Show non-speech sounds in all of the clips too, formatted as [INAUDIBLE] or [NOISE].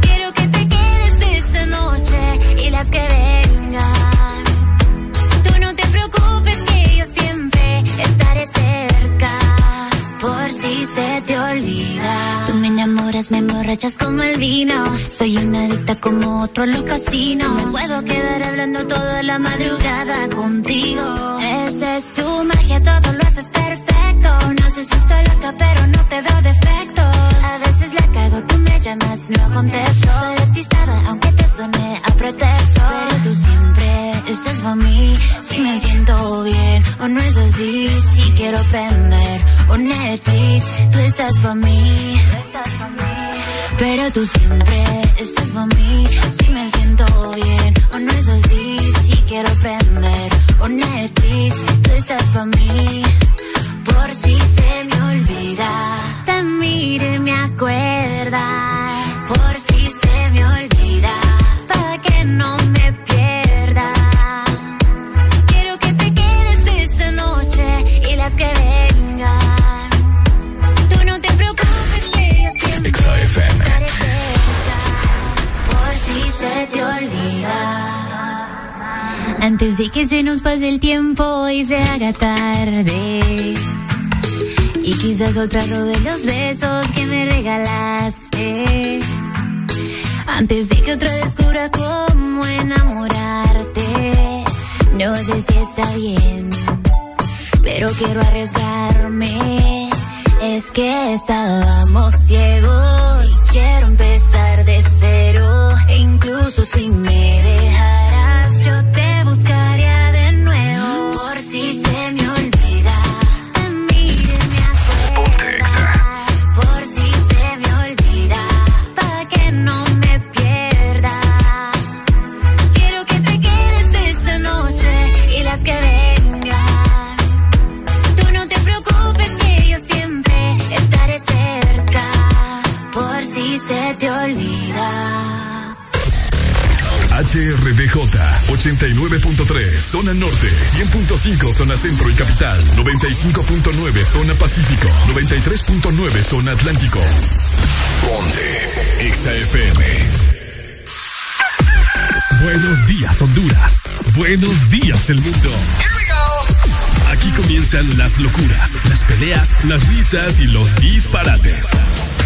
Quiero que te quedes esta noche y las que vengan. Emborrachas como el vino. Soy una adicta como otro en los casinos. Me puedo quedar hablando toda la madrugada contigo. Esa es tu magia, todo lo haces perfecto. No sé si estoy loca, pero no te veo defectos. A veces la cago, tú me llamas, no contesto. Soy despistada, aunque te suene a pretexto. Pero tú siempre estás para mí. Si me siento bien, o no es así. Si quiero prender un Netflix, tú estás para mí. Pero tú siempre estás para mí. Si me siento bien, o no es así. Si quiero prender un Netflix, tú estás para mí. Por si se me olvida, te miro y me acuerdas. Se te olvida. Antes de que se nos pase el tiempo y se haga tarde. Y quizás otra robe los besos que me regalaste. Antes de que otra descubra cómo enamorarte. No sé si está bien, pero quiero arriesgarme. Es que estábamos ciegos. Quiero empezar de cero. E incluso si me dejaras, yo te buscaría de nuevo. Por si se me HRDJ 89.3 Zona Norte 100.5 Zona Centro y Capital 95.9 Zona Pacífico 93.9 Zona Atlántico. Ponte Exa FM Buenos días Honduras. Buenos días el mundo. Aquí comienzan las locuras, las peleas, las risas y los disparates.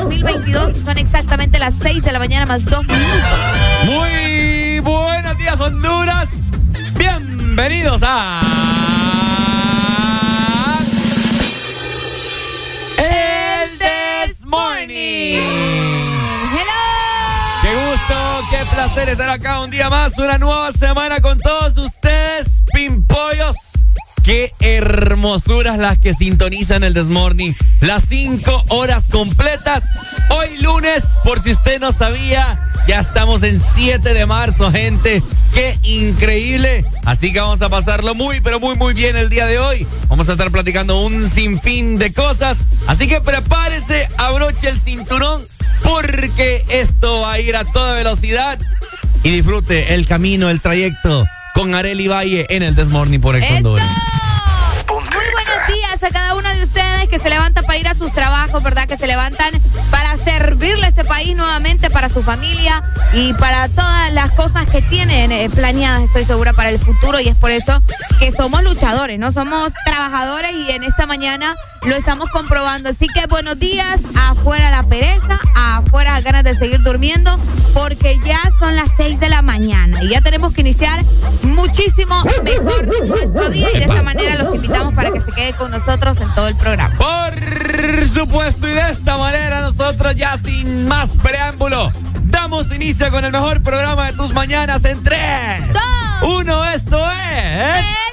2022 y son exactamente las 6 de la mañana más 2 minutos. Muy buenos días, Honduras. Bienvenidos a. El This Morning. Hello. Qué gusto, qué placer estar acá un día más, una nueva semana con todos ustedes, pimpollos. Qué hermosuras las que sintonizan el Desmorning. Las cinco horas completas. Hoy lunes, por si usted no sabía, ya estamos en 7 de marzo, gente. Qué increíble. Así que vamos a pasarlo muy, pero muy, muy bien el día de hoy. Vamos a estar platicando un sinfín de cosas. Así que prepárese, abroche el cinturón, porque esto va a ir a toda velocidad. Y disfrute el camino, el trayecto con Areli Valle en el Desmorning por Ex. Honduras. Que se levantan para ir a sus trabajos, ¿verdad? Que se levantan para servir servirle a este país nuevamente para su familia y para todas las cosas que tienen eh, planeadas, estoy segura, para el futuro. Y es por eso que somos luchadores, ¿no? Somos trabajadores y en esta mañana lo estamos comprobando. Así que buenos días, afuera la pereza, afuera ganas de seguir durmiendo, porque ya son las 6 de la mañana y ya tenemos que iniciar muchísimo mejor nuestro día y de esta manera los invitamos para que se quede con nosotros en todo el programa. Por supuesto, y de esta manera nosotros ya sin más preámbulo, damos inicio con el mejor programa de tus mañanas en 3, 2, 1, esto es... motivados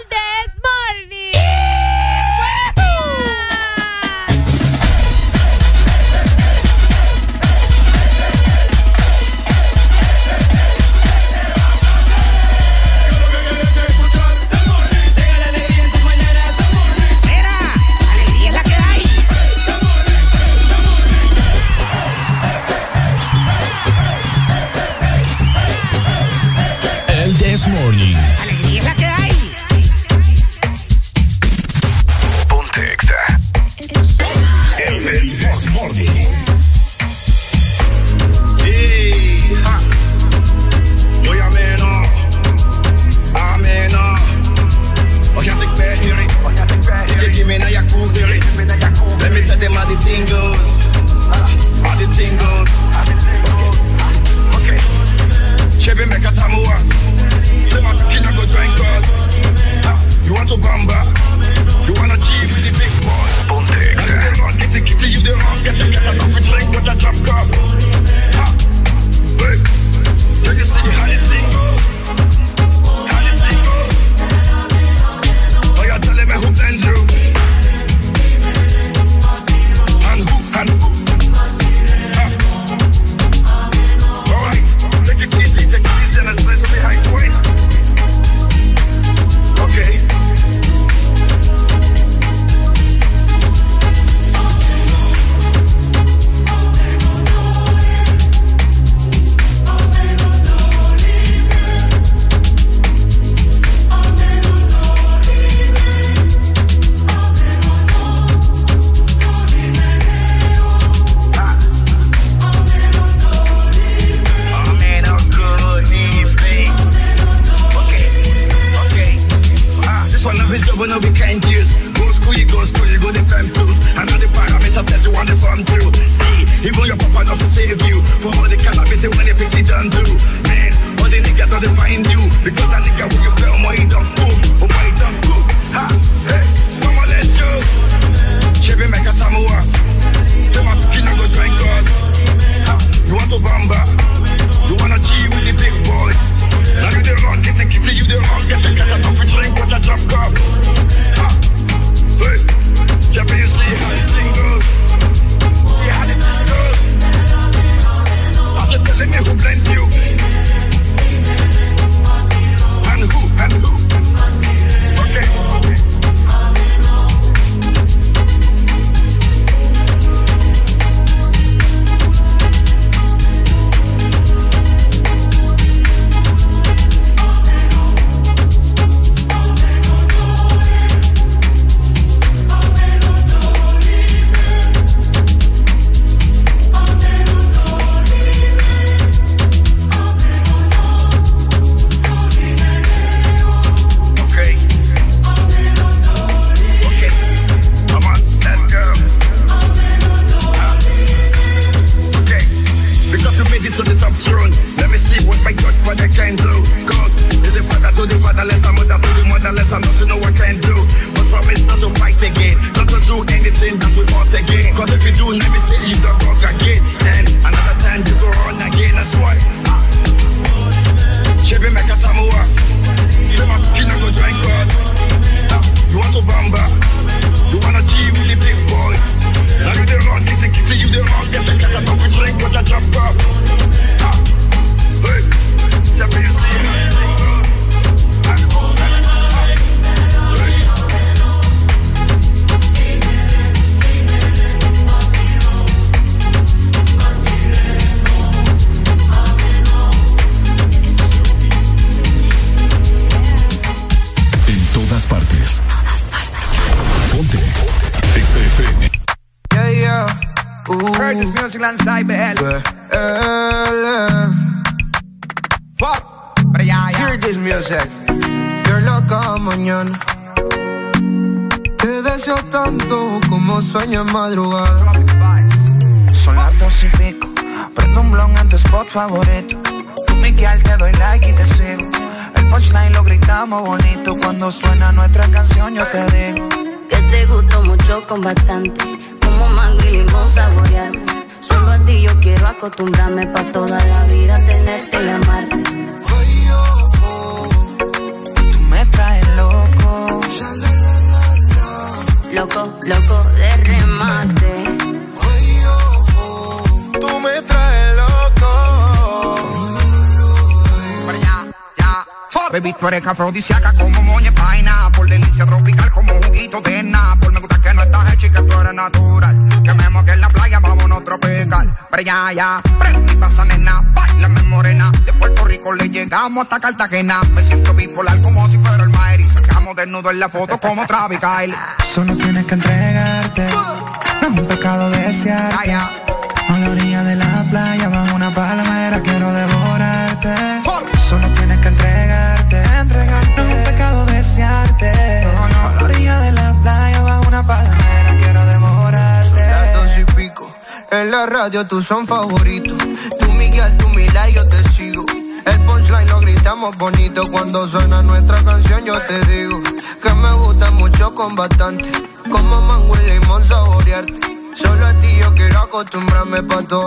tell them how the thing goes. How the thing goes. Okay. Chebe meka tamua. Tema kina go join God. You want to bamba? You wanna achieve with the big boys? Pontex. You the wrong, get the kitty, you the wrong, get the coffee drink, cup. man off to if you. baile. Solo tienes que entregarte. No es un pecado desear. Ah, A la orilla de la playa, bajo una palmera, quiero devorarte. Solo tienes que entregarte. entregarte. No es un pecado desearte. No, no. A la orilla de la playa, bajo una palmera, quiero devorarte. Son las dos y pico. En la radio tú son favoritos. Tú Miguel, tú Mila y yo te sigo. El punchline lo gritamos bonito cuando son acostumbrarme pa' todo.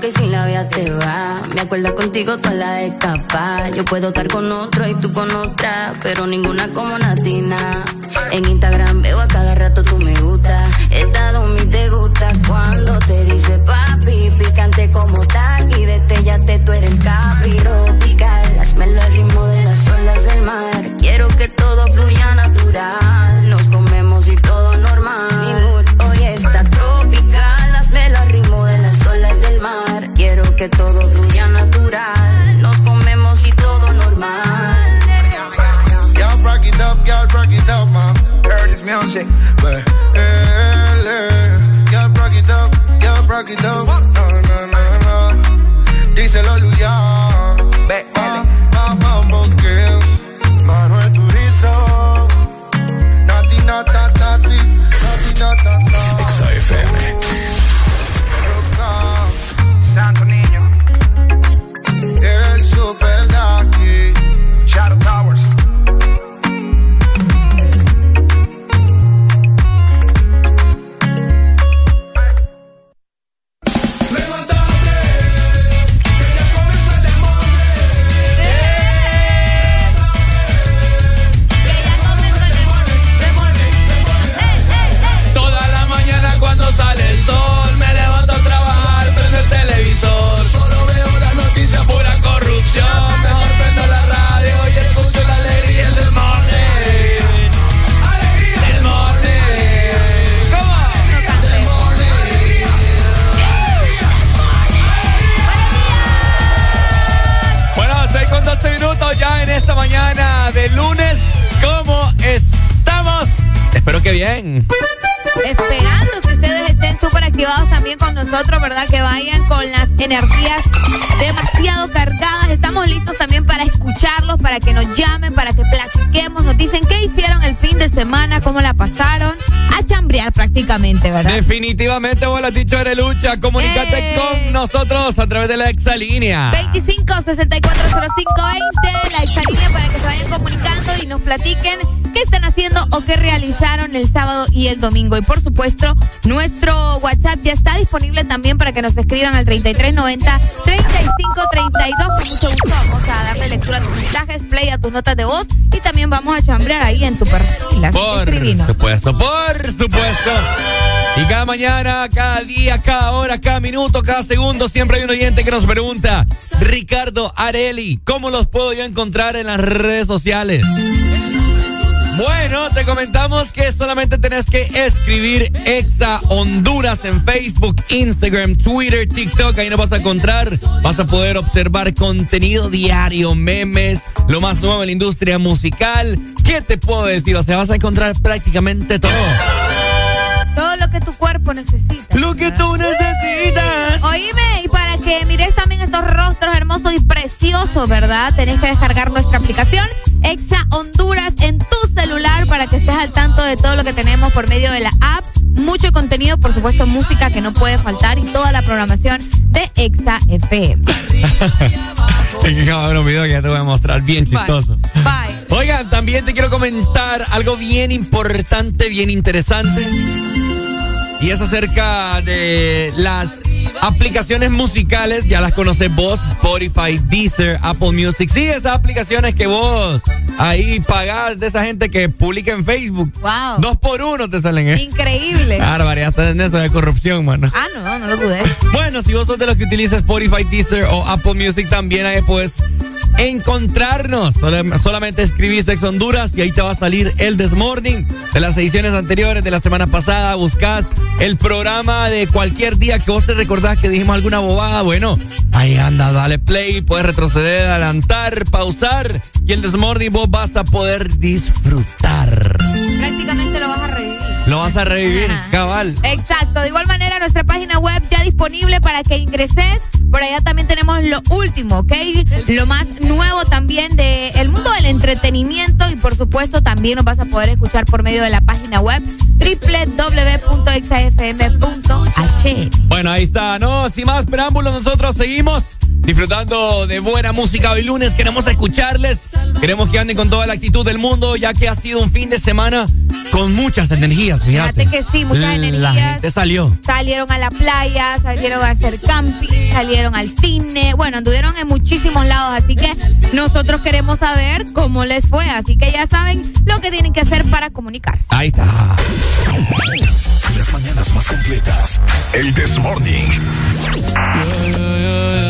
que sin la vida te va. Me acuerdo contigo toda la escapada. Yo puedo estar con otro y tú con otra, pero ninguna como Natina. En Instagram veo a cada rato tú me gusta. Estado mi te gusta cuando te dice papi, picante como tal y destellate tú eres Definitivamente, vos lo has dicho, lucha. Comunícate eh. con nosotros a través de la exalínea. 25 6405 20, la exalínea para que se vayan comunicando y nos platiquen qué están haciendo o qué realizaron el sábado y el domingo. Y por supuesto, nuestro WhatsApp ya está disponible también para que nos escriban al 3390 3532. Con mucho gusto vamos a darle lectura a tus mensajes, play a tus notas de voz y también vamos a chambrear ahí en tu perfil. por supuesto, por supuesto. Y cada mañana, cada día, cada hora, cada minuto, cada segundo, siempre hay un oyente que nos pregunta, Ricardo Areli, ¿cómo los puedo yo encontrar en las redes sociales? Bueno, te comentamos que solamente tenés que escribir Exa Honduras en Facebook, Instagram, Twitter, TikTok. Ahí nos vas a encontrar. Vas a poder observar contenido diario, memes, lo más nuevo en la industria musical. ¿Qué te puedo decir? O sea, vas a encontrar prácticamente todo. Todo lo que tu cuerpo necesita. Lo que tú necesitas. Oíme, y para que mires también estos rostros hermosos y preciosos, ¿verdad? Tenés que descargar nuestra aplicación Exa Honduras en tu celular para que estés al tanto de todo lo que tenemos por medio de la app. Mucho contenido, por supuesto, música que no puede faltar y toda la programación de Exa FM. Hay [LAUGHS] que un video que ya te voy a mostrar bien chistoso. Bye. Oigan, también te quiero comentar algo bien importante, bien interesante. Y es acerca de las aplicaciones musicales, ya las conoces vos, Spotify, Deezer, Apple Music. Sí, esas aplicaciones que vos ahí pagás de esa gente que publica en Facebook. Wow. Dos por uno te salen. ¿eh? Increíble. Ya estás en eso de corrupción, mano. Ah, no, no lo dudé. Bueno, si vos sos de los que utilizas Spotify, Deezer o Apple Music también, ahí puedes encontrarnos. solamente escribís Sex Honduras y ahí te va a salir el Desmorning de las ediciones anteriores de la semana pasada. Buscas el programa de cualquier día que vos te recordás que dijimos alguna bobada. Bueno, ahí anda, dale play, puedes retroceder, adelantar, pausar y el Desmorning vos vas a poder disfrutar. Lo vas a revivir, cabal. Exacto. De igual manera, nuestra página web ya disponible para que ingreses. Por allá también tenemos lo último, ¿ok? Lo más nuevo también del mundo del entretenimiento y por supuesto también nos vas a poder escuchar por medio de la página web www.exafm.h. Bueno, ahí está, ¿no? Sin más preámbulos, nosotros seguimos disfrutando de buena música hoy lunes. Queremos escucharles. Queremos que anden con toda la actitud del mundo, ya que ha sido un fin de semana con muchas energías. Fíjate, que sí, muchas energías. La gente salió. Salieron a la playa, salieron a hacer camping, salieron al cine. Bueno, anduvieron en muchísimos lados. Así que nosotros queremos saber cómo les fue. Así que ya saben lo que tienen que hacer para comunicarse. Ahí está. Las mañanas más completas. El This Morning. Una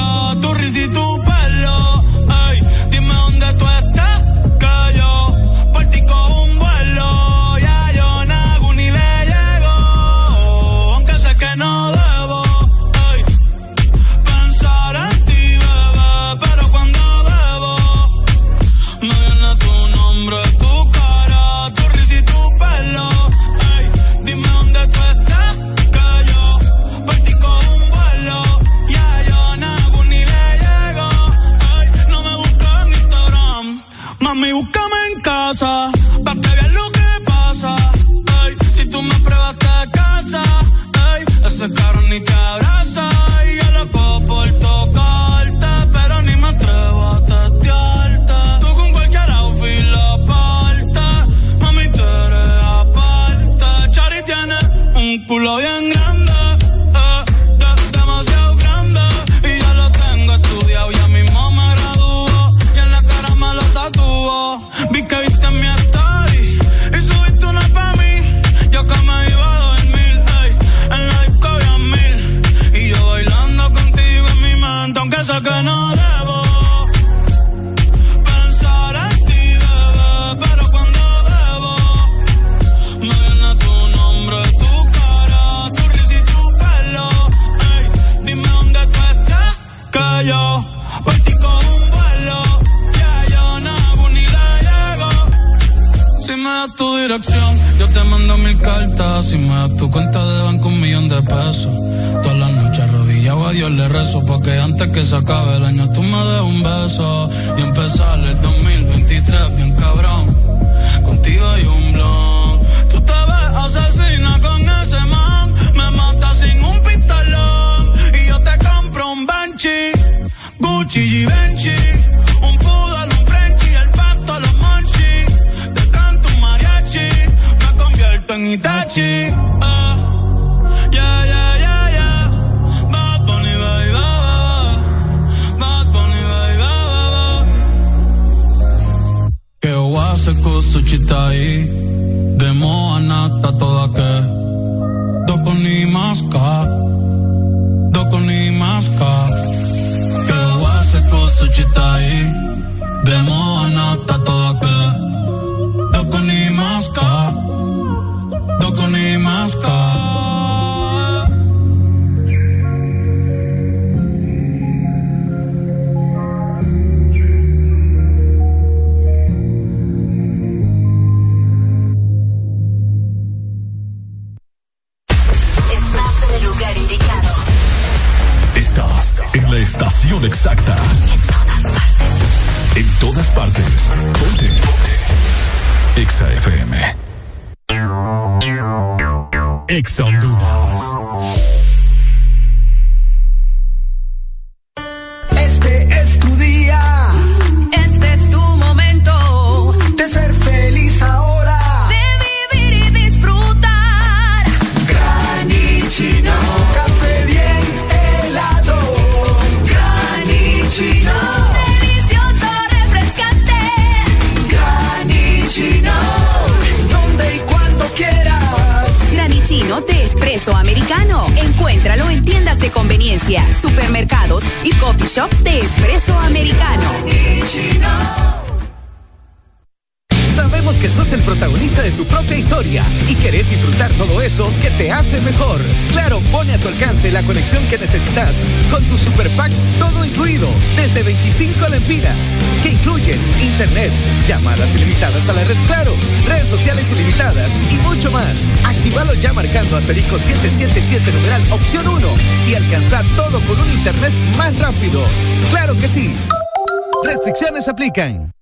aplican.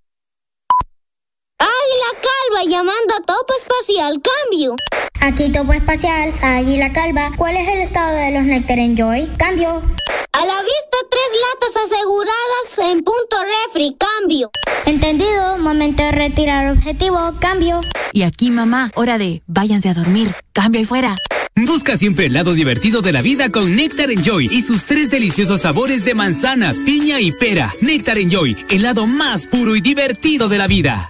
Águila Calva llamando a Topo Espacial, cambio. Aquí Topo Espacial, Águila Calva. ¿Cuál es el estado de los Nectar Enjoy? Cambio. A la vista, tres latas aseguradas en punto refri, cambio. Entendido, momento de retirar objetivo, cambio. Y aquí, mamá, hora de váyanse a dormir. Cambio ahí fuera. Siempre el lado divertido de la vida con Nectar Enjoy y sus tres deliciosos sabores de manzana, piña y pera. Nectar Enjoy, el lado más puro y divertido de la vida.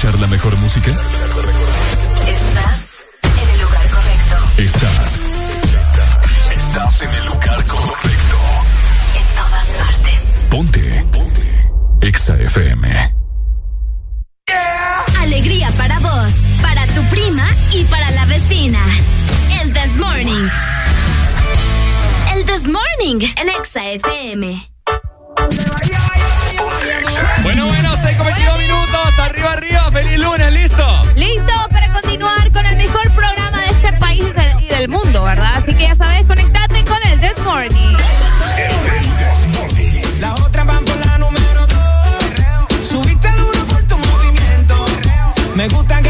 Escuchar la mejor música? Estás en el lugar correcto. Estás. Estás en el lugar correcto. En todas partes. Ponte. Ponte. Exa FM. Alegría para vos, para tu prima y para la vecina. El This Morning. El This Morning en Exa FM. Bueno, bueno, 6 con 22 minutos. Arriba, arriba. Feliz lunes, ¿listo? Listo para continuar con el mejor programa de este país y del- mundo, ¿verdad? Así que ya sabes, conectate con el This Morning. La otra van por la número dos. Subiste el uno por tu movimiento. Me gusta que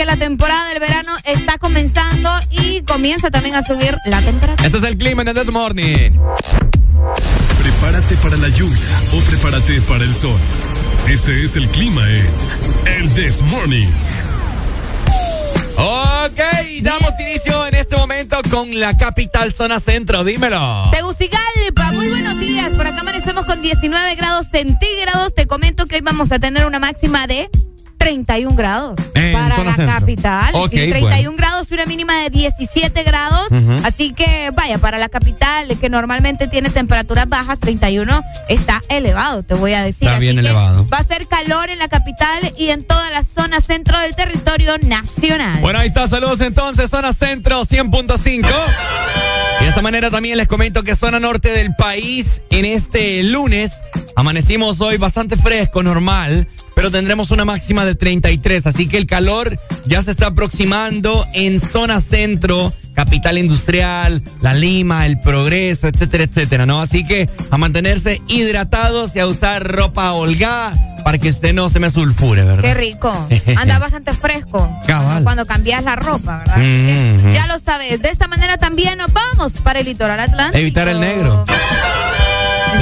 porque la temporada del verano está comenzando y comienza también a subir la temperatura. Este es el clima en el This Morning. Prepárate para la lluvia o prepárate para el sol. Este es el clima en el This Morning. Ok, damos inicio en este momento con la capital zona centro, dímelo. Tegucigalpa, muy buenos días. Por acá amanecemos con 19 grados centígrados. Te comento que hoy vamos a tener una máxima de 31 grados En para la centro. capital. Sí, 31 bueno. grados y una mínima de 17 grados. Así que vaya, para la capital, que normalmente tiene temperaturas bajas, 31 está elevado, te voy a decir. Está Así bien que elevado. Va a ser calor en la capital y en toda la zona centro del territorio nacional. Bueno, ahí está, saludos entonces, zona centro 100.5. Y de esta manera también les comento que zona norte del país en este lunes amanecimos hoy bastante fresco, normal, pero tendremos una máxima de 33, así que el calor ya se está aproximando en zona centro, capital industrial, la Lima, el Progreso, etcétera, etcétera, ¿no? Así que a mantenerse hidratados y a usar ropa holgada para que usted no se me sulfure, ¿verdad? Qué rico. Anda [LAUGHS] bastante fresco. Cabal. Cuando cambias la ropa, ¿verdad? Así que Mm, mm. Ya lo sabes. De esta manera también nos vamos para el litoral atlántico. Evitar el negro.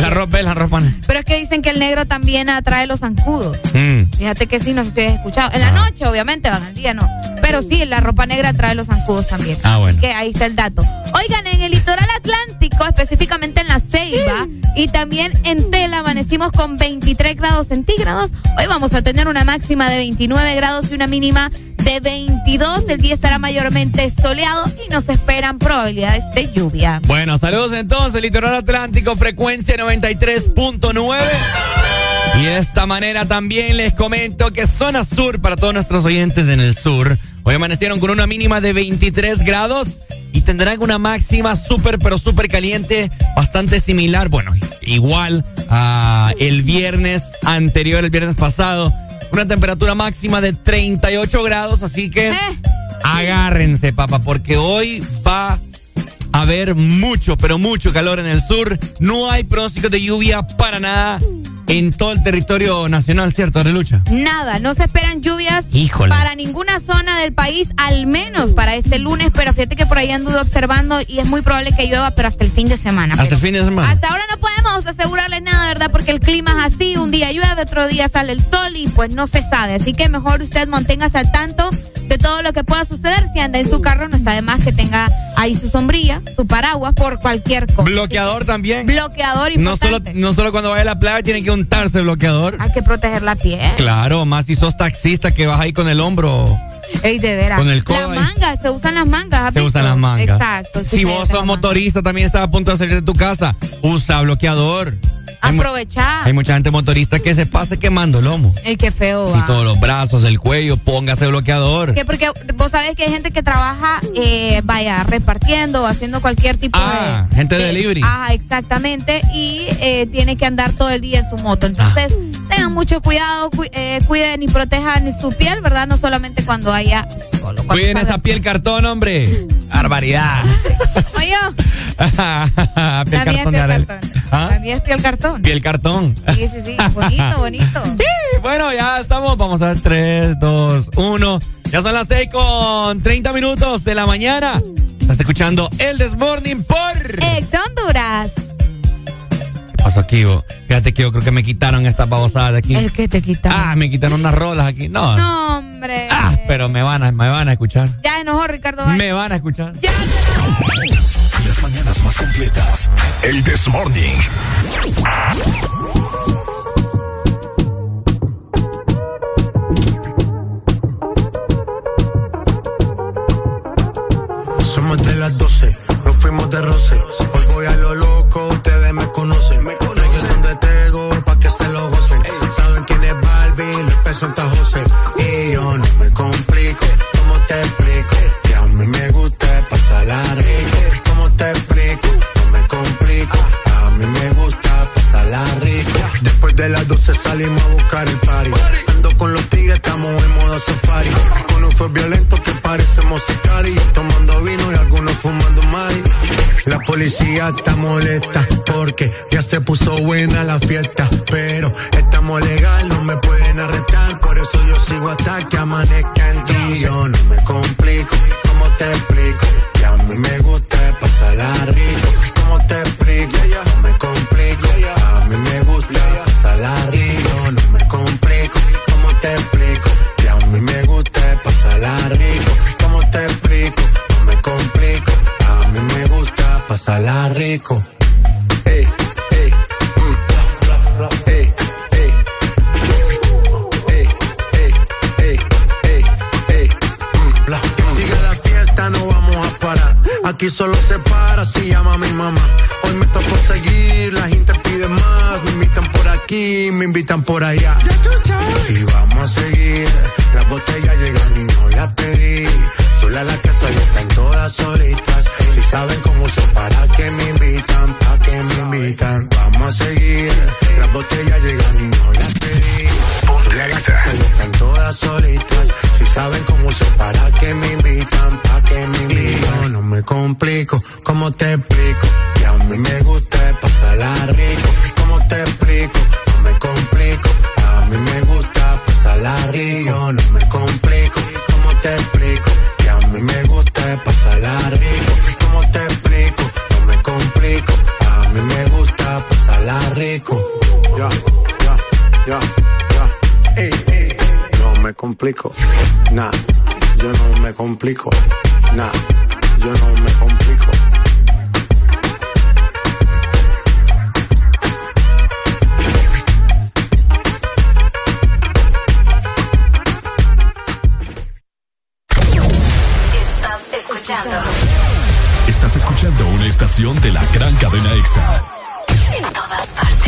La ropa es la ropa. Pero es que dicen que el negro también atrae los zancudos. Mm. Fíjate que sí, no sé si has escuchado. En la noche, obviamente, van al día, no. Pero sí, la ropa negra atrae los zancudos también. Ah, bueno. Así que ahí está el dato. Oigan, en el litoral atlántico, específicamente en la Ceiba y también en Tela, amanecimos con 23 grados centígrados. Hoy vamos a tener una máxima de 29 grados y una mínima de 22. El día estará mayormente soleado y nos esperan probabilidades de lluvia. Bueno, saludos entonces, Litoral Atlántico, frecuencia 93.9. Y de esta manera también les comento que zona sur para todos nuestros oyentes en el sur. Hoy amanecieron con una mínima de 23 grados y tendrán una máxima súper, pero súper caliente, bastante similar, bueno, igual a el viernes anterior, el viernes pasado. Una temperatura máxima de 38 grados, así que agárrense, papá, porque hoy va a haber mucho, pero mucho calor en el sur. No hay pronóstico de lluvia para nada en todo el territorio nacional, ¿cierto, Relucha? Nada, no se esperan lluvias Híjole. para ninguna zona del país, al menos para este lunes, pero fíjate que por ahí anduve observando y es muy probable que llueva, pero hasta el fin de semana. Hasta Pero el fin de semana. Hasta ahora no podemos asegurarles nada, ¿verdad? Porque el clima es así, un día llueve, otro día sale el sol y pues no se sabe. Así que mejor usted manténgase al tanto de todo lo que pueda suceder. Si anda en su carro, no está de más que tenga ahí su sombrilla, su paraguas, por cualquier cosa. Bloqueador también. Bloqueador No solo, no solo cuando vaya a la playa tiene que bloqueador. Hay que proteger la piel. Claro, más si sos taxista que vas ahí con el hombro. Ey, de veras. Con el codo Las mangas, se usan las mangas. ¿has Se usan las mangas. Exacto. Si vos sos motorista, también estás a punto de salir de tu casa, usa bloqueador. Aprovechar. Hay mucha gente motorista que se pasa quemando el lomo. Ey, qué feo. Y todos los brazos, el cuello, póngase bloqueador. Que porque vos sabés que hay gente que trabaja, eh, vaya, repartiendo o haciendo cualquier tipo Ah, de. gente de delivery. Ajá, exactamente. Y eh, tiene que andar todo el día en su moto. Entonces, tengan mucho cuidado, cu- eh, cuiden y protejan su piel, ¿verdad? No solamente cuando haya cuando Cuiden esa el piel cartón, hombre. Barbaridad. Oye, [LAUGHS] piel la mía es cartón de piel cartón. ¿Ah? La mía es piel cartón. Piel cartón. Sí, sí, sí. Bonito, [LAUGHS] bonito. Bueno, ya estamos. Vamos a ver. 3, 2, 1. Ya son las 6 con 30 minutos de la mañana. Estás escuchando El Desmorning por. Ex Honduras. ¿Qué pasó aquí, vos? Fíjate que yo creo que me quitaron estas babosadas de aquí. El que te quita. Ah, me quitaron unas rolas aquí. No. No, hombre. Ah, pero me van a, me van a escuchar. Ya enojó Ricardo Valle. Me van a escuchar. Ya. Las mañanas más completas. El This Morning. Somos de las 12, nos fuimos de roce. Santa José. Y yo no me complico, ¿cómo te explico? Que a mí me gusta pasarla rico. ¿Cómo te explico? No me complico, a mí me gusta pasarla rico. Después de las 12 salimos a buscar el party. Con los tigres, estamos en modo safari. Uno fue violento que parecemos y Tomando vino y algunos fumando mari. La policía está molesta porque ya se puso buena la fiesta. Pero estamos legal, no me pueden arrestar. Por eso yo sigo hasta que amanezca en ti. Yo no me complico, ¿cómo te explico? Que a mí me gusta pasarla rico. ¿Cómo te explico? No me complico, a mí me gusta pasarla rico. No me complico, ¿cómo te explico? Que a mí me gusta pasarla rico. ¿Cómo te explico? No me complico, a mí me gusta pasarla rico. Aquí solo se para si llama a mi mamá. Hoy me toca seguir, la gente pide más. Me invitan por aquí, me invitan por allá. Y vamos a seguir. Las botellas llegan y no las pedí. Sola la casa ya están todas solitas. Si saben cómo uso para que me invitan, para que me invitan. Vamos a seguir. Las botellas llegan y no las pedí. Están todas solitas. Si saben cómo uso para que me invitan, para que me invitan. no me complico, ¿cómo te explico? Que a mí me gusta pasarla rico. ¿Cómo te explico? No me complico. A mí me gusta pasarla rico. No me complico, ¿cómo te explico? mí me gusta pasarla rico. ¿Cómo te explico? No me complico. A mí me gusta pasarla rico. Ya, ya, ya. Ey, ey. No me complico. Nah, yo no me complico. Nah, yo no me complico. Estás escuchando una estación de la gran cadena EXA. En todas partes.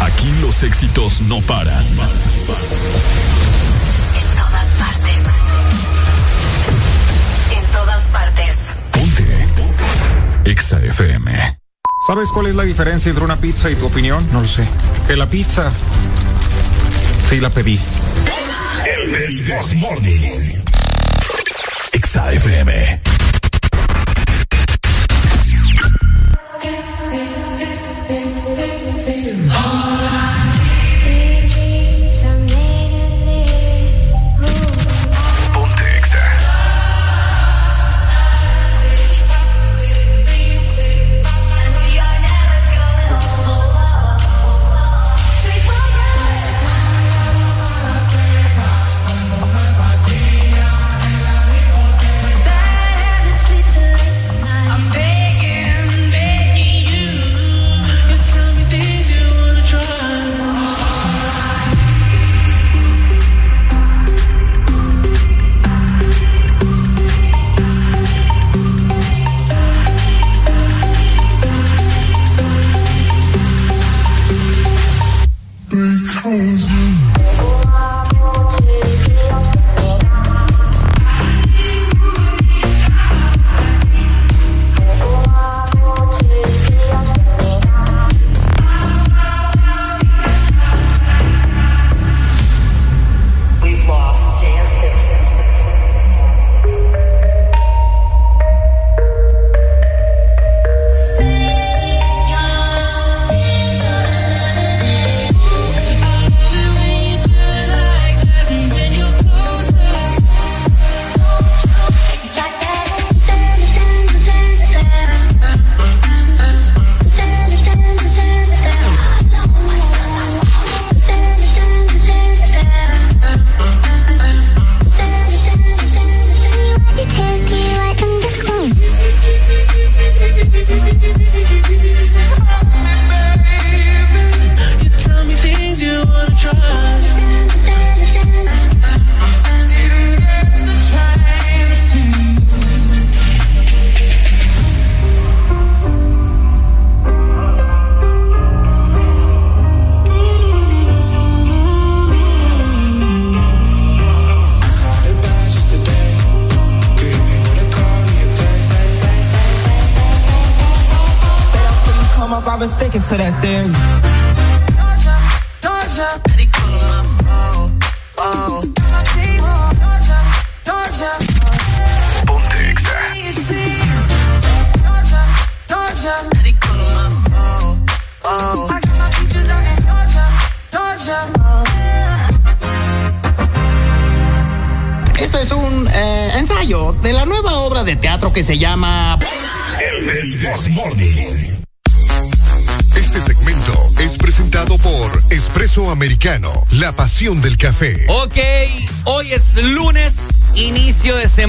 Aquí los éxitos no paran. En todas partes. En todas partes. Ponte. Ponte. Exa FM. ¿Sabes cuál es la diferencia entre una pizza y tu opinión? No lo sé. Que la pizza. Sí la pedí. El, el, Morning. Exa FM.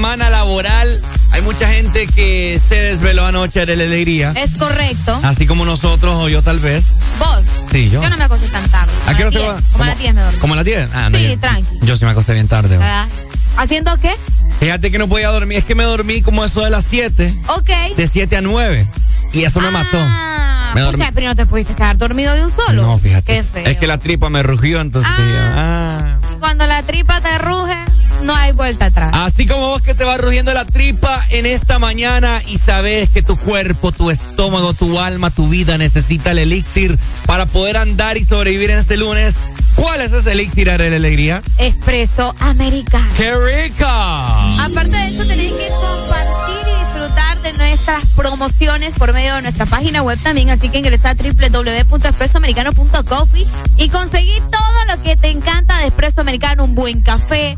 Semana laboral. Hay mucha gente que se desveló anoche de la alegría. Es correcto. Así como nosotros o yo tal vez. Vos. Sí, yo. Yo no me acosté tan tarde. ¿A qué hora se va? Como a las 10 me dormí. ¿Como a las 10? Ah, no, Sí, yo- tranqui. Yo sí me acosté bien tarde. güey. Ah, ¿Haciendo qué? Fíjate que no podía dormir. Es que me dormí como eso de las 7. Ok. De 7 a 9. Y eso me mató. Ah, dormí. pucha, pero no te pudiste quedar dormido de un solo. No, fíjate. Qué feo. Es que la tripa me rugió, entonces dije, ah. Cuando la tripa te ruge, no hay vuelta atrás. Así como vos que te va rugiendo la tripa en esta mañana y sabes que tu cuerpo, tu estómago, tu alma, tu vida necesita el elixir para poder andar y sobrevivir en este lunes. ¿Cuál es ese elixir de la alegría? Espresso americano. ¡Qué rica! Aparte de eso, tenés que compartir y disfrutar de nuestras promociones por medio de nuestra página web también. Así que ingresa a www.expresoamericano.coffee y conseguí todo lo que te encanta de Espresso Americano. Un buen café,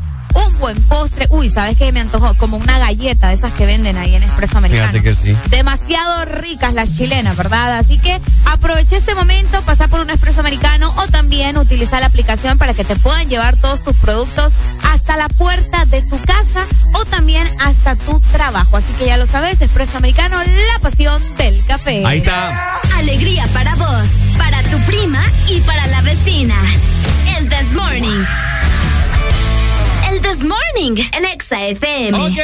buen postre. Uy, ¿sabes qué? Me antojó como una galleta de esas que venden ahí en Espresso Americano. Fíjate que sí. Demasiado ricas las chilenas, ¿verdad? Así que aprovecha este momento, pasa por un Espresso Americano o también utiliza la aplicación para que te puedan llevar todos tus productos hasta la puerta de tu casa o también hasta tu trabajo. Así que ya lo sabes, Espresso Americano, la pasión del café. Ahí está. Alegría para vos, para tu prima y para la vecina. El This Morning. This Morning, el Exa FM. Ok.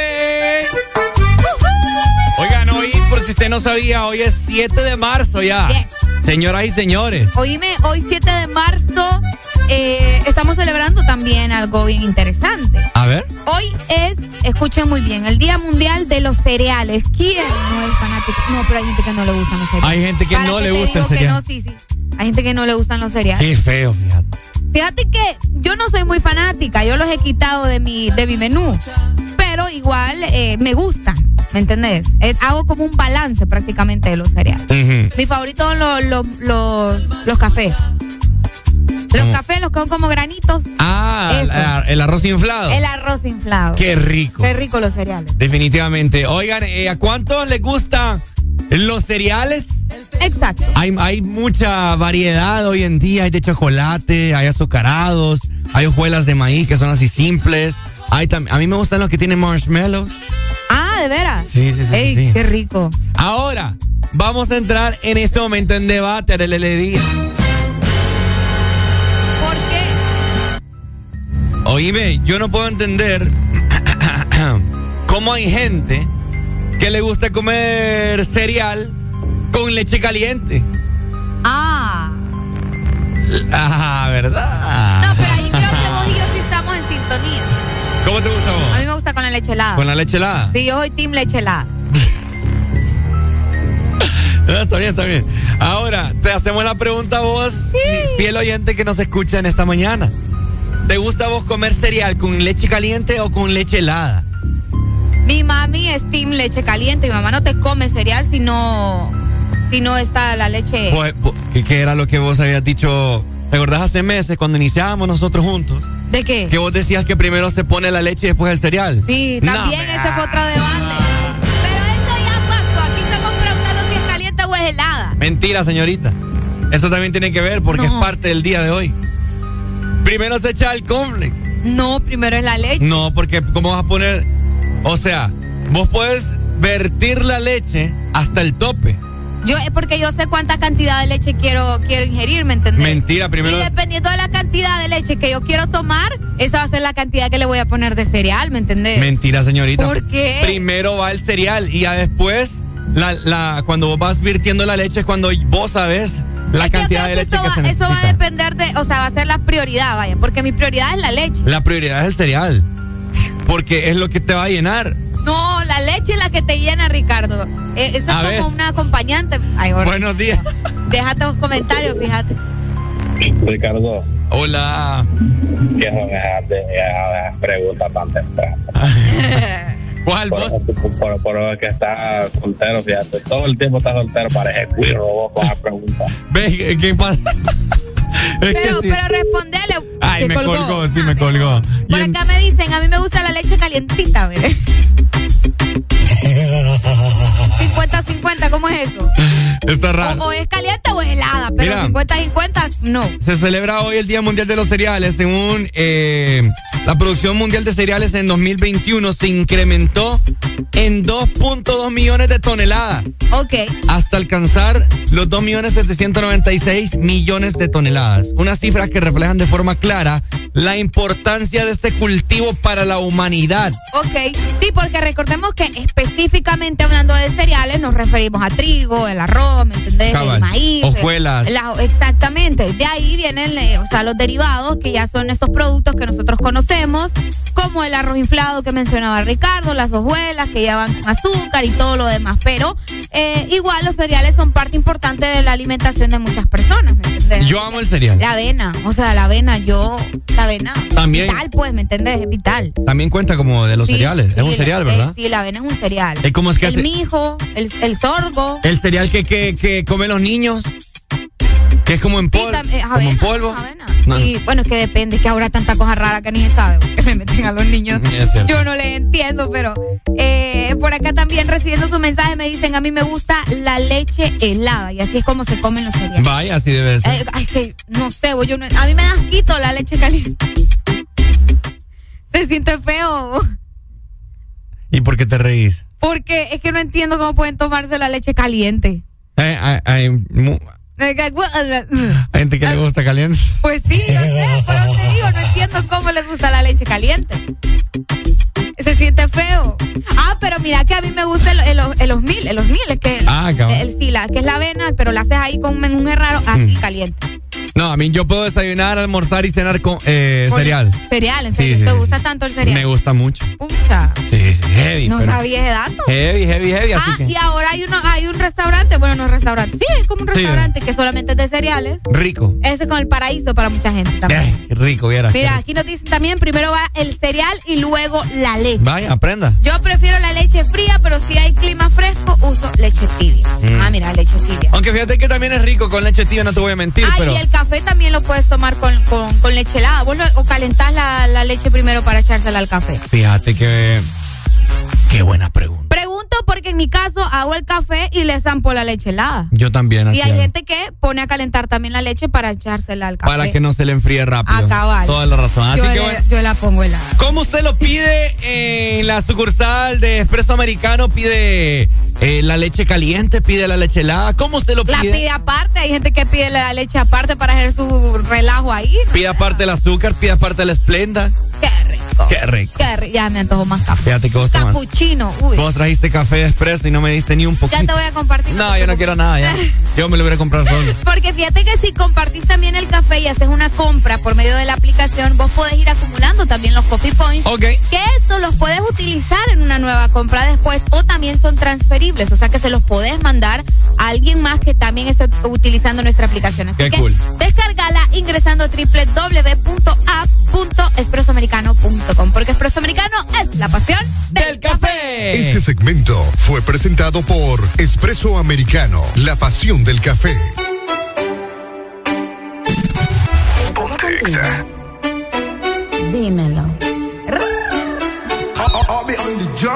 Oigan, hoy, por si usted no sabía, hoy es 7 de marzo ya. Yes. Señoras y señores. Oíme, hoy 7 de marzo eh, estamos celebrando también algo bien interesante. A ver. Hoy es, escuchen muy bien, el Día Mundial de los Cereales. ¿Quién no es fanático? No, pero hay gente que no le gustan los cereales. Hay gente que Para no le te gusta el que cereal. no, sí, sí. Hay gente que no le gustan los cereales. Qué feo, fíjate. Fíjate que yo no soy muy fanática, yo los he quitado de mi, de mi menú, pero igual eh, me gustan, ¿me entendés? Eh, hago como un balance prácticamente de los cereales. Mi favorito son los, los, los, los cafés. Los ¿Cómo? cafés, los que son como granitos. Ah, la- el arroz inflado. El arroz inflado. Qué rico. Qué rico los cereales. Definitivamente. Oigan, eh, ¿a cuántos les gustan los cereales? Exacto. Hay, hay mucha variedad hoy en día. Hay de chocolate, hay azucarados, hay hojuelas de maíz que son así simples. Hay a mí me gustan los que tienen marshmallows. Ah, ¿de veras? Sí, sí, sí, Ey, sí. qué rico. Ahora, vamos a entrar en este momento en debate del día. ¿Por qué? Oíme, yo no puedo entender [CLEARS THROAT] cómo hay gente que le gusta comer cereal con leche caliente. Ah. Ah, ¿verdad? No, pero ahí creo que vos y yo sí estamos en sintonía. ¿Cómo te gusta a A vos? mí me gusta con la leche helada. ¿Con la leche helada? Sí, yo soy team leche helada. [LAUGHS] Está bien, está bien. Ahora, te hacemos la pregunta a vos, fiel oyente que nos escucha en esta mañana. ¿Te gusta a vos comer cereal con leche caliente o con leche helada? Mi mami es team leche caliente. Mi mamá no te come cereal si no, si no está la leche. Pues, pues, ¿qué, era lo que vos habías dicho? ¿Te acordás hace meses cuando iniciábamos nosotros juntos? ¿De qué? Que vos decías que primero se pone la leche y después el cereal. Sí, No, también me- ese fue otro debate. Pero eso ya pasó. Aquí estamos preguntando si es caliente o es helada. Mentira, señorita. Eso también tiene que ver porque No. es parte del día de hoy. Primero se echa el cornflakes. No, primero es la leche. No, porque ¿cómo vas a poner? O sea, vos puedes vertir la leche hasta el tope. Yo es porque yo sé cuánta cantidad de leche quiero, quiero ingerir, ¿me entendés? Mentira, primero. Y dependiendo de la cantidad de leche que yo quiero tomar, esa va a ser la cantidad que le voy a poner de cereal, ¿me entendés? Mentira, señorita. ¿Por qué? Primero va el cereal y ya después, la, la, cuando vos vas virtiendo la leche, es cuando vos sabes la Es que yo cantidad creo de que leche eso, que va, se eso necesita. va a depender de, o sea, va a ser la prioridad, vaya, porque mi prioridad es la leche. La prioridad es el cereal. Porque es lo que te va a llenar. No, la leche es la que te llena, Ricardo. Eh, eso A es como una acompañante. Ay, ahora- Buenos días. Déjate los comentarios, fíjate. Ricardo. Hola. ¿Qué son esas, de- esas preguntas tan tempranas? [LAUGHS] ¿Cuál por, Eso, por, por lo que está soltero, fíjate. Todo el tiempo está soltero, parece cuiro vos con esa pregunta. ¿Ves qué pasa? [LAUGHS] Pero, sí. pero respondele. Ay, se me colgó. colgó, sí, me colgó. Y Por en- acá me dicen, a mí me gusta la leche calientita, mire. [LAUGHS] 50-50, ¿cómo es eso? Está raro. O, o es caliente o es helada, pero Mira. 50-50, no. Se celebra hoy el Día Mundial de los Cereales. Según eh, la producción mundial de cereales en 2021 se incrementó en 2.2 millones de toneladas Ok. hasta alcanzar los 2 millones 796 millones de toneladas. Unas cifras que reflejan de forma clara la importancia de este cultivo para la humanidad. Ok, sí, porque recordemos que específicamente hablando de cereales nos referimos a trigo, el arroz, ¿me entendés? Cabal. El maíz. Hojuelas. la- exactamente. De ahí vienen eh, o sea, los derivados que ya son estos productos que nosotros conocemos, como el arroz inflado que mencionaba Ricardo, las hojuelas que llevan con azúcar y todo lo demás. Pero eh, igual los cereales son parte importante de la alimentación de muchas personas, ¿me entendés? Yo amo el cereal. La avena, o sea, la avena, yo, la avena. También. Vital, pues, ¿me entendés? Es vital. También cuenta como de los Sí, cereales. sí, es un cereal, eh, ¿verdad? sí, la avena es un cereal. ¿Y cómo es que el hace- mijo, el, el sorgo. El cereal que, que, que comen los niños. Que es como en, Sí, pol- tam- eh, como en polvo. No. Y bueno, es que depende, que ahora tanta cosa rara que ni se sabe, que le meten a los niños. [LAUGHS] Yo no le entiendo, pero eh, por acá también recibiendo su mensaje me dicen, a mí me gusta la leche helada y así es como se comen los cereales. Vaya, así debe de ser. Eh, ay, que no sé, yo no- a mí me da asquito la leche caliente. [LAUGHS] Se siente feo. ¿Y por qué te reís? Porque es que no entiendo cómo pueden tomarse la leche caliente. Eh, hay, hay mu- hay gente que le gusta caliente. Pues sí, yo sé, pero te digo, no entiendo cómo les gusta la leche caliente. Se siente feo. Ah, pero mira que a mí me gusta el, el, el osmil, el osmil, es que Ah, el, sí, la, que es la avena, pero la haces ahí con un menjunje raro, así Mm. caliente. No, a mí yo puedo desayunar, almorzar y cenar con eh, cereal. Cereal, en serio, sí, ¿te sí, gusta tanto el cereal? Me gusta mucho. Pucha, Sí, sí, heavy. no pero- sabía ese dato. Heavy, heavy, heavy. Así Ah, que- y ahora hay uno, hay un restaurante, bueno, no es restaurante, sí, es como un restaurante que solamente es de cereales. Rico. Ese es con el paraíso para mucha gente también. Eh, rico, vieras. Mira, aquí nos dicen también, primero va el cereal y luego la leche. Vaya, aprenda. Yo prefiero la leche fría, pero si hay clima fresco, uso leche tibia. Mm. Ah, mira, leche tibia. Aunque fíjate que también es rico con leche tibia, no te voy a mentir, Ah, pero. y el café también lo puedes tomar con, con, con leche helada. Vos lo- o calentás la, la leche primero para echársela al café. Fíjate que. Qué buena pregunta. Porque en mi caso hago el café y le zampo la leche helada. Yo también. Y hay gente que pone a calentar también la leche para echársela al café. Para que no se le enfríe rápido. A cabal. Toda la razón. Así yo, que le- bueno. yo la pongo helada. ¿Cómo usted lo pide en la sucursal de Espresso Americano? ¿Pide eh, la leche caliente? ¿Pide la leche helada? ¿Cómo usted lo La pide? pide aparte, hay gente que pide la leche aparte para hacer su relajo ahí. Pide aparte el azúcar, pide aparte la esplenda. Qué rico. Qué rico. Qué rico. Ya me antojo más café. Fíjate que vos Capuchino. Uy. Vos trajiste café de espresso y no me diste ni un poquito. Ya te voy a compartir. No, yo no quiero nada ya. Yo me lo voy a comprar solo. [LAUGHS] Porque fíjate que si compartís también el café y haces una compra por medio de la aplicación, vos podés ir acumulando también los coffee points. Ok. Que estos los puedes utilizar en una nueva compra después o también son transferibles. O sea que se los podés mandar a alguien más que también esté utilizando nuestra aplicación. Así Qué que cool. descargala ingresando a www.app.espressoamericano.com. Porque Espresso Americano es la pasión del café. Este segmento fue presentado por Espresso Americano, la pasión del café. Dímelo. Ya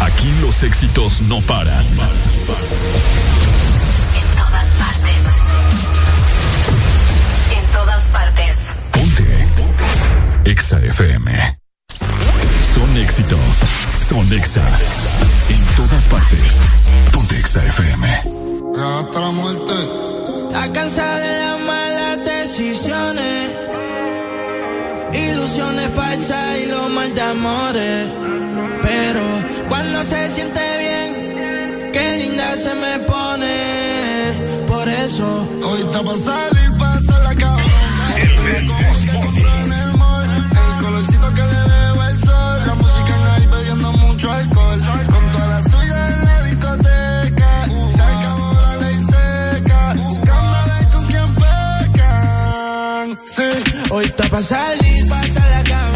Aquí los éxitos no paran. En todas partes. En todas partes. EXA FM. Son éxitos. Son EXA. En todas partes. Ponte EXA FM. Hasta la muerte. Está cansada de las malas decisiones. Ilusiones falsas y los mal de amores. Pero cuando se siente bien, qué linda se me pone. Por eso, hoy está para salir, pasa la cabrón. Eso es como que compró en el mall. El colorcito que le dejo el sol. La música en ahí bebiendo mucho alcohol. Con toda la suya en la discoteca. Se acabó la ley seca. Buscando a ver con quién pecan. Sí, está para salir, pásala cabrón. Ponérsela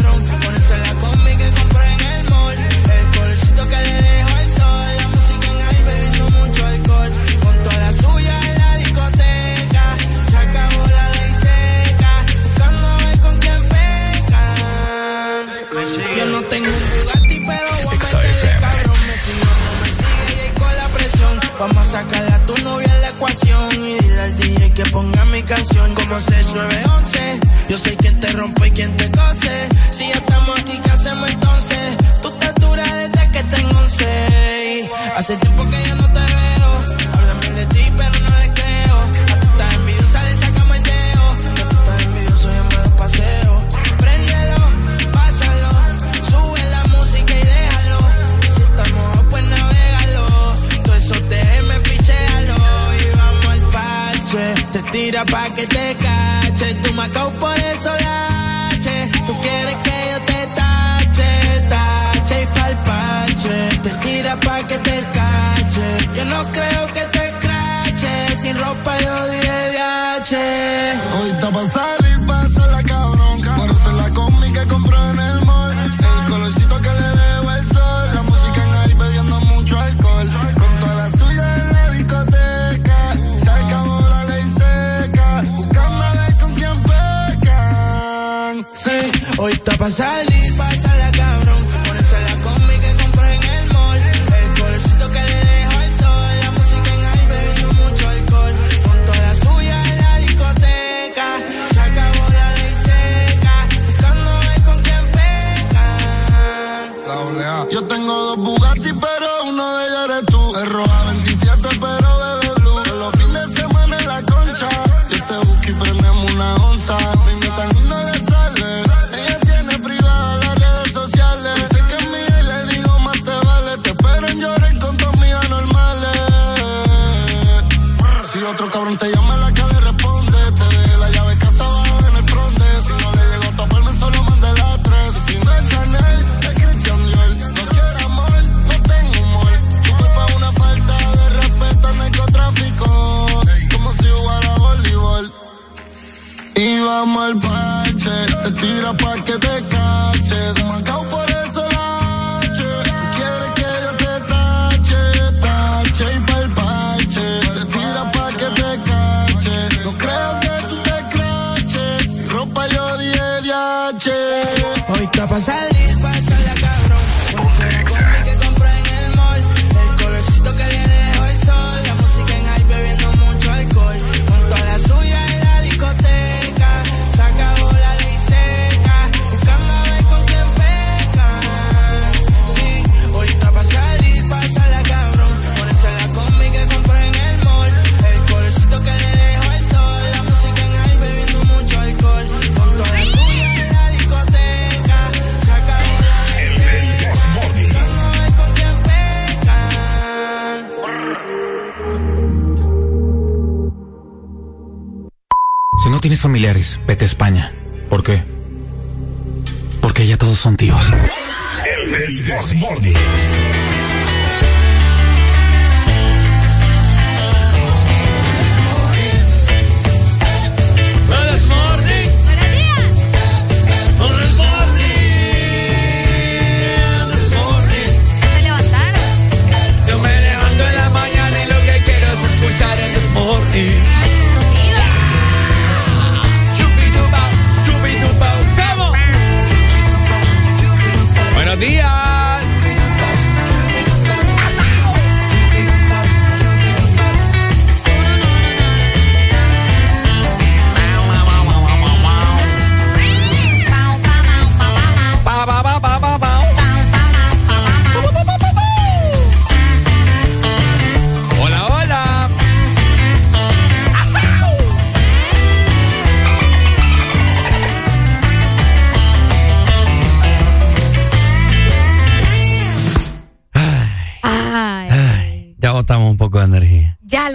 que ponga mi canción como 6911. Yo sé quién te rompe y quién te cose. Si ya estamos aquí, ¿qué hacemos entonces? Tú te duras desde que tengo 11. Hace tiempo que ya no te veo. Háblame de ti, pero no le creo. A tú estás envidiosa, le sacamos el dedo. A tú estás envidioso, yo me lo paseo. Te tira pa' que te cache. Tú me por eso lache. Tú quieres que yo te tache, tache y pa'l parche. Te tira pa' que te no creo que te crache. Sin ropa yo dije VH. Hoy está pa' está pa' salir, la cabrón. Pa' que te cache. De Macao por eso la H. Tú quieres que yo te tache, tache y pa'l parche. Te tira pa' que te cache. No creo que tú te craches. Si ropa yo di DH. Hoy está pa' tienes familiares, vete a España. ¿Por qué? Porque ya todos son tíos. El.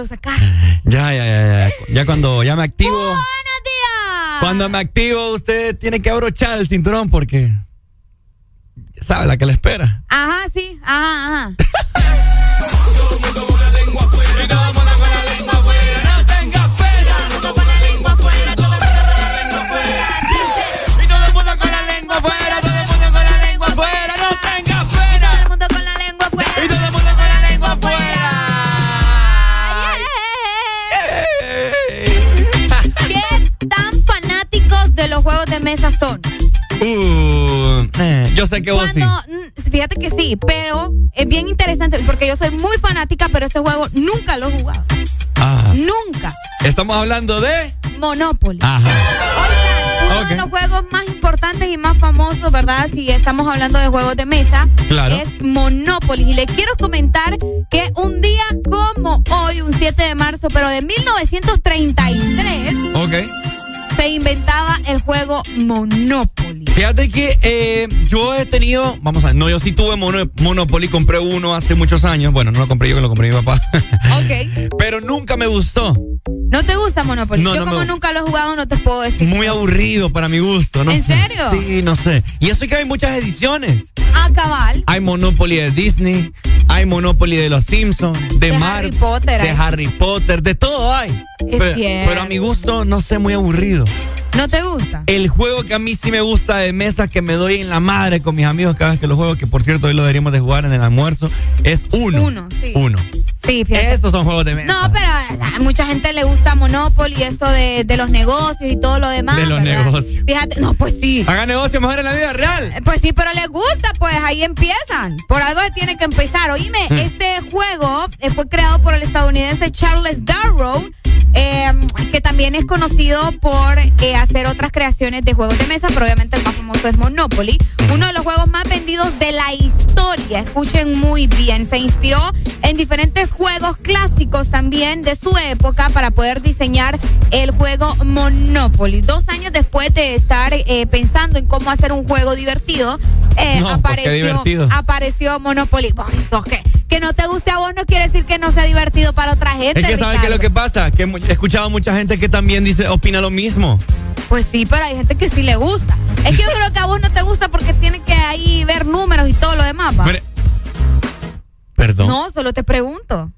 Lo sacaron. Ya, ya, ya, ya. Ya cuando ya me activo. ¡Buenos días! Cuando me activo, usted tiene que abrochar el cinturón porque. sabe la que le espera. Ajá, sí, ajá, ajá. [LAUGHS] de mesa son? Uh, eh, yo sé que vos. Cuando, mm, fíjate que sí, pero es bien interesante porque yo soy muy fanática, pero este juego nunca lo he jugado. Ah, Nunca. estamos hablando de. Monopoly. Ajá. Oigan, uno de los juegos más importantes y más famosos, ¿verdad? Si estamos hablando de juegos de mesa, Claro. es Monopoly. Y les quiero comentar que un día como hoy, un 7 de marzo, pero de 1933, Ok. Se inventaba el juego Monopoly. Fíjate que eh, yo he tenido, vamos a ver, no, yo sí tuve mono- Monopoly, compré uno hace muchos años. Bueno, no lo compré yo, lo compré mi papá. [LAUGHS] Ok. Pero nunca me gustó. ¿No te gusta Monopoly? No, Yo no como me- nunca lo he jugado, no te puedo decir. Muy aburrido para mi gusto, ¿no? ¿En sé. serio? Sí, no sé. Y eso que hay muchas ediciones. Ah, cabal. Hay Monopoly de Disney, hay Monopoly de los Simpsons, de, De Mar- Harry Potter de. Harry Potter, de todo hay. Es Pe- cierto. pero a mi gusto, no sé, muy aburrido. ¿No te gusta? El juego que a mí sí me gusta de mesa, que me doy en la madre con mis amigos cada vez que lo juego, que por cierto hoy lo deberíamos de jugar en el almuerzo, es uno. Uno, sí. Uno. Sí, fíjate. Estos son juegos de mesa. No, pero a mucha gente le gusta Monopoly, eso de, de los negocios y todo lo demás. De los ¿verdad? negocios. Fíjate, no, pues sí. Hagan negocio mejor en la vida real. Eh, Pues sí, pero les gusta, pues ahí empiezan. Por algo se tiene que empezar. Oíme, Mm. este juego eh, fue creado por el estadounidense Charles Darrow, eh, que también es conocido por eh, hacer otras creaciones de juegos de mesa, pero obviamente el más famoso es Monopoly. Uno de los juegos más vendidos de la historia. Escuchen muy bien. Se inspiró en diferentes juegos clásicos también de su época para poder diseñar el juego Monopoly. Dos años después de estar eh, pensando en cómo hacer un juego divertido, eh, No, apareció, apareció Monopoly. Eso que, que no te guste a vos no quiere decir que no sea divertido para otra gente. Es que saben qué es lo que pasa, que he escuchado mucha gente que también dice, opina lo mismo. Pues sí, pero hay gente que sí le gusta. Es que yo creo que a vos no te gusta porque tiene que ahí ver números y todo lo demás. ¿va? Pero- Perdón. No, solo te pregunto.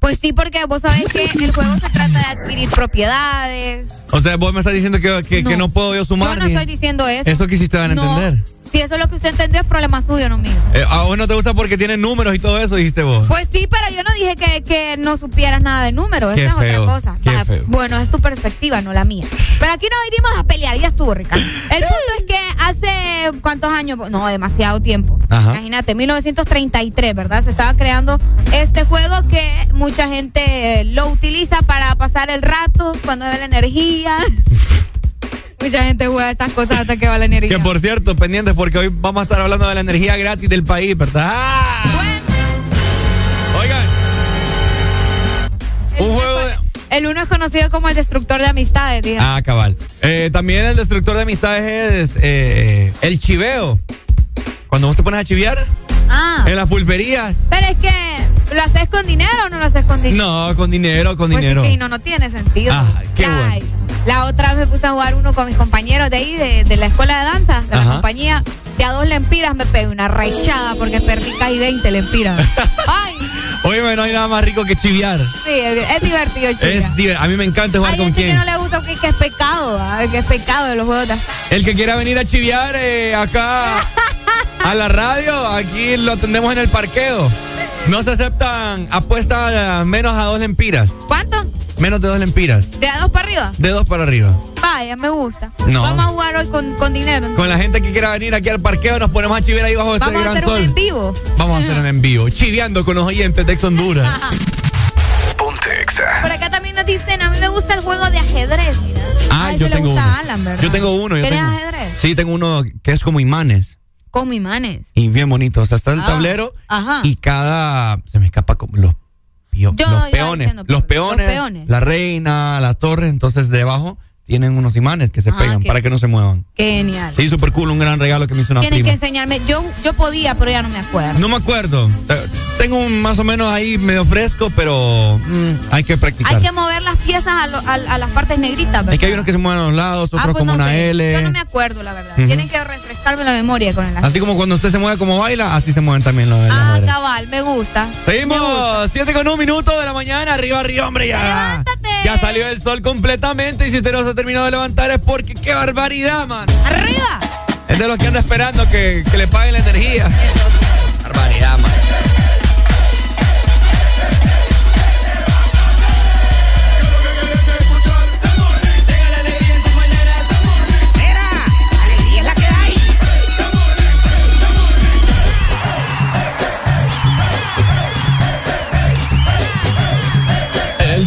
Pues sí, porque vos sabés que el juego se trata de adquirir propiedades. O sea, vos me estás diciendo que, que no, que no puedo yo sumar. Yo no estoy diciendo eso. Eso quisiste dar a No. entender. Si eso es lo que usted entendió, es problema suyo, no mío. Eh, a vos no te gusta porque tiene números y todo eso, dijiste vos. Pues sí, pero yo no dije que, que no supieras nada de números. Qué Esa es otra cosa. qué Va, feo. Bueno, es tu perspectiva, no la mía. Pero aquí no vinimos a pelear, ya estuvo, Ricardo. El punto es que hace cuántos años, no, demasiado tiempo. Ajá. Imagínate, 1933, ¿verdad? Se estaba creando este juego que mucha gente lo utiliza para pasar el rato cuando ve la energía. [LAUGHS] mucha gente juega estas cosas hasta que va la energía. Que por cierto, pendientes porque hoy vamos a estar hablando de la energía gratis del país, ¿verdad? ¡Ah! Oigan. Un juego de... El uno es conocido como el destructor de amistades, digamos. Ah, cabal. Eh, también el destructor de amistades es eh, el chiveo. Cuando vos te pones a chivear Ah. en las pulperías. Pero es que, ¿lo haces con dinero o no lo haces con dinero? No, con dinero, con Pues dinero. sí no, no tiene sentido. Ay, qué bueno. La otra vez me puse a jugar uno con mis compañeros de ahí, de, de la escuela de danza, de Ajá. la compañía. De a dos lempiras me pegué una rechada porque perdí casi 20 lempiras. [LAUGHS] Ay, Oye, no hay nada más rico que chivear. sí, es, divertido, chica. Es diver- A mí me encanta jugar Hay con gente que no le gusta que, que es pecado, ¿ah? que es pecado de los juegos de. El que quiera venir a chivear eh, acá a la radio, aquí lo atendemos en el parqueo. No se aceptan apuestas menos a dos lempiras. ¿Cuánto? Menos de dos lempiras. ¿De a dos para arriba? De dos para arriba. Vaya, me gusta. No. Vamos a jugar hoy con, con dinero. Con la gente que quiera venir aquí al parqueo, nos ponemos a chivear ahí bajo ese Vamos a gran hacer un sol. en vivo. Vamos a hacer un en vivo. Chiveando con los oyentes de Ex Honduras. [LAUGHS] Ponte Exa. Por acá también nos dicen, a mí me gusta el juego de ajedrez, mira. Ah, a yo tengo gusta uno. a Alan, ¿verdad? Yo tengo uno. Yo ¿Tienes tengo. ajedrez? Sí, tengo uno que es como imanes. Con imanes. Y bien bonito. O sea, está el Ah, tablero Ajá. y cada. Se me escapa como los, Yo los peones. los peones. los peones. La reina, la torre. Entonces, debajo tienen unos imanes que se Ah, pegan para que no se muevan. Genial. Sí, súper cool. Un gran regalo que me hizo una Tienes que prima. enseñarme. Yo, yo podía, pero ya no me acuerdo. No me acuerdo. Tengo un más o menos ahí medio fresco, pero mm, hay que practicar. Hay que mover las piezas a, lo- a- a las partes negritas, ¿verdad? Es que hay unos que se mueven a los lados, otros Ah, pues como no una sé. L. Yo no me acuerdo, la verdad. Tienen que refrescarme la memoria con el ajedrez. Así como cuando usted se mueve como baila, así se mueven también los de Ah, cabal, me gusta. Me gusta. Seguimos, 7 con un minuto de la mañana, arriba, arriba, hombre, ya. ¡Levántate! Ya salió el sol completamente y si usted no se ha terminado de levantar es porque qué barbaridad, man. ¡Arriba! Es de los que anda esperando que, que le paguen la energía. Barbaridad, man.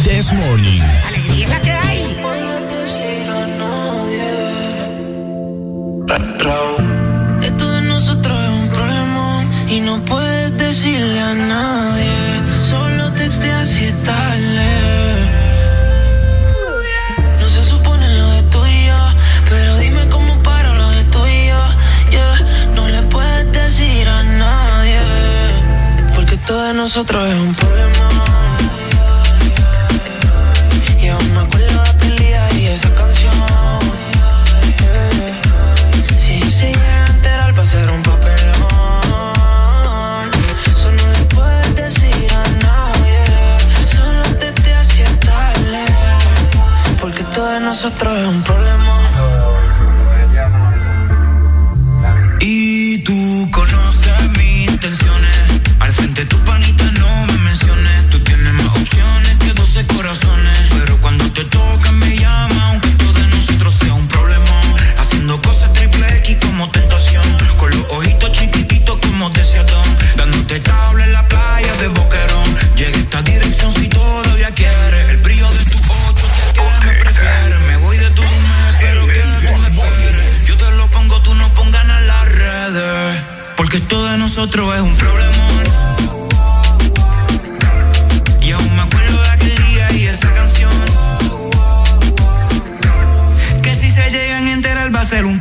This Morning. Alegría que hay. Esto de nosotros es un problema y no puedes decirle a nadie. Solo texteas es tarde. No se supone lo de tú y yo, pero dime cómo paro lo de tú y yo. Yeah. No le puedes decir a nadie, porque esto de nosotros es un problema. nosotros es un problema. Y tú conoces mis intenciones. Al frente de tu panita no me menciones. Tú tienes más opciones que 12 corazones. Pero cuando te toca me llama, aunque todo de nosotros sea un problema. Haciendo cosas triple X como te es un problemón. Y aún me acuerdo de aquel día y esa canción. Que si se llegan a enterar va a ser un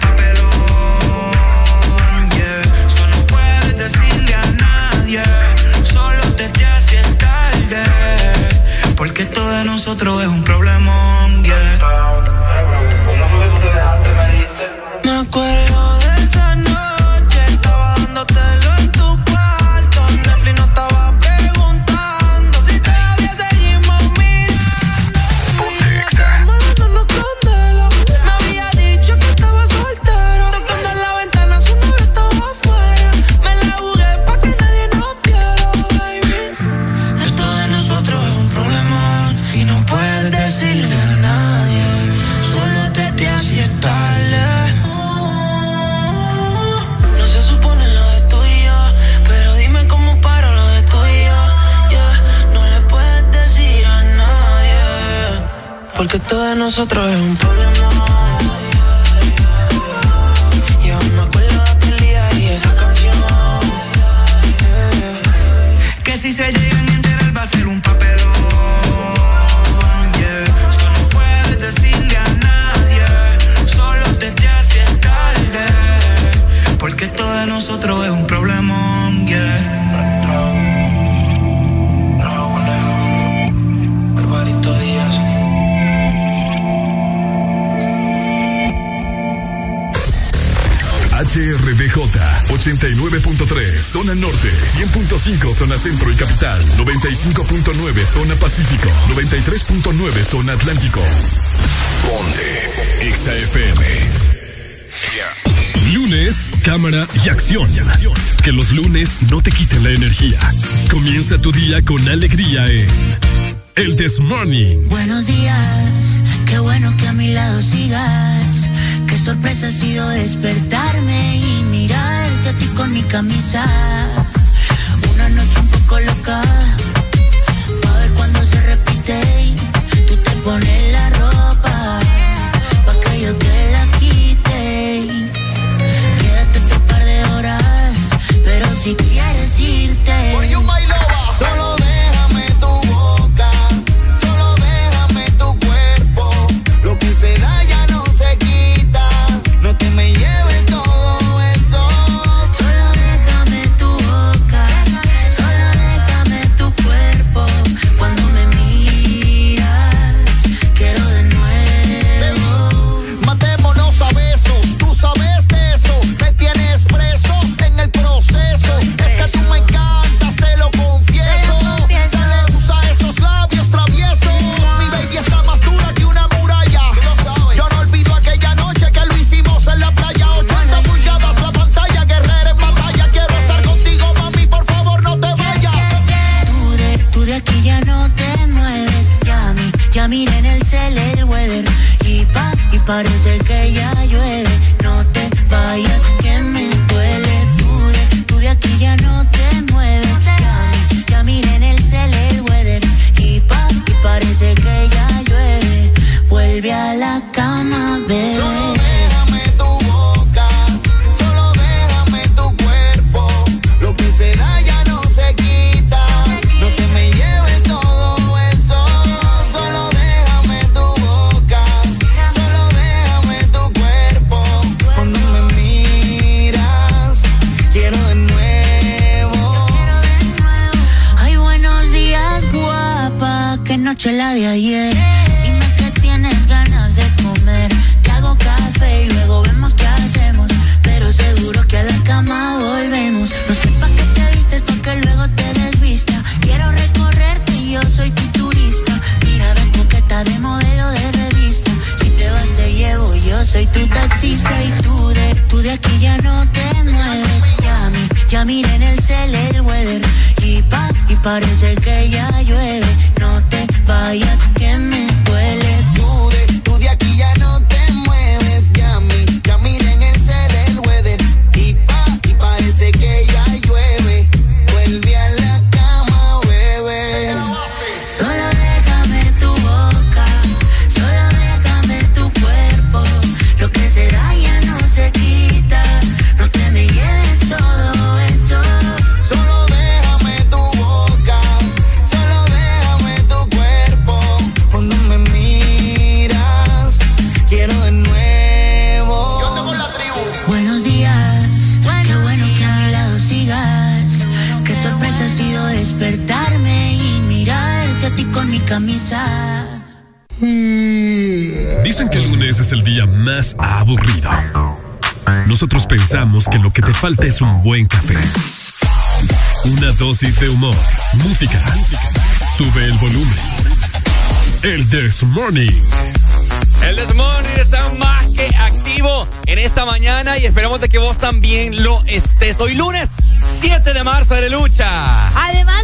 corazón atlántico. Ponte Exa FM. Lunes, cámara y acción. Que los lunes no te quiten la energía. Comienza tu día con alegría en El This Morning. Buenos días, qué bueno que a mi lado sigas. Qué sorpresa ha sido despertarme y mirarte a ti con mi camisa de humor, música. Sube el volumen. El This Morning. El This Morning está más que activo en esta mañana y esperamos de que vos también lo estés. Hoy lunes 7 de marzo de lucha. Además,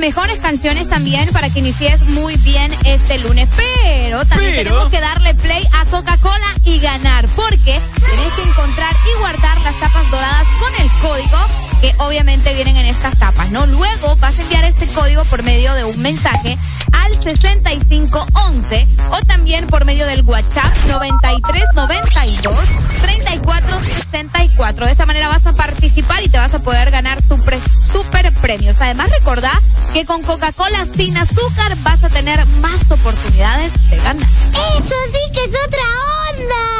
mejores canciones también para que inicies muy bien este lunes. Pero también tenemos que darle play a Coca-Cola y ganar, porque tenés que encontrar y guardar las tapas doradas con el código que obviamente vienen en estas tapas, ¿no? Luego vas a enviar este código por medio de un mensaje al 6511 o también por medio del WhatsApp 9392 3464. De esta manera vas a participar y te vas a poder ganar super, super premios. Además, recordad que con Coca-Cola sin azúcar vas a tener más oportunidades de ganar. Eso sí que es otra onda.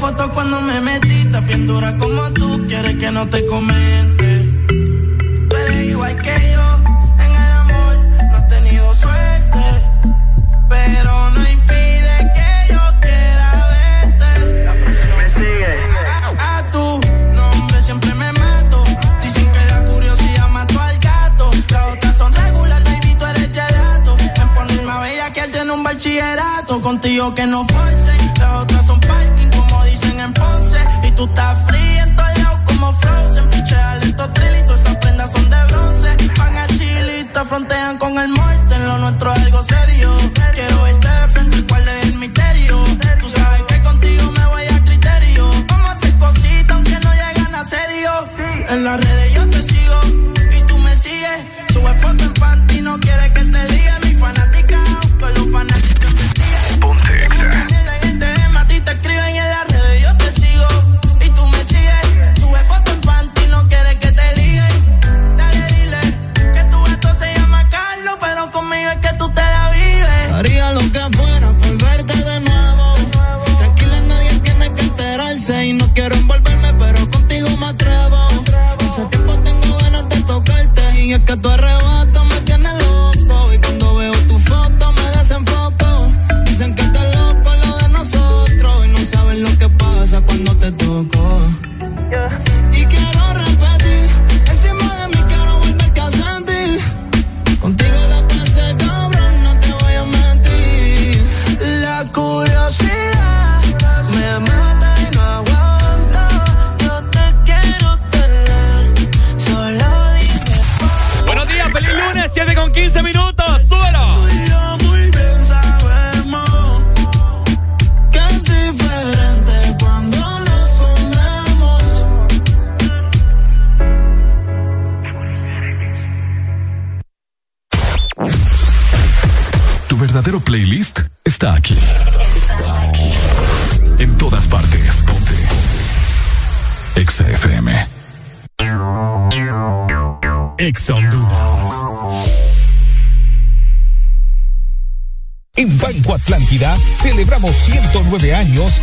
Foto cuando me metiste, bien dura como tú, quieres que no te comente. Tú eres igual que yo, en el amor no has tenido suerte, pero no impide que yo quiera verte. Me sigue. A, a tu nombre siempre me mato. Dicen que la curiosidad mató al gato. Las otras son regular, baby, tú eres gelato. En ponerme a bella que él tiene un bachillerato. Contigo que no forcen. Las otras son parking, en Ponce. Y tú estás fría en todos lados como Frozen. Pichea lento trilitos, esas prendas son de bronce. Van a chilita, frontean con el muerte. En lo nuestro es algo serio.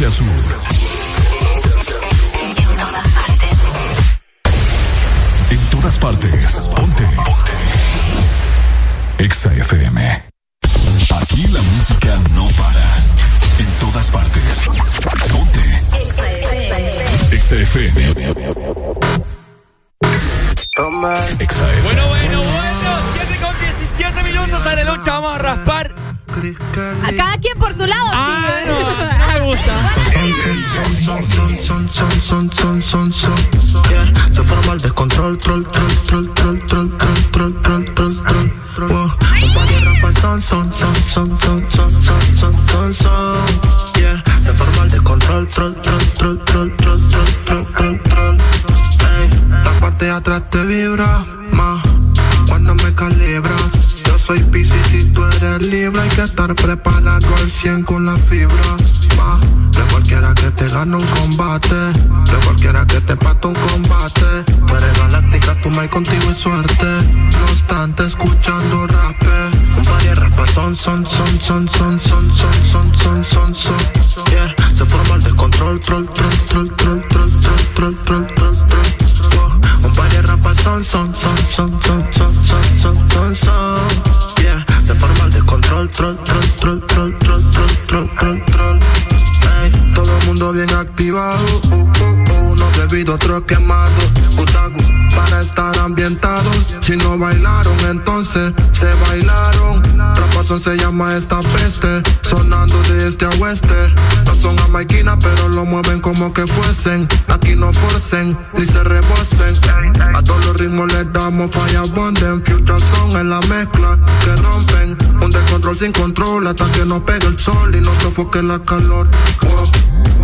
De norte a sur. En todas partes. Ponte. Exa FM. Aquí la música no para. En todas partes. Ponte. Exa FM. Exa FM. Bueno, bueno, bueno. 7 con 17 minutos a la lucha. Vamos a raspar. A cada quien por su lado. Ah, sí. no, no me [LAUGHS] gusta. Son, son, son, son, son. Se forma el descontrol, troll, troll, troll, troll, troll, troll, troll, troll, troll. Un par de rapas son, son, son, son, son, son, son, son, son, son. Yeah. Se forma el descontrol, troll, troll, troll, troll, troll, troll, troll, troll, la parte de atrás te vibra más cuando me calibras. Soy Pisces y tú eres libre. Hay que estar preparado al 100 con la fibra. Ma, de cualquiera que te gane un combate. De cualquiera que te pate un combate. Tú eres galáctica, tú me contigo es suerte. No obstante, escuchando rap. Un par de rapas son, son, son, son, son, son, son, son, son, son, son. Yeah, se forma el descontrol, troll, troll, troll, troll, troll, son, son, son, son, son, son, son, son, son, son. Yeah, se forma el descontrol, troll, troll, troll, troll, troll, troll, troll, troll, troll. Ey, todo el mundo bien activado. Uh, uh, uh, uno bebido, otro quemado. Utagus para estar ambientados. Si no bailaron, entonces se bailaron. Rapazón se llama esta peste. Sonando de este a oeste. No son jamaiquinas, pero lo mueven como que fuesen. Aquí no forcen, ni se rebosen. A todos los ritmos les damos falla bonden. Future son en la mezcla que rompen. Un descontrol sin control hasta que nos pegue el sol y nos sofoque la calor.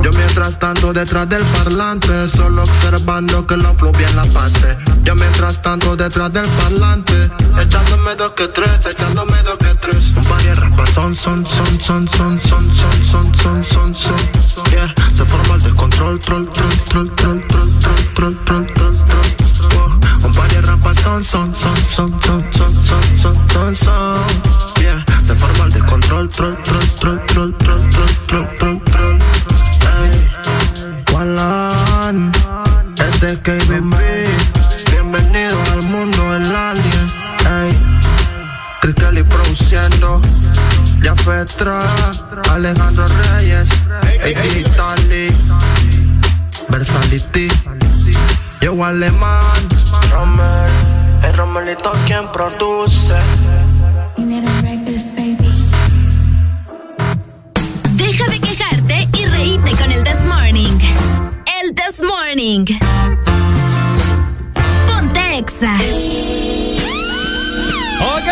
Yo mientras tanto detrás del parlante, solo observando que la flow bien la pase. Yo mientras tanto detrás del parlante, echándome dos que tres, echándome dos que tres. Un par de rapas son, son, son, son, son, son, son, son, son, son, son. Yeah, se forma el descontrol, troll, troll, troll, troll, troll, troll, troll, troll, troll, troll. Un par de rapas son, son, son, son, son, son, son, son, son, son. Yeah, se forma el descontrol, troll, troll, troll, troll, troll, troll, troll. Estrada, Alejandro Reyes, hey, Digitali, Versality, yo Alemán, Rommel, el Romelito quien produce. Deja de quejarte y reíte con el This Morning. El This Morning. Ponte Exa. Ok,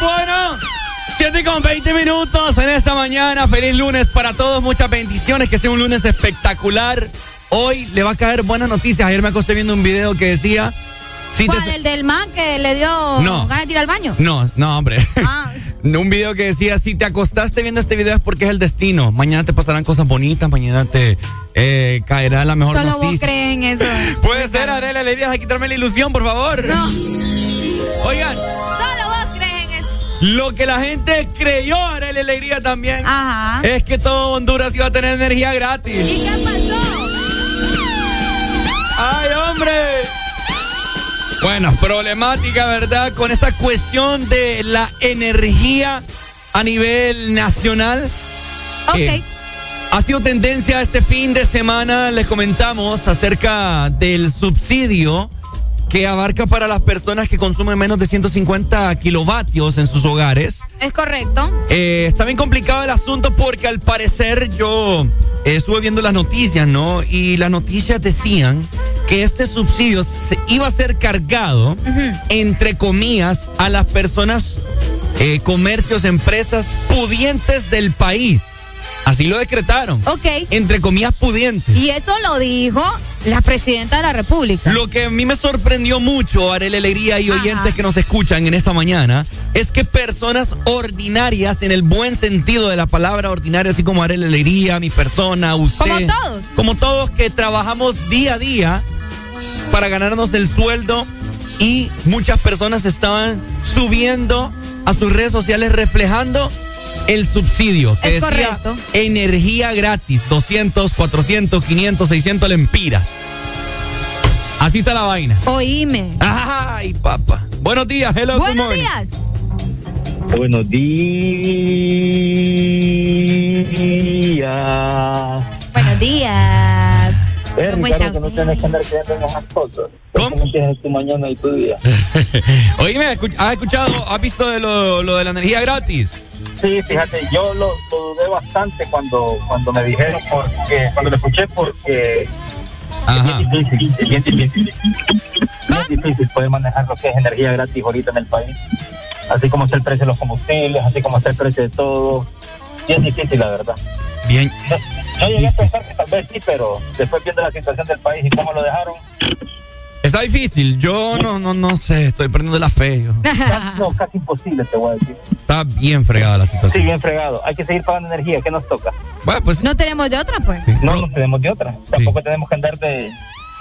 bueno. 7 con 20 minutos en esta mañana. Feliz lunes para todos. Muchas bendiciones. Que sea un lunes espectacular. Hoy le va a caer buenas noticias. Ayer me acosté viendo un video que decía. si te- ¿Cuál? ¿El del man que le dio No. ganas de ir al baño? No, no, hombre. Ah. [LAUGHS] Un video que decía, si te acostaste viendo este video es porque es el destino. Mañana te pasarán cosas bonitas, mañana te eh, caerá la mejor Solo vos noticia. crees en eso. [LAUGHS] Puede ser, Arela, le irías a quitarme la ilusión, por favor. No. Oigan, lo que la gente creyó, Arela Alegría también, Ajá. es que todo Honduras iba a tener energía gratis. ¿Y qué pasó? ¡Ay, hombre! Bueno, problemática, ¿verdad? Con esta cuestión de la energía a nivel nacional. Ok. Eh, ha sido tendencia este fin de semana, les comentamos acerca del subsidio que abarca para las personas que consumen menos de 150 kilovatios en sus hogares. Es correcto. Eh, está bien complicado el asunto porque al parecer yo eh, estuve viendo las noticias, ¿no? Y las noticias decían que este subsidio se iba a ser cargado, entre comillas, a las personas, eh, comercios, empresas pudientes del país. Así lo decretaron. Ok. Entre comillas, pudientes. Y eso lo dijo la presidenta de la República. Lo que a mí me sorprendió mucho, Arele Alegría y Ajá. oyentes que nos escuchan en esta mañana, es que personas ordinarias, en el buen sentido de la palabra ordinaria, así como Arele Alegría, mi persona, usted. Como todos. Como todos que trabajamos día a día para ganarnos el sueldo y muchas personas estaban subiendo a sus redes sociales reflejando el subsidio que Es decía correcto. energía gratis, 200, 400, 500, 600 lempiras. Así está la vaina. Oíme. Ay, papá. Buenos días, hello, good Buenos días. Buenos días. Buenos días. Eh, ¿Cómo Ricardo, que no tienes que andar creyendo en esas cosas. ¿Cómo empiezas tu mañana y tu día? [LAUGHS] Oíme, ¿has escuchado, has visto de lo, lo de la energía gratis? Sí, fíjate, yo lo, lo dudé bastante cuando, cuando me dijeron, porque cuando lo escuché, porque Ajá. es bien difícil, es bien difícil. Es bien difícil poder manejar lo que es energía gratis ahorita en el país. Así como está el precio de los combustibles, así como está el precio de todo. Bien difícil, la verdad. Bien. Yo llegué a pensar que tal vez sí, pero después viendo la situación del país y cómo lo dejaron, Está difícil. Yo no, no, no sé, estoy perdiendo la fe. yo. no, casi imposible, te voy a decir. Está bien fregada la Sí, situación. bien fregado. Hay que seguir pagando energía, ¿qué nos toca? Bueno, pues No tenemos de otra, pues. No, no tenemos de otra. Tampoco tenemos que andar de,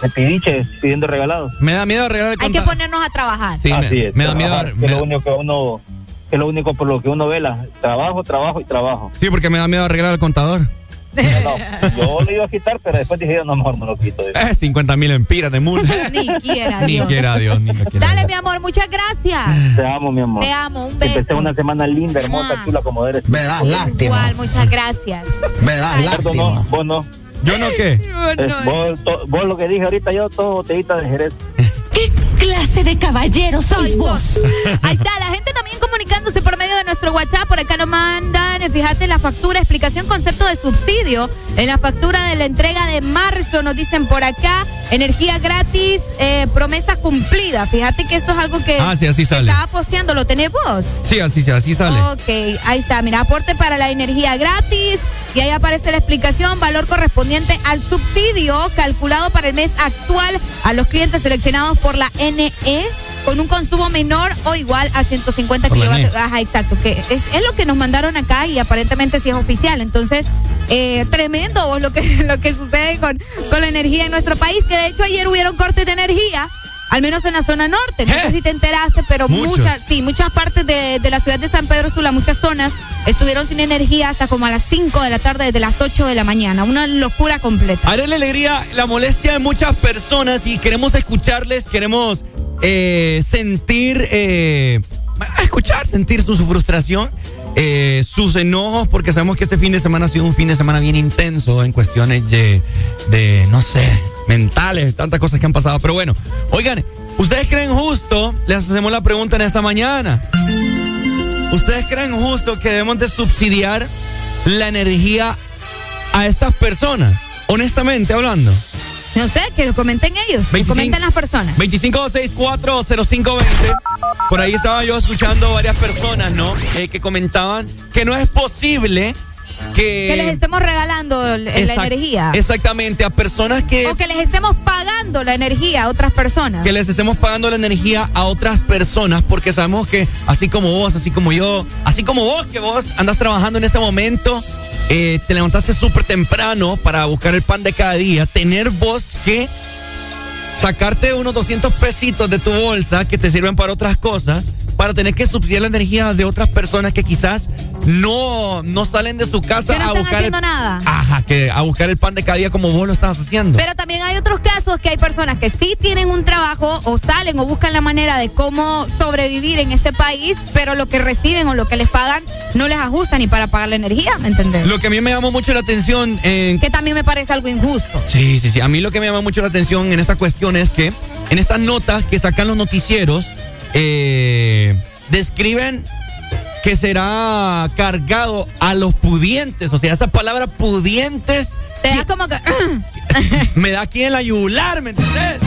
de pidiches pidiendo regalados. me da miedo arreglar el Hay que ponernos a trabajar. Sí, me, Así es, me da miedo. me da- lo único que uno que lo único por lo que uno vela, trabajo, trabajo y trabajo. sí, porque me da miedo arreglar el contador. No, yo lo iba a quitar, pero después dije, no, mejor no lo quito. [LAUGHS] Eh, 50 mil empiras de multa. [LAUGHS] Ni quiera, Ni Dios. quiera Dios, ni quiera. Dale, mi amor, muchas gracias. Te amo, mi amor. Te amo, un Que empecé beso. una semana linda, hermosa, Ah. chula como eres. Me das lástima. Igual, muchas gracias. Me das Ricardo, no, lástima. vos no. ¿Yo no qué? Es vos, to- vos lo que dije ahorita yo, todo botellita de Jerez. ¿Qué clase de caballero sois vos? Ahí está, la gente medio de nuestro WhatsApp. Por acá nos mandan, fíjate, la factura, explicación, concepto de subsidio. En la factura de la entrega de marzo nos dicen por acá, energía gratis, eh, promesa cumplida. Fíjate que esto es algo que Ah, sí, así sale. estaba posteando, ¿lo tenés vos? Sí, así, sí, así sale. Ok, ahí está. Mira, aporte para la energía gratis. Y ahí aparece la explicación, valor correspondiente al subsidio calculado para el mes actual a los clientes seleccionados por la NE con un consumo menor o igual a 150 Por la kilovatios. Ajá, exacto. Que es, es lo que nos mandaron acá y aparentemente sí es oficial. Entonces, eh, tremendo vos, lo que, [LAUGHS] lo que sucede con, con la energía en nuestro país. Que de hecho ayer hubieron cortes de energía. Al menos en la zona norte. No sé si te enteraste, pero Muchos. muchas, sí, muchas partes de, de la ciudad de San Pedro Sula, muchas zonas, estuvieron sin energía hasta como a las 5 de la tarde, desde las 8 de la mañana. Una locura completa. Haré la alegría, la molestia de muchas personas y queremos escucharles, queremos eh, sentir, eh, escuchar, sentir su, frustración, eh, sus enojos, porque sabemos que este fin de semana ha sido un fin de semana bien intenso en cuestiones de, de no sé, mentales, tantas cosas que han pasado. Pero bueno, oigan, ¿ustedes creen justo? Les hacemos la pregunta en esta mañana. ¿Ustedes creen justo que debemos de subsidiar la energía a estas personas? Honestamente hablando. No sé, que lo comenten ellos, que 25. comenten las personas. 25640520. Por ahí estaba yo escuchando varias personas, ¿no? Eh, que comentaban que no es posible que... Que les estemos regalando la energía. Exactamente, a personas que... O que les estemos pagando la energía a otras personas. que les estemos pagando la energía a otras personas porque sabemos que así como vos, así como yo, así como vos que vos andas trabajando en este momento, eh, te levantaste súper temprano para buscar el pan de cada día, tener vos que sacarte unos 200 pesitos de tu bolsa que te sirven para otras cosas, para tener que subsidiar la energía de otras personas que quizás no, no salen de su casa Que no a están buscar haciendo el, nada. Ajá, que a buscar el pan de cada día como vos lo estás haciendo. Pero también hay otros casos que hay personas que sí tienen un trabajo o salen o buscan la manera de cómo sobrevivir en este país, pero lo que reciben o lo que les pagan no les ajusta ni para pagar la energía, ¿me entendés? Lo que a mí me llamó mucho la atención en Que también me parece algo injusto. Sí, sí, sí. A mí lo que me llama mucho la atención en esta cuestión es que en estas notas que sacan los noticieros, eh, describen que será cargado a los pudientes. O sea, esa palabra pudientes Te da como que... [LAUGHS] me da aquí en la yugular, ¿me entendés?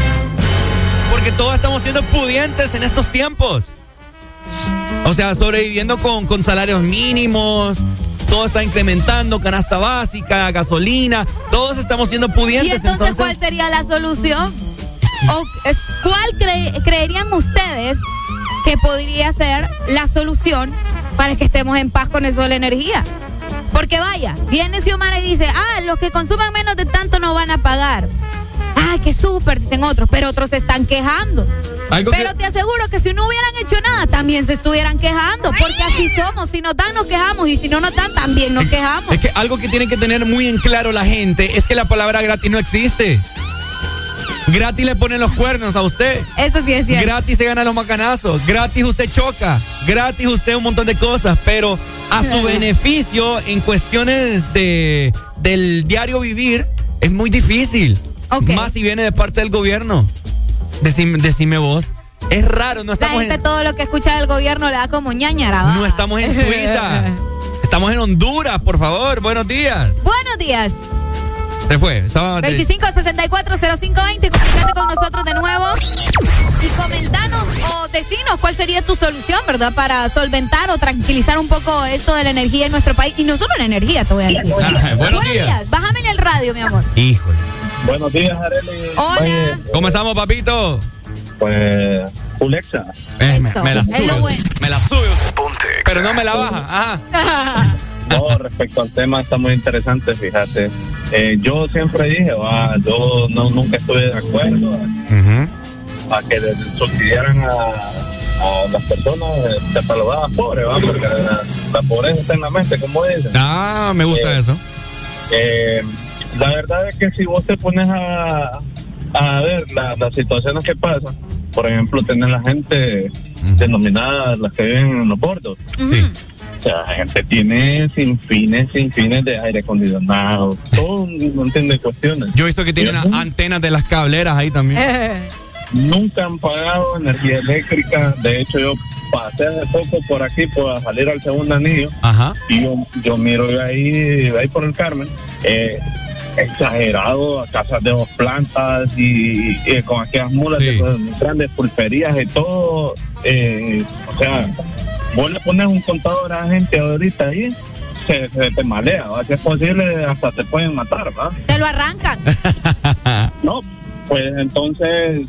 Porque todos estamos siendo pudientes en estos tiempos. O sea, sobreviviendo con, con salarios mínimos. Todo está incrementando, canasta básica, gasolina. Todos estamos siendo ¿Y pudientes. entonces, cuál sería la solución? ¿O cuál cre- creerían ustedes que podría ser la solución para que estemos en paz con eso de la energía? Porque vaya, viene Xiomara y dice, ah, los que consuman menos de tanto no van a pagar. Ah, qué súper, dicen otros, pero otros se están quejando. Algo pero que- te aseguro que si no hubieran hecho nada, también se estuvieran quejando, porque así somos. Si nos dan, nos quejamos, y si no nos dan, también nos quejamos. Es que algo que tienen que tener muy en claro la gente es que la palabra gratis no existe. Gratis le ponen los cuernos a usted. Eso sí es cierto. Gratis se gana los macanazos. Gratis usted choca. Gratis usted un montón de cosas. Pero a su [LAUGHS] beneficio en cuestiones de, del diario vivir es muy difícil. Más si viene de parte del gobierno. Decime, decime vos. Es raro, no La estamos gente en, todo lo que escucha del gobierno le da como ñañara. ¿va? no estamos en [LAUGHS] Suiza. Estamos en Honduras, por favor. Buenos días. Buenos días. Se fue. Estaba de- 25640520, comunícate con nosotros de nuevo y comentanos o decinos cuál sería tu solución, ¿verdad? Para solventar o tranquilizar un poco esto de la energía en nuestro país. Y no solo la energía, te voy a decir. Ah, buenos días. Bájame en el radio, mi amor. Híjole. Buenos días, Arely. Hola. ¿Cómo estamos, papito? Pues, Ulexa. Eh, me, la es sube. lo bueno. Me la sube. Pero no me la baja. Ajá. [LAUGHS] No, respecto al tema está muy interesante, fíjate. Eh, yo siempre dije, va, yo no, nunca estuve de acuerdo a que le subsidiaran a, a las personas eh, catalogadas pobres, ¿va? porque la, la pobreza está en la mente, como dicen. Ah, me gusta Eh, eso. Eh, la verdad es que si vos te pones a, a ver la- las situaciones que pasan, por ejemplo, tener la gente denominada las que viven en los bordos, O sea, la gente tiene sin fines, sin fines de aire acondicionado, todo un montón de cuestiones. Yo he visto que tienen antenas de las cableras ahí también. [LAUGHS] Nunca han pagado energía eléctrica. De hecho, yo pasé hace poco por aquí para salir al segundo anillo. Ajá. Y yo, yo miro ahí, ahí por el Carmen, eh, exagerado, casas de dos plantas y, y con aquellas mulas de esas grandes pulperías y todo. eh, o sea, vos le pones un contador a la gente ahorita ahí. Se, se te malea, ¿va? si es posible hasta te pueden matar, ¿va? Te lo arrancan. [LAUGHS] No, pues entonces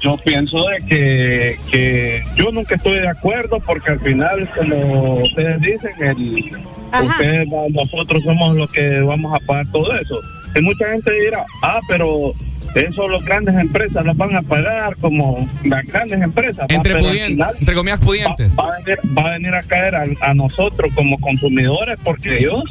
yo pienso de que, que yo nunca estoy de acuerdo porque al final, como ustedes dicen, el, ustedes, nosotros somos los que vamos a pagar todo eso. Y mucha gente dirá, ah, pero eso las grandes empresas las van a pagar como las grandes empresas. Entre, final entre comillas pudientes. va a venir, va a, venir a caer a, a nosotros como consumidores porque ellos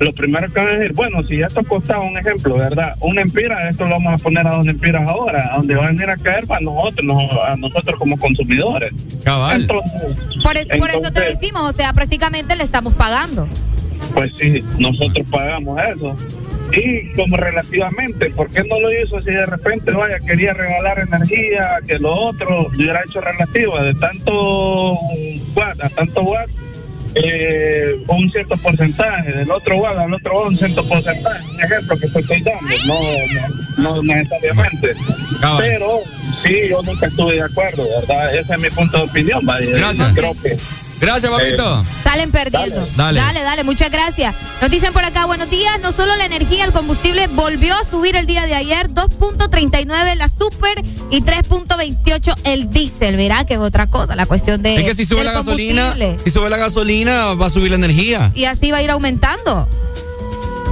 lo primero que van a decir, bueno, si esto costaba un ejemplo, ¿verdad? Una empira, esto lo vamos a poner a dos empiras ahora, a donde va a venir a caer para nosotros, no- a nosotros como consumidores. Cabal. Entonces, Por, es- por eso te decimos, o sea, prácticamente le estamos pagando. Pues sí, nosotros pagamos eso. Y como relativamente, ¿por qué no lo hizo si de repente, vaya, quería regalar energía, que lo otro lo hubiera hecho relativa, de tanto watt a tanto watt, eh, un cierto porcentaje, del otro watt al otro watt un cierto porcentaje, un ejemplo que te estoy dando, no, no, no necesariamente. Pero sí, yo nunca estuve de acuerdo, ¿verdad? Ese es mi punto de opinión, vaya. Gracias. Creo que Gracias, papito. Salen perdiendo. Dale. dale, dale, muchas gracias. Nos dicen por acá, buenos días. No solo la energía, el combustible volvió a subir el día de ayer, 2.39 la super y 3.28 el diésel. Verá que es otra cosa, la cuestión de. es que si sube la gasolina, si sube la gasolina, va a subir la energía. Y así va a ir aumentando.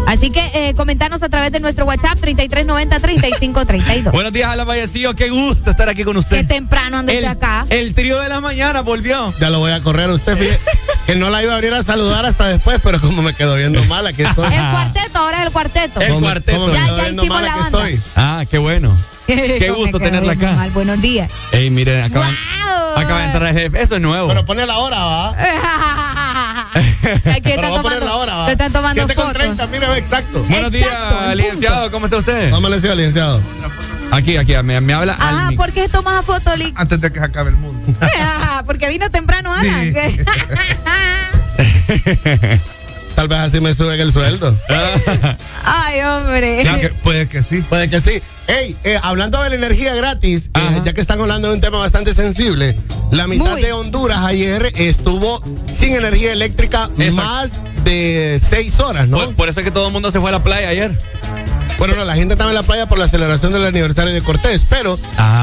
Así que eh, comentarnos a través de nuestro WhatsApp 3390-3532. Buenos días, Alan Vallecillo. Qué gusto estar aquí con usted. Qué temprano andes el, acá. El trío de la mañana volvió. Ya lo voy a correr a usted, fíjese, que no la iba a abrir a saludar hasta después, pero como me quedó viendo mal, aquí estoy. El cuarteto, ahora es el cuarteto. El cuarteto. Como Ya, ya hicimos mal, la banda. estoy. Ah, qué bueno. Qué gusto tenerla acá. mal. Buenos días. Ey, miren, acaba, acaba de entrar el jefe. Eso es nuevo. Pero pone la hora, va. [LAUGHS] Aquí a poner tomando, la hora, va. te están tomando 7 con fotos. 30, mire, ve exacto. Buenos días, licenciado. ¿Cómo está usted? ¿Cómo le decía, licenciado? Aquí, aquí, me, me habla. Ajá, ¿por qué tomas foto, Lick? Antes de que se acabe el mundo. [LAUGHS] Porque vino temprano, Ana. Sí. [LAUGHS] Tal vez así me suben el sueldo. [LAUGHS] Ay, hombre. Ya que- puede que sí. Puede que sí. Hey, eh, hablando de la energía gratis, eh, ya que están hablando de un tema bastante sensible, la mitad Muy. de Honduras ayer estuvo sin energía eléctrica más de seis horas, ¿no? Por, por eso es que todo el mundo se fue a la playa ayer. Bueno, no, la gente estaba en la playa por la celebración del aniversario de Cortés, pero...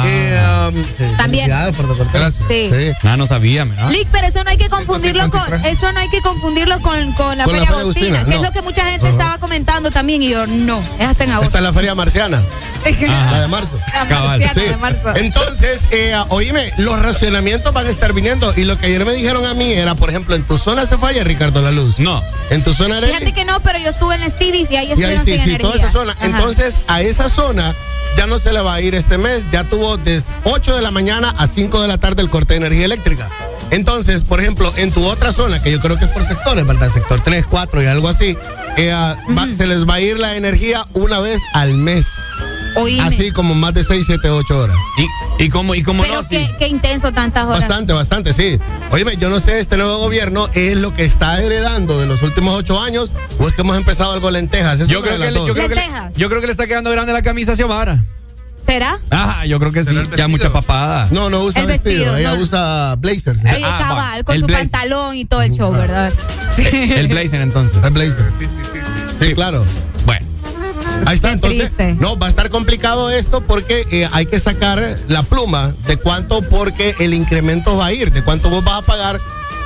eh, um, sí, También. por Cortés. Sí. Ah, no sabía, mira. Lick, pero eso no hay que confundirlo con eso no hay que confundirlo con, con la Con Feria Agustina, Agustina, que es lo que mucha gente estaba comentando también y yo no, es hasta en agosto. Está en la feria marciana. [LAUGHS] La de marzo. La Cabal. marciana Sí. de marzo. Entonces, eh, oíme, los racionamientos van a estar viniendo. Y lo que ayer me dijeron a mí era, por ejemplo, en tu zona se falla, Ricardo, la luz. No. En tu zona Arely, Fíjate que no, pero yo estuve en la Stevie's y ahí Y ahí estuvieron sí, sin sí, energía. toda esa zona. Ajá. Entonces, a esa zona ya no se le va a ir este mes. Ya tuvo de 8 de la mañana a 5 de la tarde el corte de energía eléctrica. Entonces, por ejemplo, en tu otra zona, que yo creo que es por sectores, ¿verdad? Sector 3, 4 y algo así, eh, ah, va- se les va a ir la energía una vez al mes. Oíme. Así como más de 6, 7, 8 horas. ¿Y, y cómo, y cómo Pero no? qué, qué intenso tantas horas. Bastante, bastante, sí. Óyeme, yo no sé, este nuevo gobierno es lo que está heredando de los últimos ocho años o es que hemos empezado algo lentejas. Yo creo, que le, yo, creo que le, Lentejas. yo creo que le está quedando grande la camisa a Xiomara. ¿Será? Ajá, yo creo que sí. Ya mucha papada. No, no usa El vestido, vestido, ella no. usa blazers. Ahí Ah, cabal, con El su blazer. pantalón y todo el show, ¿verdad? El blazer entonces. El blazer. Sí, claro. [LAUGHS] Ahí está, Qué entonces. triste. No, va a estar complicado esto porque eh, hay que sacar la pluma de cuánto, porque el incremento va a ir, de cuánto vos vas a pagar.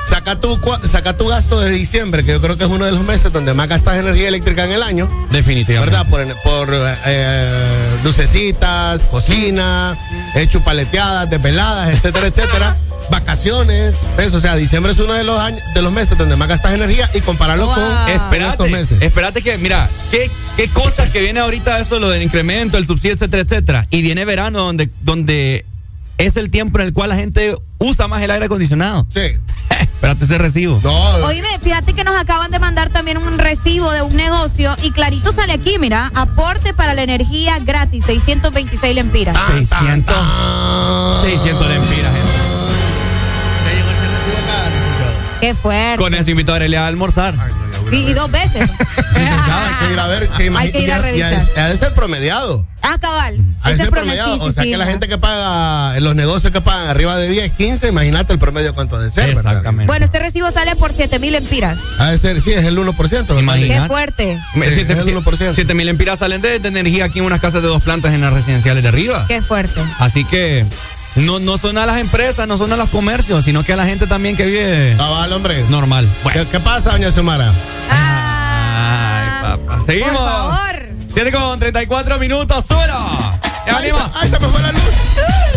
Saca tu, cua- saca tu gasto de diciembre, que yo creo que es uno de los meses donde más gastas energía eléctrica en el año. Definitivamente. ¿Verdad? Por, por eh, lucecitas, cocina, eh, chupaleteadas, desveladas, etcétera, etcétera. Vacaciones, eso, o sea, diciembre es uno de los años, de los meses donde más gastas energía y compararlo con estos Espérate, meses. espérate que, mira, qué, qué cosas que viene ahorita esto, lo del incremento, el subsidio, etcétera, etcétera. Y viene verano donde, donde es el tiempo en el cual la gente usa más el aire acondicionado. Sí. [LAUGHS] Espérate ese recibo. No. Oíme, fíjate que nos acaban de mandar también un recibo de un negocio y clarito sale aquí, mira, aporte para la energía gratis, 626 lempiras. 600. 600 lempiras, gente. Qué fuerte. Con eso invito a Aurelia a almorzar. Y, y dos veces. [LAUGHS] Licenciada, hay que ir a ver. que Hay que ir a y- y- y- revisar. Ha de ser promediado. Ah, cabal. Ha de Ese ser promediado. O sea sí, que la gente que paga, los negocios que pagan arriba de 10, 15, imagínate el promedio cuánto ha de ser. ¿verdad? Exactamente. Bueno, este recibo sale por 7 mil empiras. Ha de ser, sí, es el 1%. ¿verdad? Imagínate. Qué fuerte. Me- Sí, siete- es el 1%. siete mil empiras salen de, de energía aquí en unas casas de dos plantas en las residenciales de arriba. Qué fuerte. Así que no, no son a las empresas, no son a los comercios, sino que a la gente también que vive Cabal, hombre. normal. Bueno. ¿Qué, qué pasa, doña Xiomara? Ay, papá. Seguimos. Por favor. 7 con 34 minutos, ¡Suelo! ¡Ya ahí se me fue la luz.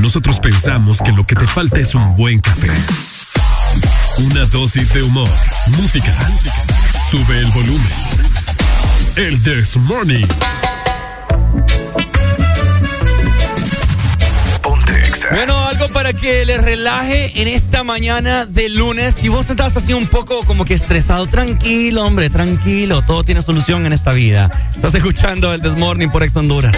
Nosotros pensamos que lo que te falta es un buen café. Una dosis de humor, música. Sube el volumen. El This Morning. Bueno, algo para que les relaje en esta mañana de lunes. Si vos estás así un poco como que estresado, tranquilo, hombre, tranquilo. Todo tiene solución en esta vida. Estás escuchando el Desmorning por Ex Honduras.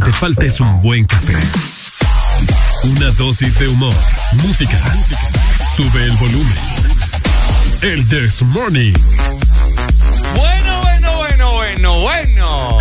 Que te falta es un buen café. Una dosis de humor, música. Sube el volumen. El This Morning. Bueno, bueno, bueno, bueno, bueno.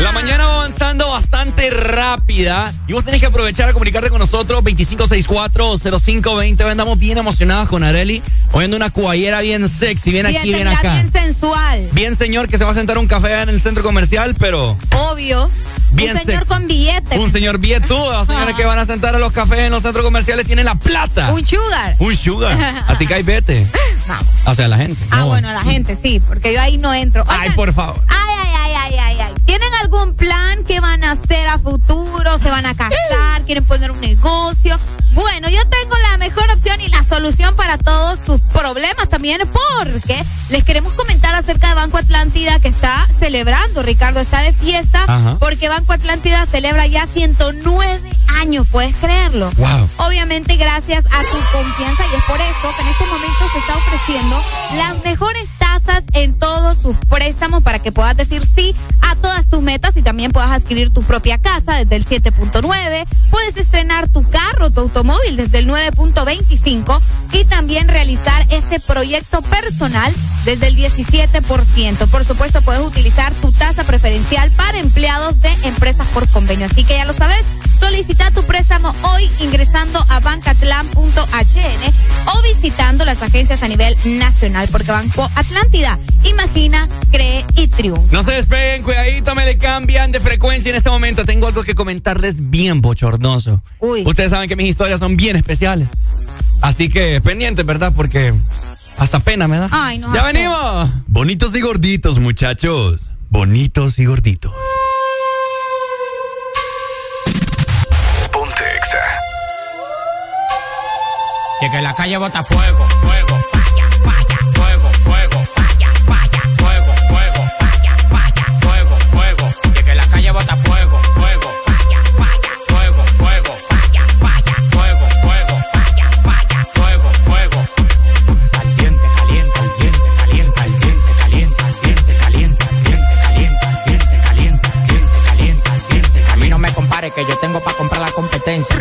La mañana va avanzando bastante rápida y vos tenés que aprovechar a comunicarte con nosotros 2564-0520. Andamos bien emocionados con Areli, oyendo una cuayera bien sexy, bien aquí, bien acá. Bien sensual. Bien señor que se va a sentar un café en el centro comercial, pero Obvio. Bien Un señor sexy. con billete. un señor los [LAUGHS] señores que van a sentar a los cafés en los centros comerciales tienen la plata. Un sugar. Un sugar. [LAUGHS] Así que ahí vete. No. O sea, la gente. Ah, No. bueno, la gente sí, porque yo ahí no entro. Ay, por favor. Ay, ay, ay, ay, ay, ay. ¿Tienen algún plan que van a hacer a futuro? ¿Se van a casar? ¿Quieren poner un negocio? Bueno, yo tengo la mejor opción y la solución para todos tus problemas también, porque les queremos comentar acerca de Banco Atlántida que está celebrando, Ricardo, está de fiesta, Ajá. porque Banco Atlántida celebra ya 109 años, ¿puedes creerlo? Wow. Obviamente gracias a tu confianza y es por eso que en este momento se está ofreciendo las mejores tasas en todos sus préstamos para que puedas decir sí a todas tus metas y también puedas adquirir tu propia casa desde el 7.9, puedes estrenar tu carro, tu automóvil desde el 9.25 y también realizar este proyecto personal desde el 17%. Por supuesto, puedes utilizar tu tasa preferencial para empleados de empresas por convenio. Así que ya lo sabes, solicita tu préstamo hoy ingresando a bancatlan.hn o visitando las agencias a nivel nacional, porque Banco Atlántida imagina, cree y triunfa. No se despeguen, cuidadito, me le cambian de frecuencia en este momento. Tengo algo que comentarles bien bochornoso. Uy. Ustedes saben que mis historias son bien especiales. Así que pendientes, ¿verdad? Porque hasta pena me da. Ay, no. ¡Ya venimos! Bonitos y gorditos, muchachos. Bonitos y gorditos. Ponte Exa. Y que la calle bota fuego, fuego,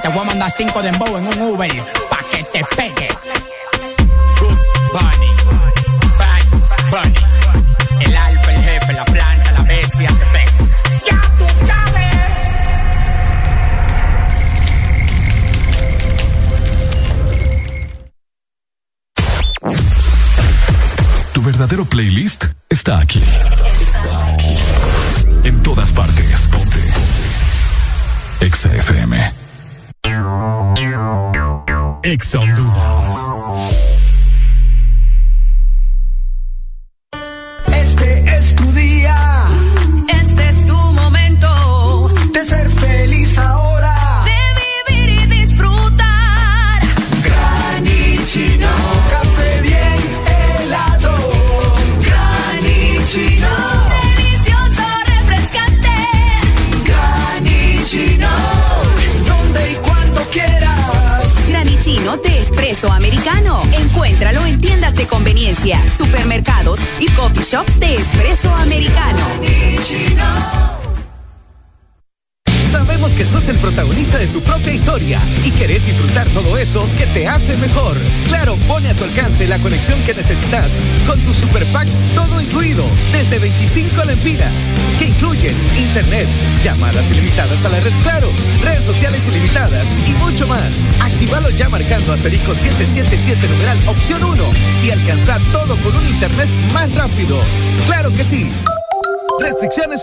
Te voy a mandar cinco dembow en un Uber.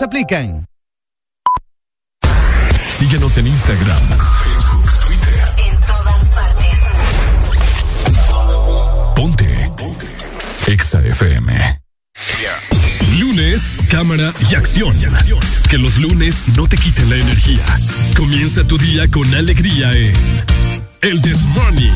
Aplican. Síguenos en Instagram, Facebook, Twitter. En todas partes. Ponte. Ponte. Exa FM. Lunes, cámara y acción. Que los lunes no te quiten la energía. Comienza tu día con alegría en El This Morning.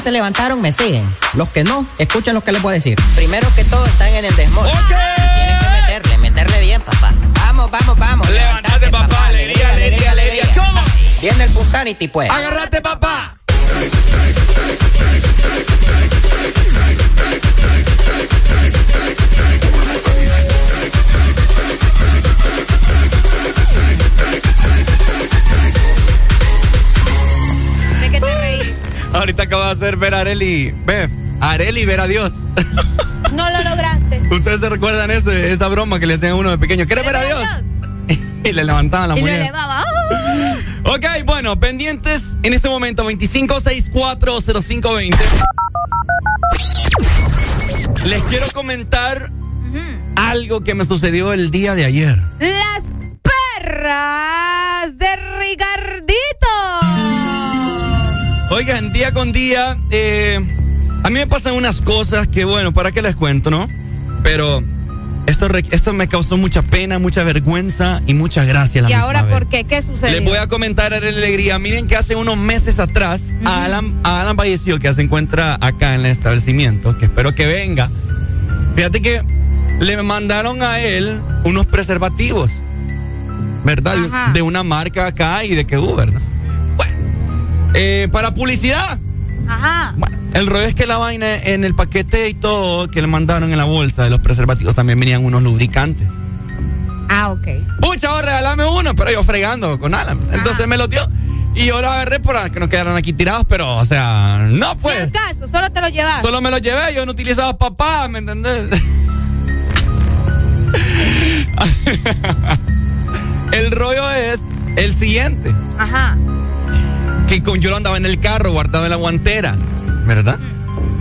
Ya se levantaron me siguen. Los que no, escuchen lo que les voy a decir. Primero que todo están en el desmorning. Tienen que meterle, meterle bien, papá. Vamos, vamos, vamos. Levántate, papá. Alegría, alegría, alegría. ¿Cómo? Viene el Punsanity, pues. Agárrate, hacer ver a Areli. Bef, a Areli ver a Dios. [LAUGHS] No lo lograste. Ustedes se recuerdan ese, esa broma que le hacían a uno de pequeño. ¿Quieres ver a Dios? [LAUGHS] y le levantaban la Y lo muñeca. elevaba. [GASPS] Ok, bueno, pendientes en este momento 25640520. Les quiero comentar algo que me sucedió el día de ayer. Día eh, a mí me pasan unas cosas que, bueno, ¿para qué les cuento, no? Pero esto, esto me causó mucha pena, mucha vergüenza y mucha gracia a la ¿Y ahora por qué? ¿Qué sucedió? Les voy a comentar a la alegría. Miren que hace unos meses atrás a Alan, a Alan Vallecillo, que se encuentra acá en el establecimiento, que espero que venga. Fíjate que le mandaron a él unos preservativos, ¿verdad? De- Ajá. De una marca acá y de que hubo, ¿verdad? Bueno, eh, para publicidad. Ajá. El rollo es que la vaina en el paquete y todo que le mandaron en la bolsa de los preservativos también venían unos lubricantes. Ah, ok. Pucha, vos regálame uno, pero yo fregando con Alan. Entonces me lo dio. Y yo lo agarré para que no quedaran aquí tirados, pero, o sea, no pues. ¿Qué caso? Solo te lo llevas. Solo me lo llevé, yo no utilizaba papá, ¿me entendés? [LAUGHS] [LAUGHS] el rollo es el siguiente. Ajá. Que con yo lo andaba en el carro, guardado en la guantera, ¿verdad?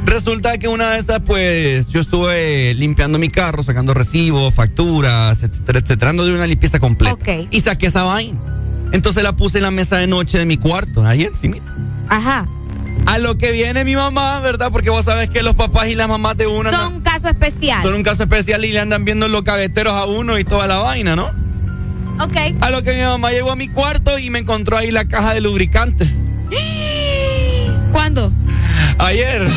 Resulta que una de esas, pues, yo estuve limpiando mi carro, sacando recibos, facturas, etcétera, etcétera, dando de una limpieza completa. Ok. Y saqué esa vaina. Entonces la puse en la mesa de noche de mi cuarto, ahí encima. Ajá. A lo que viene mi mamá, ¿verdad? Porque vos sabes que los papás y las mamás de una Son un caso especial. son un caso especial y le andan viendo los cabeteros a uno y toda la vaina, ¿no? Ok. A lo que mi mamá llegó a mi cuarto y me encontró ahí la caja de lubricantes. ¿Cuándo? Ayer.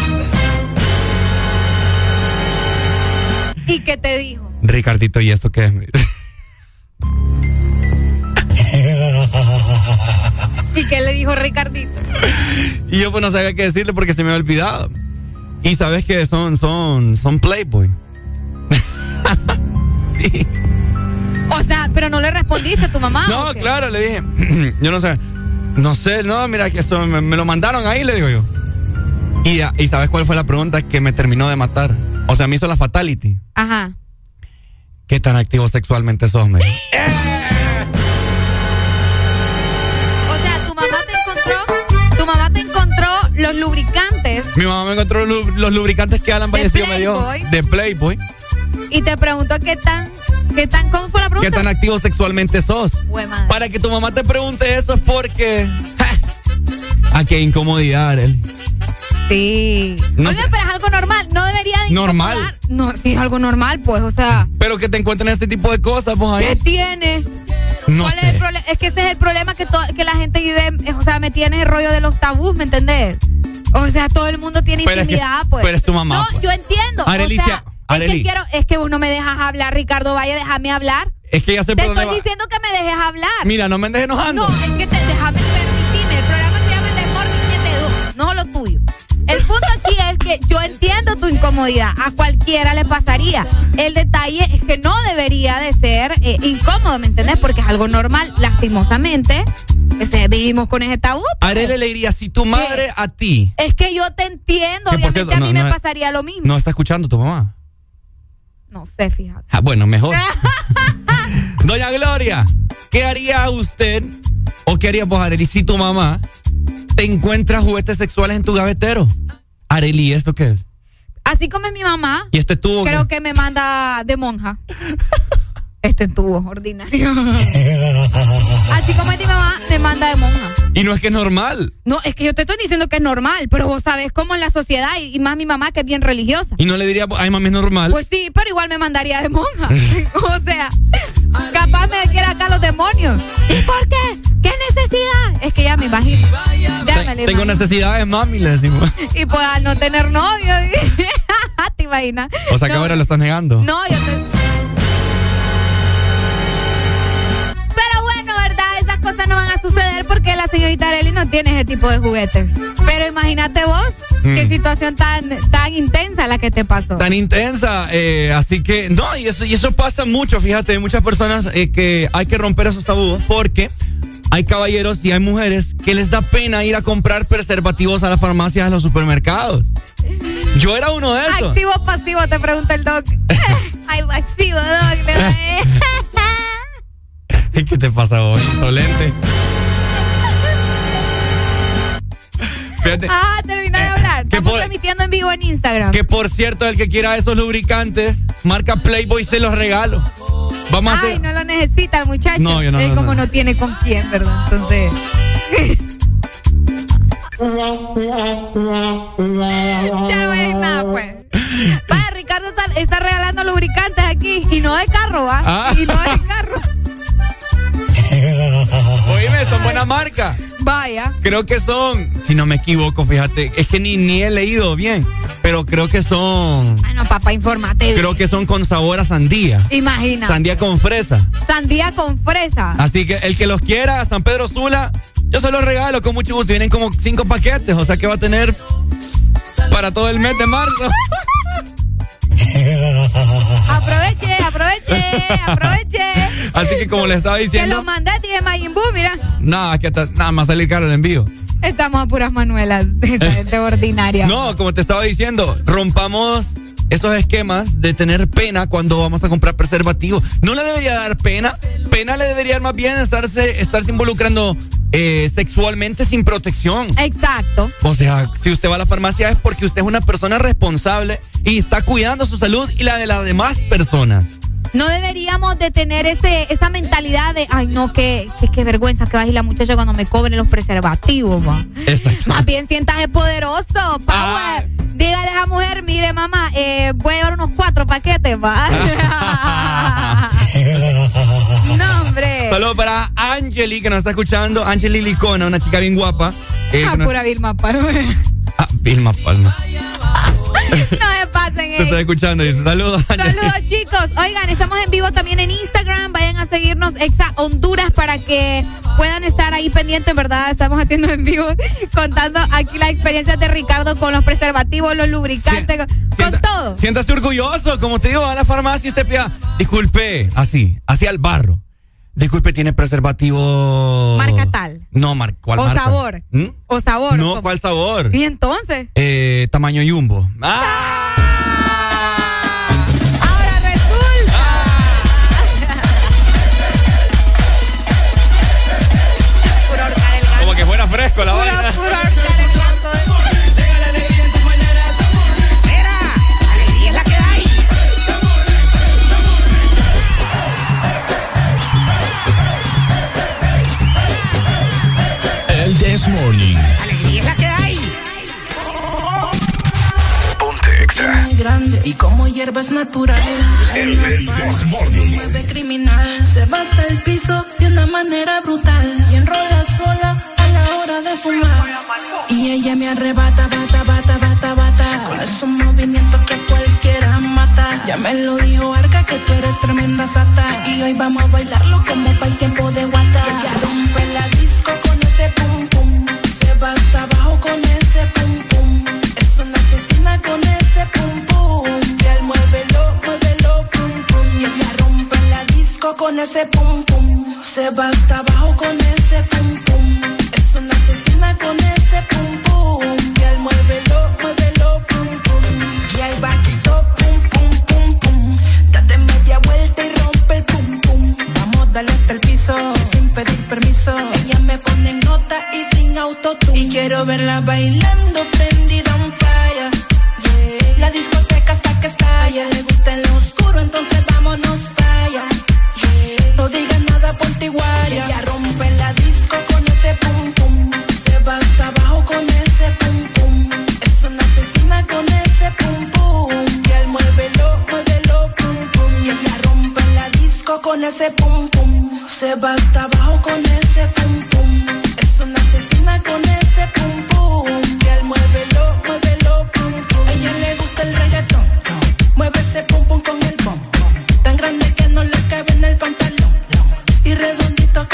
¿Y qué te dijo? Ricardito, ¿y esto qué es? [LAUGHS] ¿Y qué le dijo Ricardito? y yo pues no sabía qué decirle porque se me había olvidado. Y sabes que son, son, son Playboy. [LAUGHS] O sea, pero no le respondiste a tu mamá. No, claro, le dije. [CLEARS THROAT] yo no sé. No sé, no, mira que eso me, me lo mandaron ahí, le digo yo. Y, ya- y ¿sabes cuál fue la pregunta que me terminó de matar? O sea, me hizo la fatality. Ajá. ¿Qué tan activo sexualmente sos, me? [LAUGHS] O sea, tu mamá te encontró, tu mamá te encontró los lubricantes Mi mamá me encontró los, lu- los lubricantes que Alan Vallecillo me dio Playboy. de Playboy. y te preguntó qué tan, qué tan, ¿cómo fue la ¿Qué pregunta? tan activo sexualmente sos? Madre. Para que tu mamá te pregunte eso es porque. ¡ja! ¡Ah, qué incomodidad, Arely! Sí. No Oye, pero es algo normal, no debería de Normal. incomodar. No, sí, es algo normal, pues, o sea, Pero que te encuentren este tipo de cosas, pues ¿qué ahí. tiene? No ¿Cuál es sé. el problema? Es que ese es el problema que, que la gente vive, o sea, me tiene el rollo de los tabús, ¿me entendés? O sea, todo el mundo tiene Pero es que- intimidad, pues. pero es tu mamá, No, pues. yo entiendo. Arelicia, o sea, es Areli. que quiero, es que vos no me dejas hablar, Ricardo Vaya, déjame hablar. Es que ya sé Te por dónde estoy va. diciendo que me dejes hablar. Mira, no me andes enojando. No, es que te, déjame permitirme. El programa se llama El Desmorning 72, no lo tuyo. El punto aquí es que yo entiendo tu incomodidad. A cualquiera le pasaría. El detalle es que no debería de ser eh, incómodo, ¿me entendés? Porque es algo normal. Lastimosamente, que se- vivimos con ese tabú. Arely le diría, si tu madre a ti. Es que yo te entiendo. Obviamente cierto, a mí no- me pasaría lo mismo. No está escuchando tu mamá. No sé, fíjate. Ah, bueno, mejor. [LAUGHS] Doña Gloria, ¿qué haría usted o qué haría vos, Arely, si tu mamá te encuentra juguetes sexuales en tu gavetero? Arely, ¿esto qué es? Así como es mi mamá, ¿Y este tubo? creo que me manda de monja. [LAUGHS] Este tubo ordinario. [LAUGHS] Así como es mi mamá, me manda de monja. Y no es que es normal. No, es que yo te estoy diciendo que es normal, pero vos sabés cómo es la sociedad y, y más mi mamá que es bien religiosa. Y no le diría, ay, mami, es normal. Pues sí, pero igual me mandaría de monja. [LAUGHS] o sea, capaz me quiera acá los demonios. ¿Y por qué? ¿Qué necesidad? Es que ya me imagino. Ya me Tengo necesidades, mami, le decimos. [LAUGHS] Y pues al no tener novio, ¿te imaginas? O sea que ahora lo estás negando. No, yo te... señorita Arely no tiene ese tipo de juguetes. Pero imagínate vos, qué Mm. situación tan, tan intensa la que te pasó. Tan intensa, eh, así que no, y eso, y eso pasa mucho, fíjate, hay muchas personas eh, que hay que romper esos tabúes porque hay caballeros y hay mujeres que les da pena ir a comprar preservativos a las farmacias, a los supermercados. Yo era uno de esos. Activo o pasivo, te pregunta el doc. [LAUGHS] Ay, pasivo, doc. [LAUGHS] ¿Qué te pasa hoy? Insolente. Fíjate. Ah, termina de hablar. ¿qué Estamos por- transmitiendo en vivo en Instagram. Que por cierto, el que quiera esos lubricantes, marca Playboy, se los regalo. Vamos a Ay, hacer. no lo necesita el muchacho. No, yo no, Él no, como no. no. tiene con quién, ¿verdad? Entonces. [LAUGHS] ya no hay nada, pues. Vaya, Ricardo está, está regalando lubricantes aquí. Y no de carro, ¿va? Ah. Y no de carro. [LAUGHS] [LAUGHS] Oíme, son buena marca. Vaya. Creo que son, si no me equivoco, fíjate, es que ni, ni he leído bien, pero creo que son, Bueno, papá, informate. creo que son con sabor a sandía. Imagina. Sandía con fresa. Sandía con fresa. Así que el que los quiera, San Pedro Sula, yo se los regalo con mucho gusto. Vienen como cinco paquetes, o sea que va a tener para todo el mes de marzo. [LAUGHS] Aproveche, aproveche, aproveche. [LAUGHS] Así que como le estaba Que diciendo, lo mandé a Majin Buu, mira. nada, que hasta- nada más salir caro el envío. Estamos a puras manuelas de [LAUGHS] ordinaria. No, como te estaba diciendo, rompamos esos esquemas de tener pena cuando vamos a comprar preservativos. No le debería dar pena. Pena le debería dar más bien estarse, estarse involucrando eh, sexualmente sin protección. Exacto. O sea, si usted va a la farmacia es porque usted es una persona responsable y está cuidando su salud y la de las demás personas. No deberíamos de tener ese, esa mentalidad de, ay no, qué, qué, qué vergüenza que va a ir la muchacha cuando me cobren los preservativos, va. Más bien siéntase poderoso, Ah. power. Dígale a esa mujer, mire mamá, eh, voy a llevar unos cuatro paquetes, va. [LAUGHS] no, hombre. Saludos para Angeli que nos está escuchando. Angeli Licona, una chica bien guapa. eh, Ah, nos- pura Vilma Paro. Ah, Vilma Palma. [LAUGHS] no me pasen, Te eh. está escuchando. Dice, saludos. Saludos chicos. Oigan, estamos en vivo también en Instagram. Vayan a seguirnos Exa Honduras para que puedan estar ahí pendientes, ¿verdad? Estamos haciendo en vivo, [LAUGHS] contando aquí las experiencias de Ricardo con los preservativos, los lubricantes, con, con todo. Siéntase orgulloso, como te digo, a la farmacia y usted pida, disculpe, así, así al barro. Disculpe, tiene preservativo. Marca tal. No, mar, ¿cuál O marca? sabor. ¿Mm? O sabor. No. ¿cuál sabor? Y entonces. Eh, tamaño jumbo. ¡Ah! Grande y como hierba es natural. El. Mueve criminal, se va hasta el piso de una manera brutal y enrola sola a la hora de fumar. Y ella me arrebata, bata, bata, bata, bata. Con esos movimientos que cualquiera mata. Ya me lo dijo Arca que tú eres tremenda sata. Y hoy vamos a bailarlo como para el tiempo de guata. Ella rompe la disco con ese pum con ese pum pum. Se va hasta abajo con ese pum pum. Es una asesina con ese pum pum. Y él muévelo, muévelo, pum pum. Y el vaquito pum pum pum pum. Date media vuelta y rompe el pum pum. Vamos a darle hasta el piso sin pedir permiso. Ella me pone en nota y sin autotune. Y quiero verla bailando prendida guaya. Ella rompe la disco con ese pum pum. Se va hasta abajo con ese pum pum. Es una asesina con ese pum pum. Y él mueve lo pum pum. Y ella rompe la disco con ese pum pum. Se va hasta abajo con ese pum pum. Es una asesina con ese pum pum. Y él muévelo, muévelo pum pum. A ella le gusta el reggaetón. Mueve ese pum pum con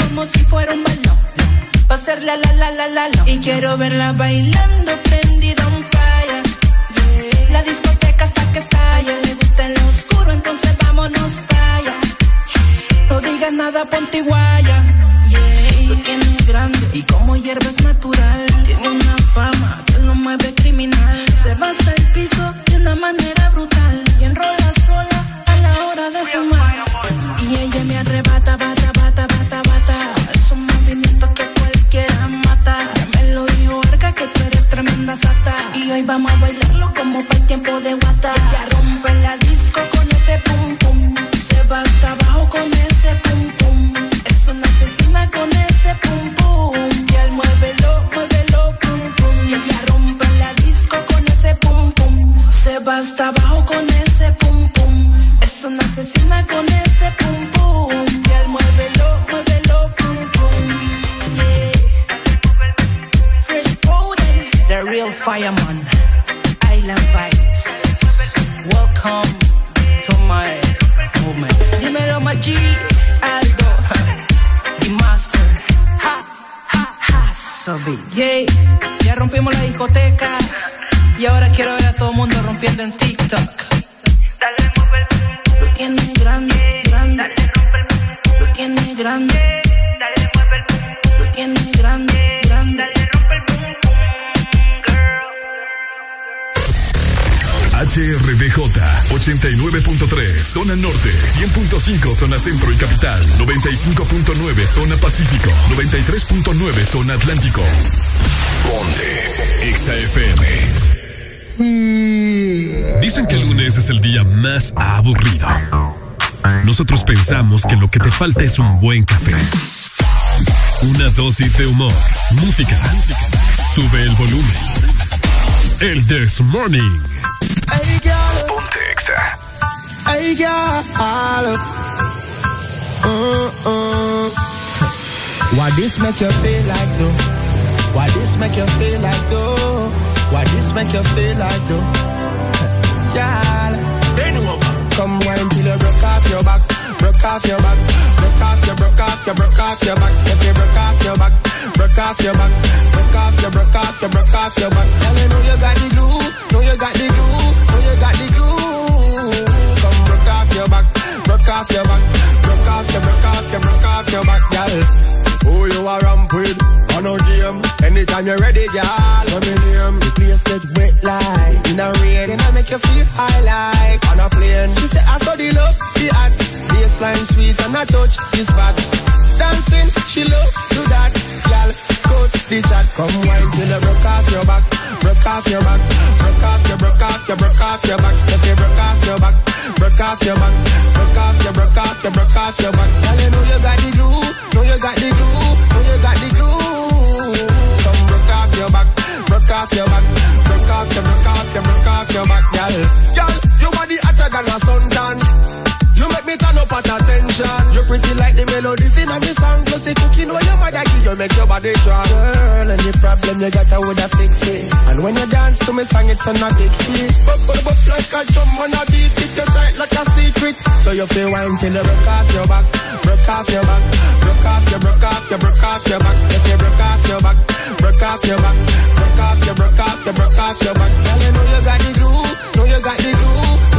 como si fuera un balón. Pasarla la la la la la. Y quiero verla bailando prendida un falla. La discoteca hasta que estalla. Le gusta en lo oscuro, entonces vámonos calla. No digas nada, ponte guaya. Yeah. Lo tienes grande y como hierba es natural. Tiene una fama que lo mueve criminal. Se va hasta el piso de una manera brutal Y hoy vamos a bailarlo como para el tiempo de guata. Ella rompe la rompiendo en TikTok. Lo tiene grande, grande. Lo tiene grande. Lo tiene grande, grande. HRDJ 89.3 Zona Norte 100.5 Zona Centro y Capital 95.9 Zona Pacífico 93.9 Zona Atlántico Ponte XAFM Dicen que el lunes es el día más aburrido Nosotros pensamos que lo que te falta es un buen café Una dosis de humor, música Sube el volumen El This Morning. Ponte Exa. Why this make you feel like though? Why this make you feel like though? Why this make you feel like though? Girl, come wine till you broke off your back, broke off your back, broke off your, broke off your, broke off your back. If you broke off your back, broke off your back, broke off your, broke off your, broke off your back. Girl, you know you got the glue, know you got the glue, know you got the glue. Come broke off your back, broke off your back, broke off your, broke off your, broke off your back, girl. Who you are ramp with? On a game. Anytime you're ready, girl. So me name. The place get wet like in a rain. Then I make you feel high like on a plane. She say I saw the love, the hot. Baseline sweet and a touch is bad. Dancing, she love do that. Girl, coach the chat. Come wine till you broke off your back. Broke off your back. Broke off your, broke off your, broke off your back. If you broke off your back. Broke off your back. Broke off your, broke off your, broke off your back. Girl, you know you got the glue. Know you got the glue. Know you got the glue. Come broke off your back. Broke off your back. Broke off your, broke off your, broke off your back, girl. Girl, your body hotter than a suntan. Attention. You pretty like the melodies in me song. Plus the cooking where your mother give you make your body strong. Girl, any problem you got, I woulda fix it. And when you dance to me song, it turn a big hit. But but but like a drum on a beat, it just tight like a secret. So you feel wine till you broke off your back, broke off your back, broke off your, broke off your, broke off your back. If you broke off your back, broke off your back, broke off your, broke off your, broke off your back. Girl, you know you got the glue, know you got the glue,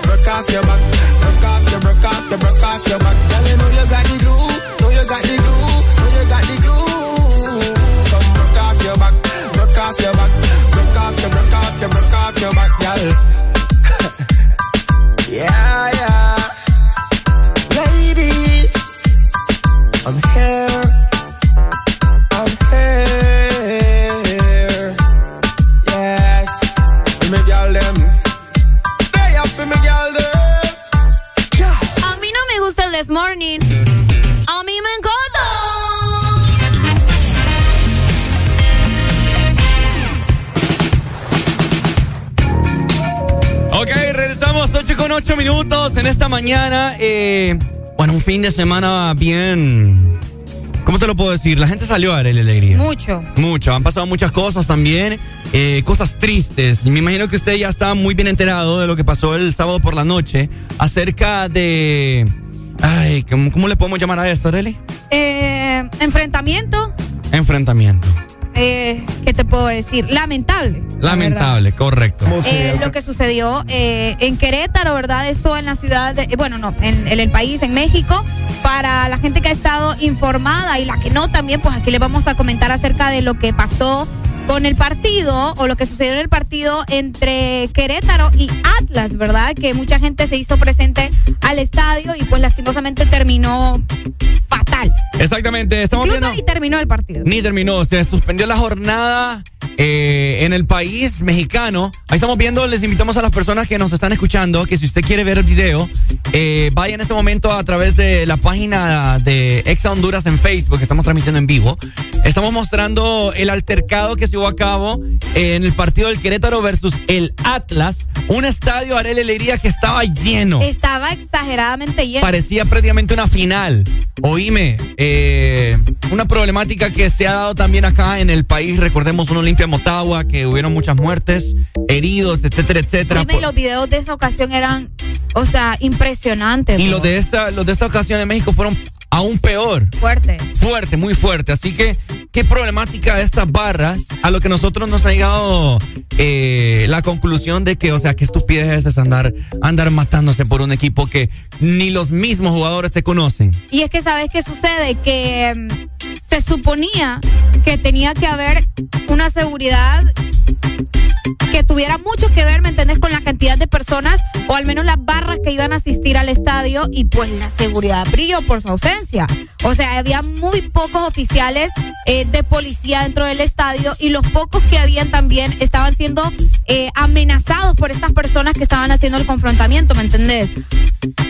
broke off your back, broke off your, broke off your, broke off your back. Girl, you know you got the glue, know you got the glue, know you got the glue. Come broke off your back, broke off your back, broke off your, broke off your, broke off your back, girl. [LAUGHS] yeah, yeah. Ladies, I'm here. Con ocho minutos en esta mañana. Eh, bueno, un fin de semana bien. ¿Cómo te lo puedo decir? La gente salió a dar alegría. Mucho. Mucho. Han pasado muchas cosas también. eh, cosas tristes. Me imagino que usted ya está muy bien enterado de lo que pasó el sábado por la noche acerca de. Ay, ¿cómo, cómo le podemos llamar a esto, Arely? Eh, enfrentamiento, Enfrentamiento. Eh, ¿qué te puedo decir? Lamentable. la Lamentable, correcto. Eh, lo que sucedió eh, en Querétaro, ¿verdad? Esto en la ciudad, de, eh, bueno, no, en, en el país, en México. Para la gente que ha estado informada y la que no también, pues aquí les vamos a comentar acerca de lo que pasó con el partido o lo que sucedió en el partido entre Querétaro y Atlas, ¿verdad? Que mucha gente se hizo presente al estadio y pues lastimosamente terminó fatal. Exactamente, estamos Incluso viendo. ni terminó el partido. Ni terminó, se suspendió la jornada eh, en el país mexicano. Ahí estamos viendo, les invitamos a las personas que nos están escuchando que si usted quiere ver el video, eh, vaya en este momento a través de la página de Exa Honduras en Facebook, que estamos transmitiendo en vivo. Estamos mostrando el altercado que se llevó a cabo en el partido del Querétaro versus el Atlas, un estadio Arele Leiría que estaba lleno. Estaba exageradamente lleno. Parecía prácticamente una final. Oíme, eh, una problemática que se ha dado también acá en el país. Recordemos un Olimpia Motagua, que hubieron muchas muertes, heridos, etcétera, etcétera. Dime, los videos de esa ocasión eran, o sea, impresionantes. Y bro. los de esta, los de esta ocasión en México fueron aún peor. Fuerte. Fuerte, muy fuerte. Así que, qué problemática de estas barras, a lo que nosotros nos ha llegado eh, la conclusión de que, o sea, qué estupidez es andar, andar matándose por un equipo que ni los mismos jugadores te conocen. Y es que, ¿sabes qué sucede? Que mm, se suponía que tenía que haber una seguridad que tuviera mucho que ver, ¿me entendés? Con la cantidad de personas o al menos las barras que iban a asistir al estadio y pues la seguridad brilló por su ausencia. O sea, había muy pocos oficiales eh, de policía dentro del estadio y los pocos que habían también estaban siendo eh, amenazados por estas personas que estaban haciendo el confrontamiento, ¿me entendés?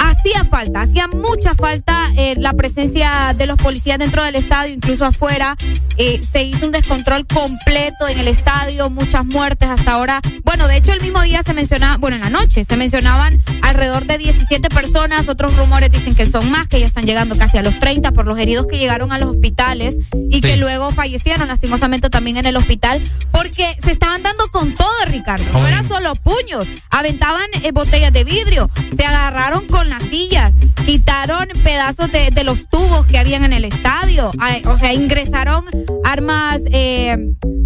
Hacía falta, hacía mucha falta eh, la presencia de los policías dentro del estadio, incluso afuera. Se hizo un descontrol completo en el estadio, muchas muertes hasta ahora. Bueno, de hecho el mismo día se mencionaba, bueno, en la noche se mencionaban alrededor de 17 personas, otros rumores dicen que son más, que ya están llegando casi a los 30 por los heridos que llegaron a los hospitales y que luego fallecieron lastimosamente también en el hospital porque se estaban dando con todo, Ricardo. No era solo puños, aventaban eh, botellas de vidrio, se agarraron con las sillas, quitaron pedazos de, de los tubos que habían en el estadio, Ay, o sea, ingresaron armas eh,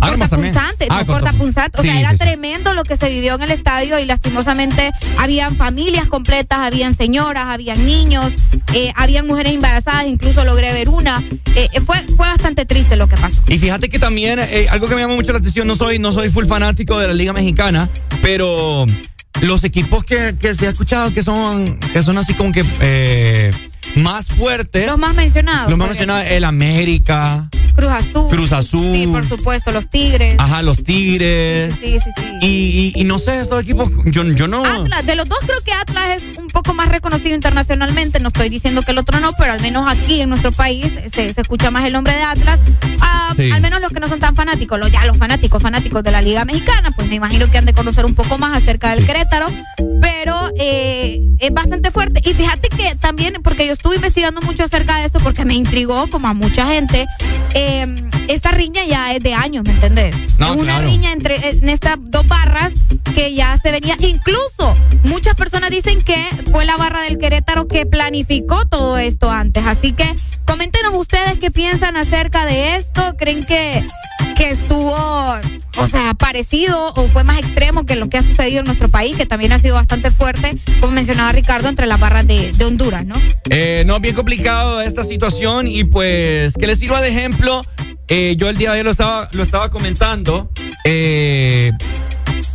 Armas cortapunzantes, Ah, no cortapunzantes, o Sí, sea, era tremendo lo que se vivió en el estadio y lastimosamente habían familias completas, habían señoras, habían niños, eh, habían mujeres embarazadas, incluso logré ver una. Eh, eh, fue, fue bastante triste lo que pasó. Y fíjate que también, eh, algo que me llama mucho la atención, no soy, no soy full fanático de la Liga Mexicana, pero los equipos que, que se ha escuchado que son, que son así como que más fuertes. Los más mencionados. Los más mencionados, el América, Cruz Azul. Cruz Azul. Sí, por supuesto, los Tigres. ajá, los Tigres. Sí, sí, sí. Y, y- y no sé, estos equipos, yo, yo no. Atlas, de los dos creo que Atlas es un poco más reconocido internacionalmente, no estoy diciendo que el otro no, pero al menos aquí en nuestro país se, se escucha más el nombre de Atlas, Ah, Sí. al menos los que no son tan fanáticos, los, ya los fanáticos, fanáticos de la Liga Mexicana, pues me imagino que han de conocer un poco más acerca del Querétaro, pero eh, es bastante fuerte. Y fíjate que también, porque yo estuve investigando mucho acerca de esto, porque me intrigó, como a mucha gente, eh, esta riña ya es de años, ¿me entendés? No, es una claro. riña entre en estas dos barras que ya se venía. Incluso muchas personas dicen que fue la barra del Querétaro que planificó todo esto antes. Así que coméntenos ustedes qué piensan acerca de esto. ¿Creen que, que estuvo, o sea, parecido o fue más extremo que lo que ha sucedido en nuestro país, que también ha sido bastante fuerte, como mencionaba Ricardo, entre las barras de, de Honduras, ¿no? Eh, no, bien complicado esta situación y pues que les sirva de ejemplo. eh, yo el día de ayer lo estaba, lo estaba comentando. eh,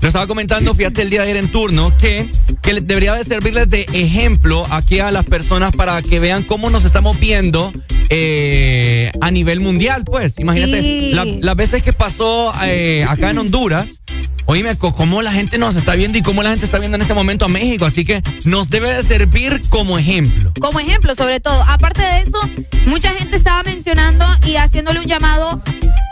lo estaba comentando, fíjate, el día de ayer en turno, que, que debería de servirles de ejemplo aquí a las personas para que vean cómo nos estamos viendo eh, a nivel mundial, pues. Imagínate, Sí. la- las veces que pasó eh, acá en Honduras, oíme, cómo la gente nos está viendo y cómo la gente está viendo en este momento a México. Así que nos debe de servir como ejemplo. como ejemplo sobre todo. Aparte de eso, mucha gente estaba mencionando y haciéndole un llamado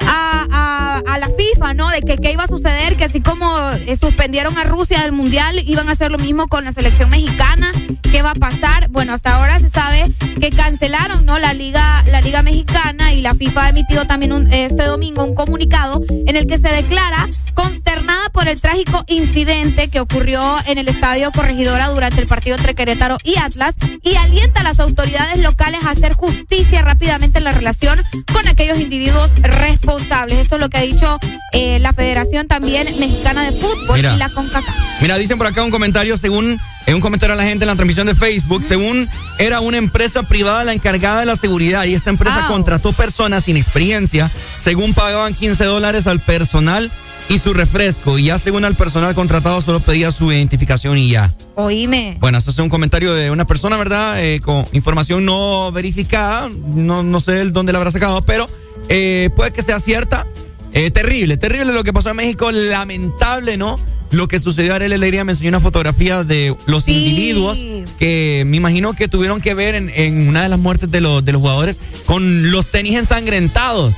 a, la FIFA, ¿no? De que qué iba a suceder, que así como eh, suspendieron a Rusia del Mundial, iban a hacer lo mismo con la selección mexicana. ¿Qué va a pasar? Bueno, hasta ahora se sabe que cancelaron, ¿no? La Liga, la Liga Mexicana y la FIFA ha emitido también este domingo un comunicado en el que se declara consternada por el trágico incidente que ocurrió en el Estadio Corregidora durante el partido entre Querétaro y Atlas y alienta a las autoridades locales a hacer justicia rápidamente en la relación con aquellos individuos responsables. Esto es lo que ha dicho eh, la Federación también Mexicana de Fútbol Mira. y la CONCACAF. Mira, dicen por acá un comentario, según en un comentario a la gente en la transmisión de Facebook, según era una empresa privada la encargada de la seguridad y esta empresa contrató personas sin experiencia, según pagaban 15 dólares al personal y su refresco, y ya según al personal contratado solo pedía su identificación y ya. Oíme. Bueno, eso es un comentario de una persona, ¿verdad? Eh, con información no verificada, no, no sé dónde la habrá sacado, pero eh, puede que sea cierta. Eh, terrible, terrible lo que pasó en México, lamentable, ¿no? Lo que sucedió, Arely Alegría me enseñó una fotografía de los Sí. individuos que me imagino que tuvieron que ver en, en una de las muertes de los, de los jugadores con los tenis ensangrentados.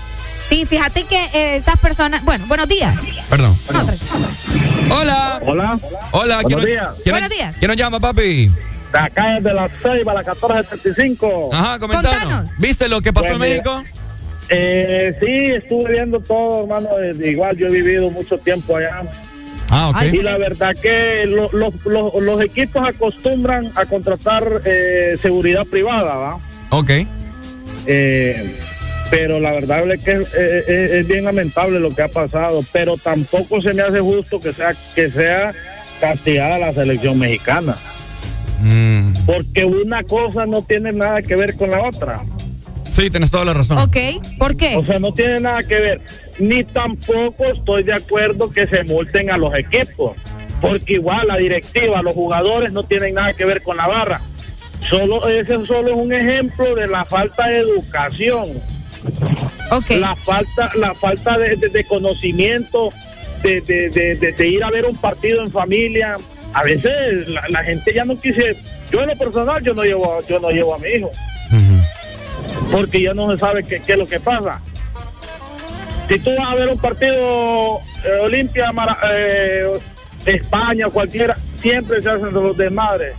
Sí, fíjate que eh, estas personas, bueno, buenos días. Perdón. No. Hola. Hola. Hola. ¿quién Buenos nos- días. quién Buenos nos- días. ¿Quién nos llama, papi? De acá es de las 6 a las 14.35. Ajá, comentanos. Contanos. ¿Viste lo que pasó Pues en mira, México? Eh, sí, estuve viendo todo, hermano. eh, Igual yo he vivido mucho tiempo allá. Ah, ok. Ay, Y la verdad que lo- lo- lo- los equipos acostumbran a contratar eh, seguridad privada, ¿va? Ok. Eh, pero la verdad es que es- es- es bien lamentable lo que ha pasado, pero tampoco se me hace justo que sea que sea castigada la selección mexicana, Mm. porque una cosa no tiene nada que ver con la otra. Sí, tienes toda la razón. Ok, ¿por qué? O sea, no tiene nada que ver. Ni tampoco estoy de acuerdo que se multen a los equipos. Porque igual la directiva, los jugadores no tienen nada que ver con la barra. Solo, ese solo es un ejemplo de la falta de educación. Ok. La falta, la falta de, de- de conocimiento, de, de- de- de- de ir a ver un partido en familia. A veces la, la gente ya no quise. Yo en lo personal yo no llevo, yo no llevo a mi hijo porque ya no se sabe qué, qué es lo que pasa. Si tú vas a ver un partido eh, Olimpia, Mara- eh, España, cualquiera, siempre se hacen los desmadres.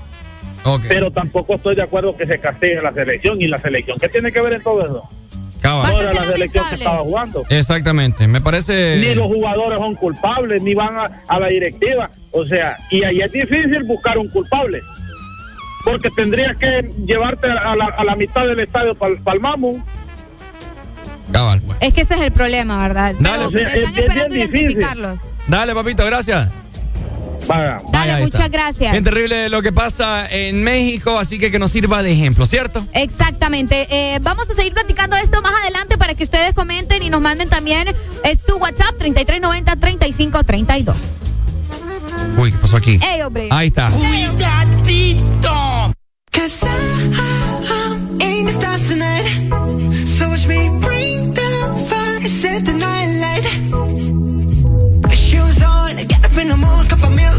Pero tampoco estoy de acuerdo que se castigue la selección. ¿Y la selección qué tiene que ver en todo eso? Cabal. No era la selección que estaba jugando. Exactamente. Me parece. Ni los jugadores son culpables, ni van a, a la directiva. O sea, y ahí es difícil buscar un culpable. Porque tendrías que llevarte a la, a la mitad del estadio para el Mamo. Cabal. pues. Es que ese es el problema, ¿verdad? Dale, Pero están es- es esperando difícil. identificarlos. Dale, papito, gracias. Vaya. Dale, Vaya, muchas está. gracias. Bien terrible lo que pasa en México, así que que nos sirva de ejemplo, ¿cierto? Exactamente. Eh, vamos a seguir platicando esto más adelante para que ustedes comenten y nos manden también eh, su WhatsApp 3390-3532. Uy, ¿qué pasó aquí? ¡Ey, hombre! Ahí está. Cuidadito. Cause I, I'm in the stars tonight. So watch me bring the fire, set the night light. Shoes on, get up in the mood, cup of milk,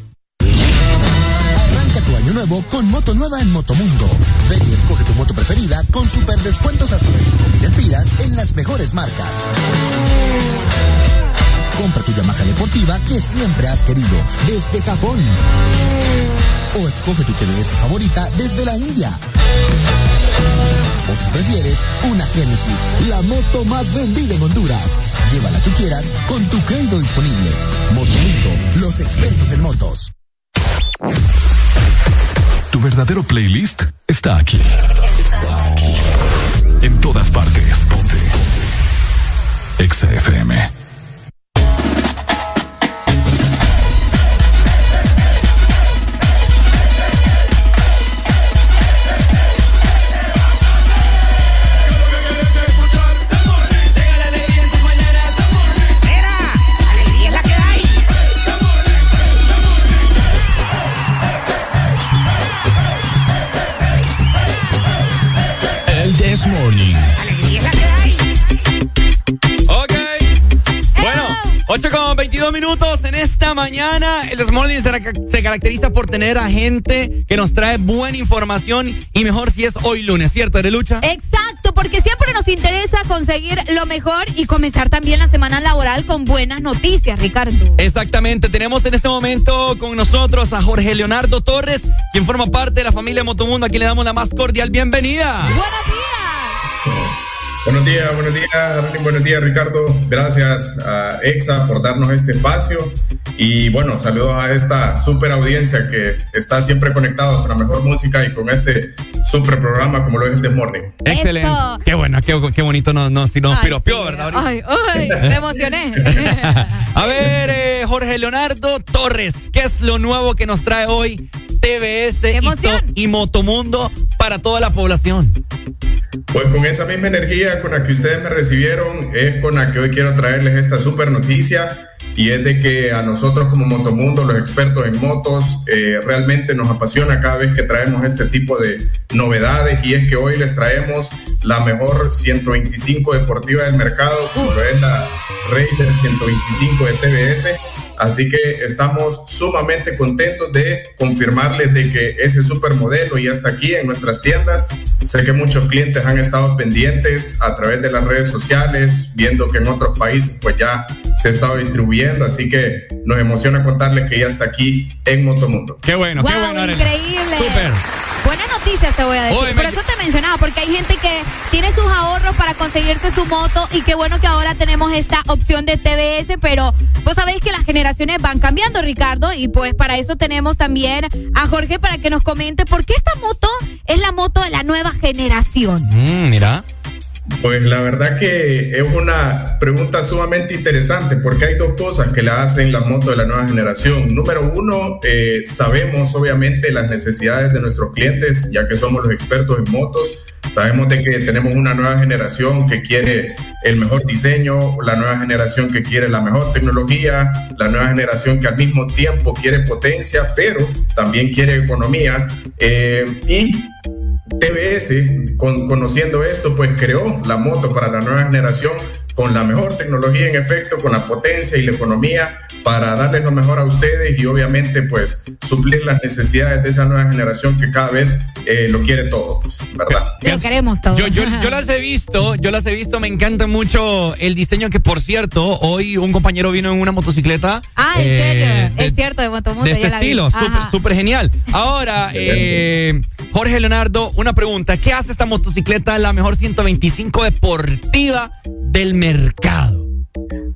Nuevo con moto nueva en Motomundo. Ven y escoge tu moto preferida con super descuentos hasta de 5.000 empiras en las mejores marcas. Compra tu Yamaha deportiva que siempre has querido desde Japón. O escoge tu TVS favorita desde la India. O si prefieres, una Genesis, la moto más vendida en Honduras. Llévala que quieras con tu crédito disponible. Motomundo, los expertos en motos. Tu verdadero playlist está aquí. Está aquí. En todas partes. Ponte. This Morning. Ok. Bueno, 8 con 22 minutos en esta mañana. El This Morning se, caracteriza por tener a gente que nos trae buena información y mejor si es hoy lunes, ¿cierto, Arelucha? Exacto, porque siempre nos interesa conseguir lo mejor y comenzar también la semana laboral con buenas noticias, Ricardo. Exactamente, tenemos en este momento con nosotros a Jorge Leonardo Torres, quien forma parte de la familia Motomundo, a quien le damos la más cordial bienvenida. Buenos días, buenos días, Arlene, buenos días, Ricardo. Gracias a EXA por darnos este espacio. Y bueno, saludos a esta super audiencia que está siempre conectado con la mejor música y con este super programa como lo es el The Morning. Excelente. Qué bueno, qué, qué bonito nos, nos, nos Ay, piropeó, sí. ¿verdad? Ay, ay, me emocioné. [LAUGHS] A ver, eh, Jorge Leonardo Torres, ¿qué es lo nuevo que nos trae hoy TBS y Motomundo para toda la población? Pues con esa misma energía con la que ustedes me recibieron es con la que hoy quiero traerles esta super noticia y es de que a nosotros como Motomundo, los expertos en motos, eh, realmente nos apasiona cada vez que traemos este tipo de novedades y es que hoy les traemos la mejor 125 deportiva del mercado, como lo es la Raider 125 de TBS. Así que estamos sumamente contentos de confirmarles de que ese supermodelo ya está aquí en nuestras tiendas. Sé que muchos clientes han estado pendientes a través de las redes sociales, viendo que en otros países pues ya se estaba distribuyendo. Así que nos emociona contarles que ya está aquí en Motomundo. Qué bueno, Wow, increíble. Buenas noticias te voy a decir. Oye, Por me- eso te mencionaba, porque hay gente que tiene sus ahorros para conseguirse su moto y qué bueno que ahora tenemos esta opción de TBS, pero vos sabéis que las generaciones van cambiando, Ricardo, y pues para eso tenemos también a Jorge para que nos comente por qué esta moto es la moto de la nueva generación. Mm, mira. Pues la verdad que es una pregunta sumamente interesante porque hay dos cosas que la hacen la moto de la nueva generación. Número uno, eh, sabemos obviamente las necesidades de nuestros clientes, ya que somos los expertos en motos. Sabemos de que tenemos una nueva generación que quiere el mejor diseño, la nueva generación que quiere la mejor tecnología, la nueva generación que al mismo tiempo quiere potencia, pero también quiere economía. Eh, y TBS, con- conociendo esto, pues creó la moto para la nueva generación con la mejor tecnología en efecto, con la potencia y la economía para darles lo mejor a ustedes y obviamente pues suplir las necesidades de esa nueva generación que cada vez eh, lo quiere todo, pues, ¿verdad? Lo queremos todo. Yo, yo, yo las he [LAUGHS] visto, yo las he visto, me encanta mucho el diseño que por cierto, hoy un compañero vino en una motocicleta. Ah, en eh, serio. de- es cierto, de Motomundo. de este ya la vi. estilo, súper genial. Ahora, eh, Jorge Leonardo, una pregunta. ¿Qué hace esta motocicleta la mejor 125 deportiva del mercado.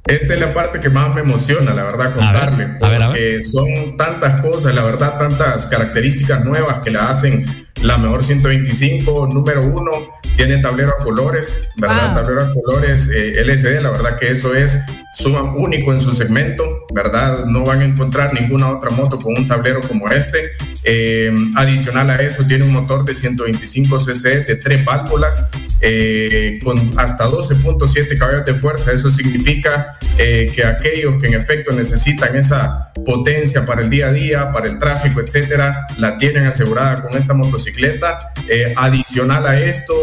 Esta es la parte que más me emociona, la verdad, contarle. porque son tantas cosas, la verdad, tantas características nuevas que la hacen la mejor 125, número uno, tiene tablero a colores, ¿verdad? Tablero a colores eh, LCD, la verdad que eso es suma único en su segmento, ¿verdad? No van a encontrar ninguna otra moto con un tablero como este. Eh, adicional a eso, tiene un motor de 125 cc de tres válvulas eh, con hasta 12.7 caballos de fuerza. Eso significa eh, que aquellos que en efecto necesitan esa potencia para el día a día, para el tráfico, etcétera, la tienen asegurada con esta motocicleta. Adicional a esto,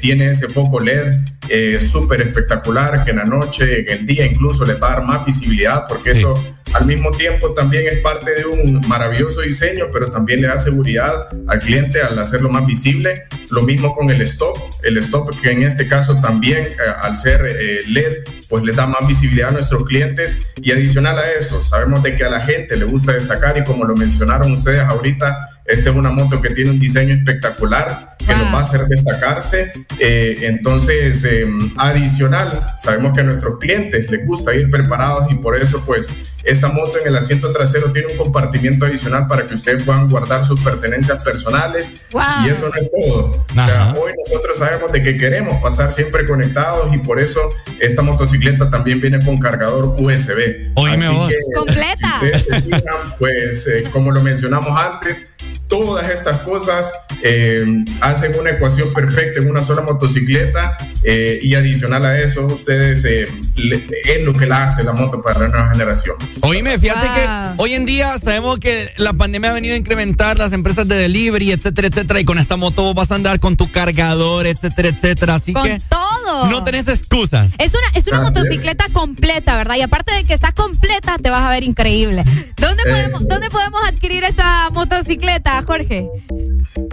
tiene ese foco LED súper espectacular que en la noche, en el día, incluso le va a dar más visibilidad porque eso al mismo tiempo también es parte de un maravilloso diseño, pero también le da seguridad al cliente al hacerlo más visible. Lo mismo con el stop, el stop que en este caso también eh, al ser eh, LED, pues le da más visibilidad a nuestros clientes. Y adicional a eso, sabemos de que a la gente le gusta destacar y como lo mencionaron ustedes ahorita, esta es una moto que tiene un diseño espectacular que nos va a hacer destacarse. Eh, entonces, em, adicional, sabemos que a nuestros clientes les gusta ir preparados y por eso, pues, esta moto en el asiento trasero tiene un compartimiento adicional para que ustedes puedan guardar sus pertenencias personales. Y eso no es todo. O sea, hoy nosotros sabemos de que queremos pasar siempre conectados y por eso esta motocicleta también viene con cargador USB. Hoy me voy. Completa. pues, eh, como lo mencionamos antes, todas estas cosas eh, hacen una ecuación perfecta en una sola motocicleta eh, y adicional a eso, ustedes eh, es lo que la hace la moto para la nueva generación. Oíme, fíjate que hoy en día sabemos que la pandemia ha venido a incrementar las empresas de delivery, etcétera, etcétera, y con esta moto vas a andar con tu cargador, etcétera, etcétera, así con que todo. no tenés excusas. Es una, es una motocicleta completa, ¿verdad? Y aparte de que está completa, te vas a ver increíble. ¿Dónde podemos, ¿dónde podemos adquirir esta motocicleta? Jorge?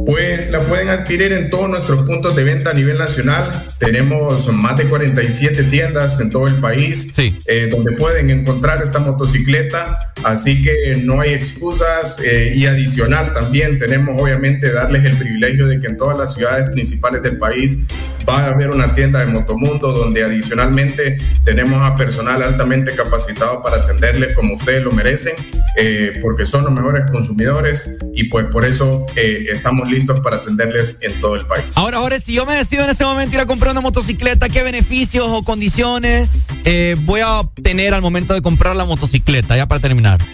Pues la pueden adquirir en todos nuestros puntos de venta a nivel nacional. Tenemos más de 47 tiendas en todo el país eh, donde pueden encontrar esta motocicleta. Así que no hay excusas. Eh, y adicional también tenemos obviamente darles el privilegio de que en todas las ciudades principales del país va a haber una tienda de Motomundo donde adicionalmente tenemos a personal altamente capacitado para atenderles como ustedes lo merecen, eh, porque son los mejores consumidores y pues por eso eh, estamos listos para atenderles en todo el país. Ahora, ahora, si yo me decido en este momento ir a comprar una motocicleta, ¿qué beneficios o condiciones eh, voy a obtener al momento de comprar la motocicleta? Ya para terminar.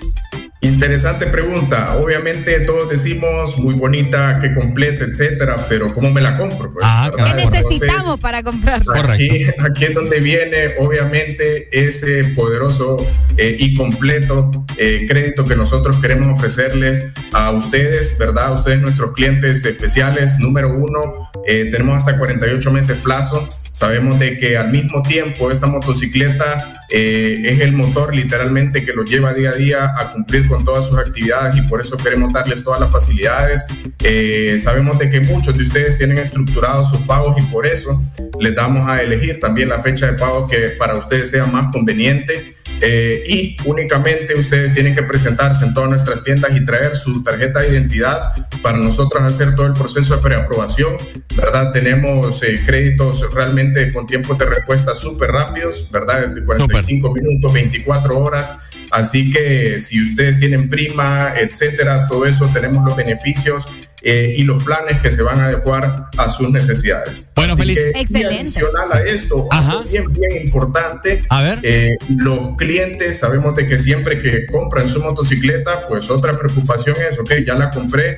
Interesante pregunta. Obviamente todos decimos muy bonita, que completa, etcétera, pero ¿cómo me la compro? Pues, ah, ¿Qué necesitamos para comprarla? Aquí, aquí, es donde viene, obviamente, ese poderoso eh, y completo eh, crédito que nosotros queremos ofrecerles a ustedes, ¿verdad? A ustedes, nuestros clientes especiales. Número uno, eh, tenemos hasta 48 meses plazo Sabemos de que al mismo tiempo esta motocicleta eh, es el motor literalmente que lo lleva día a día a cumplir con todas sus actividades y por eso queremos darles todas las facilidades. Eh, sabemos de que muchos de ustedes tienen estructurados sus pagos y por eso les damos a elegir también la fecha de pago que para ustedes sea más conveniente. Eh, y únicamente ustedes tienen que presentarse en todas nuestras tiendas y traer su tarjeta de identidad para nosotros hacer todo el proceso de preaprobación, ¿verdad? Tenemos eh, créditos realmente con tiempos de respuesta súper rápidos, ¿verdad? Desde 45 minutos, 24 horas. Así que si ustedes tienen prima, etcétera, todo eso tenemos los beneficios eh, y los planes que se van a adecuar a sus necesidades. Bueno, feliz. Excelente. adicional a esto, algo bien, bien importante. A ver. Eh, los clientes sabemos de que siempre que compran su motocicleta, pues otra preocupación es, ok, ya la compré,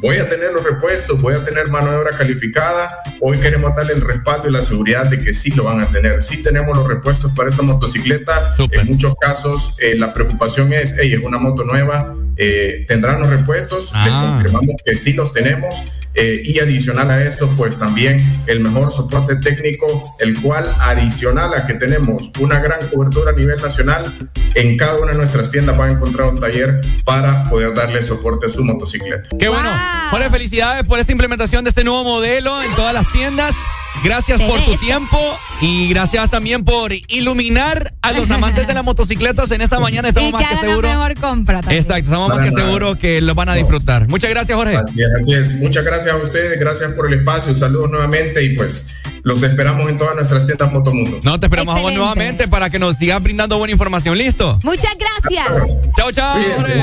voy a tener los repuestos, voy a tener mano de obra calificada. Hoy queremos darle el respaldo y la seguridad de que sí lo van a tener. Sí tenemos los repuestos para esta motocicleta. En muchos casos eh, la preocupación es, hey, es una moto nueva, eh, tendrán los repuestos. Les ah. confirmamos que sí los tenemos. Eh, y adicional a esto, pues también el mejor soporte técnico, el cual adicional a que tenemos una gran cobertura a nivel nacional, en cada una de nuestras tiendas va a encontrar un taller para poder darle soporte a su motocicleta. Qué bueno. Buenas felicidades por esta implementación de este nuevo modelo en todas las tiendas. Gracias por tu tiempo y gracias también por iluminar a los amantes de las motocicletas en esta mañana. [LAUGHS] Estamos más que seguros. Exacto, estamos más que seguros que lo van a disfrutar. Muchas gracias, Jorge. Así es, así es. Muchas gracias a ustedes, gracias por el espacio. Saludos nuevamente y pues los esperamos en todas nuestras tiendas Motomundo. No, te esperamos nuevamente para que nos sigas brindando buena información. ¿Listo? Muchas gracias. Chao, chao.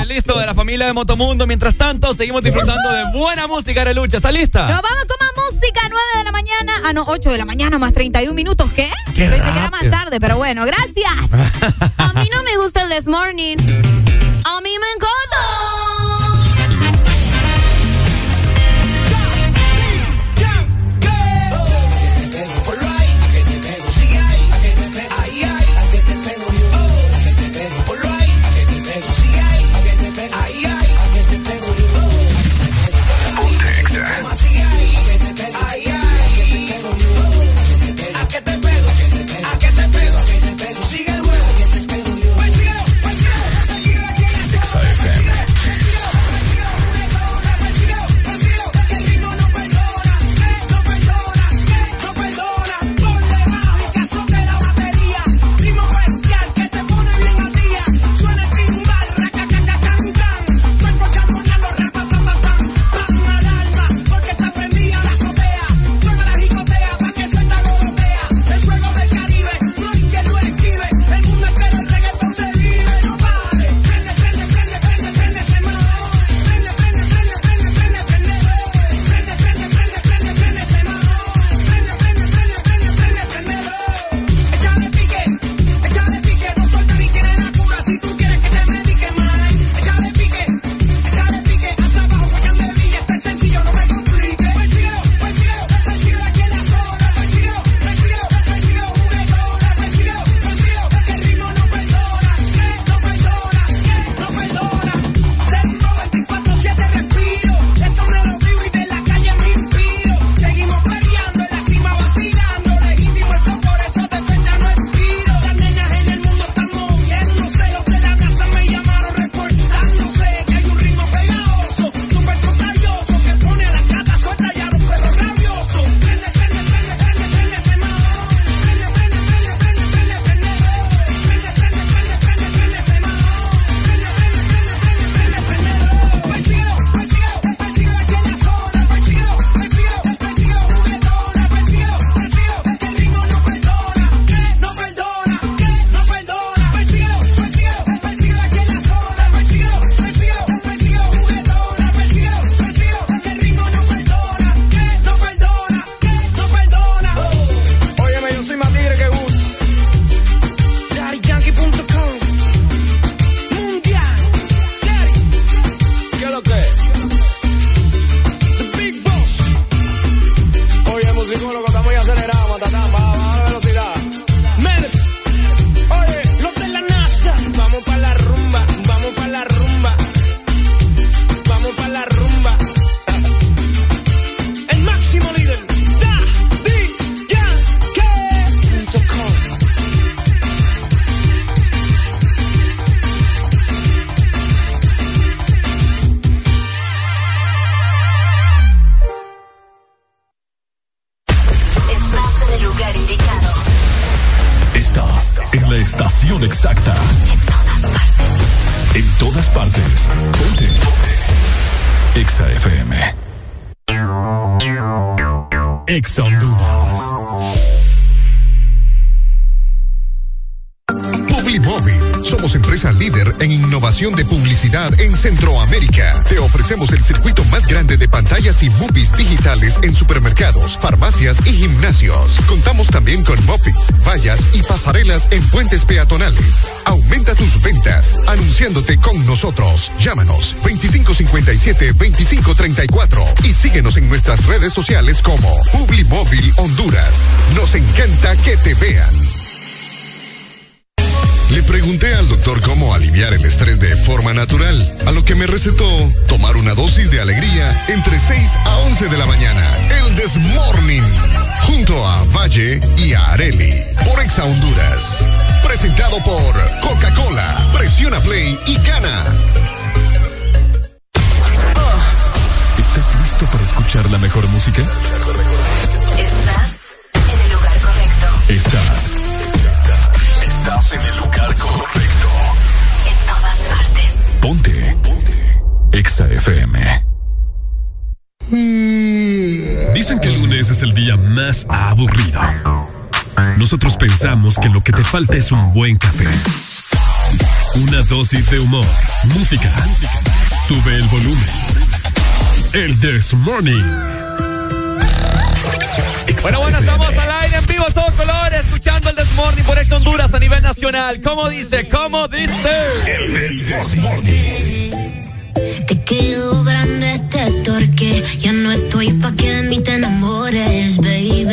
Listo, de la familia de Motomundo. Mientras tanto, seguimos disfrutando de buena música de lucha. ¿Está lista? Nos vamos con más música, 9 de la mañana. Ah, no, 8 de la mañana más 31 minutos. ¿Qué? Qué Pensé que era más tarde, pero bueno, gracias. [LAUGHS] A mí no me gusta el This Morning. A mí me encanta. Sociales como Publimóvil Honduras. Nos encanta que te vean. Le pregunté al doctor cómo aliviar el estrés de forma natural, a lo que me recetó tomar una dosis de alegría entre 6 a 11 de la mañana. El Desmorning, junto a Valle y a Areli, por Exa Honduras. Presentado por Coca-Cola. Presiona Play y gana. Escuchar la mejor música? Estás en el lugar correcto. Estás. Estás en el lugar correcto. En todas partes. Ponte. Ponte. Exa FM. Dicen que el lunes es el día más aburrido. Nosotros pensamos que lo que te falta es un buen café. Una dosis de humor, música. Sube el volumen. El This Morning. Bueno, bueno, estamos al aire en vivo, todo color, escuchando el Desmorning por Ex Honduras a nivel nacional. ¿Cómo dice? ¿Cómo dice? El Desmorning. Te quedó grande este torque. Ya no estoy pa' que de mí te enamores, baby.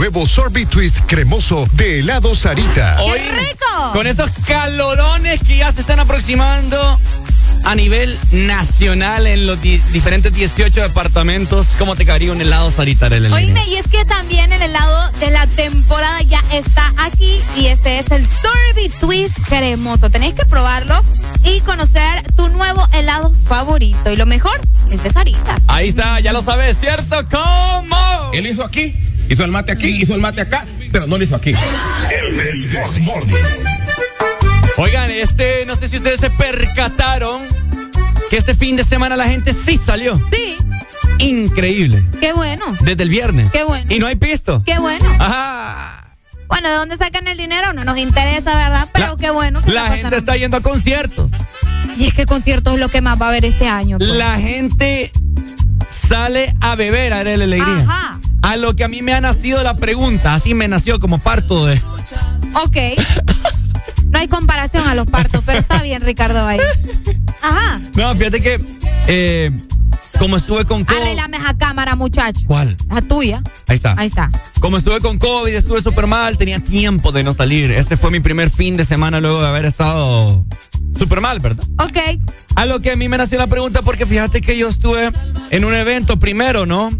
Nuevo sorbet twist cremoso de Helado Sarita. Hoy, con estos calorones que ya se están aproximando a nivel nacional en los di- diferentes 18 departamentos, ¿cómo te caería un helado Sarita Arely? Oíme, y es que también el helado de la temporada ya está aquí y este es el Sorbet Twist cremoso. Tenéis que probarlo y conocer tu nuevo helado favorito. Y lo mejor es de Sarita. Ahí está, ya lo sabes, ¿cierto? ¿Cómo? Él hizo aquí, hizo el mate aquí, hizo el mate acá, pero no lo hizo aquí. El Desmorning. Oigan, este, no sé si ustedes se percataron que este fin de semana la gente sí salió. Sí. Increíble. Qué bueno. Desde el viernes. Qué bueno. Y no hay pisto. Qué bueno. Ajá. Bueno, ¿de dónde sacan el dinero? No nos interesa, ¿verdad? Pero qué bueno. que La la gente está yendo a conciertos. Y es que el concierto es lo que más va a haber este año. pues. La gente sale a beber a Arele Alegría. Ajá. A lo que a mí me ha nacido la pregunta, así me nació como parto de... Ok. No hay comparación a los partos, pero está bien, Ricardo Valle. Ajá. No, fíjate que eh, como estuve con COVID... Arreglame esa cámara, muchacho. ¿Cuál? La tuya. Ahí está. Ahí está. Como estuve con COVID, estuve súper mal, tenía tiempo de no salir. Este fue mi primer fin de semana luego de haber estado súper mal, ¿verdad? Ok. A lo que a mí me nació la pregunta porque fíjate que yo estuve en un evento primero, ¿no?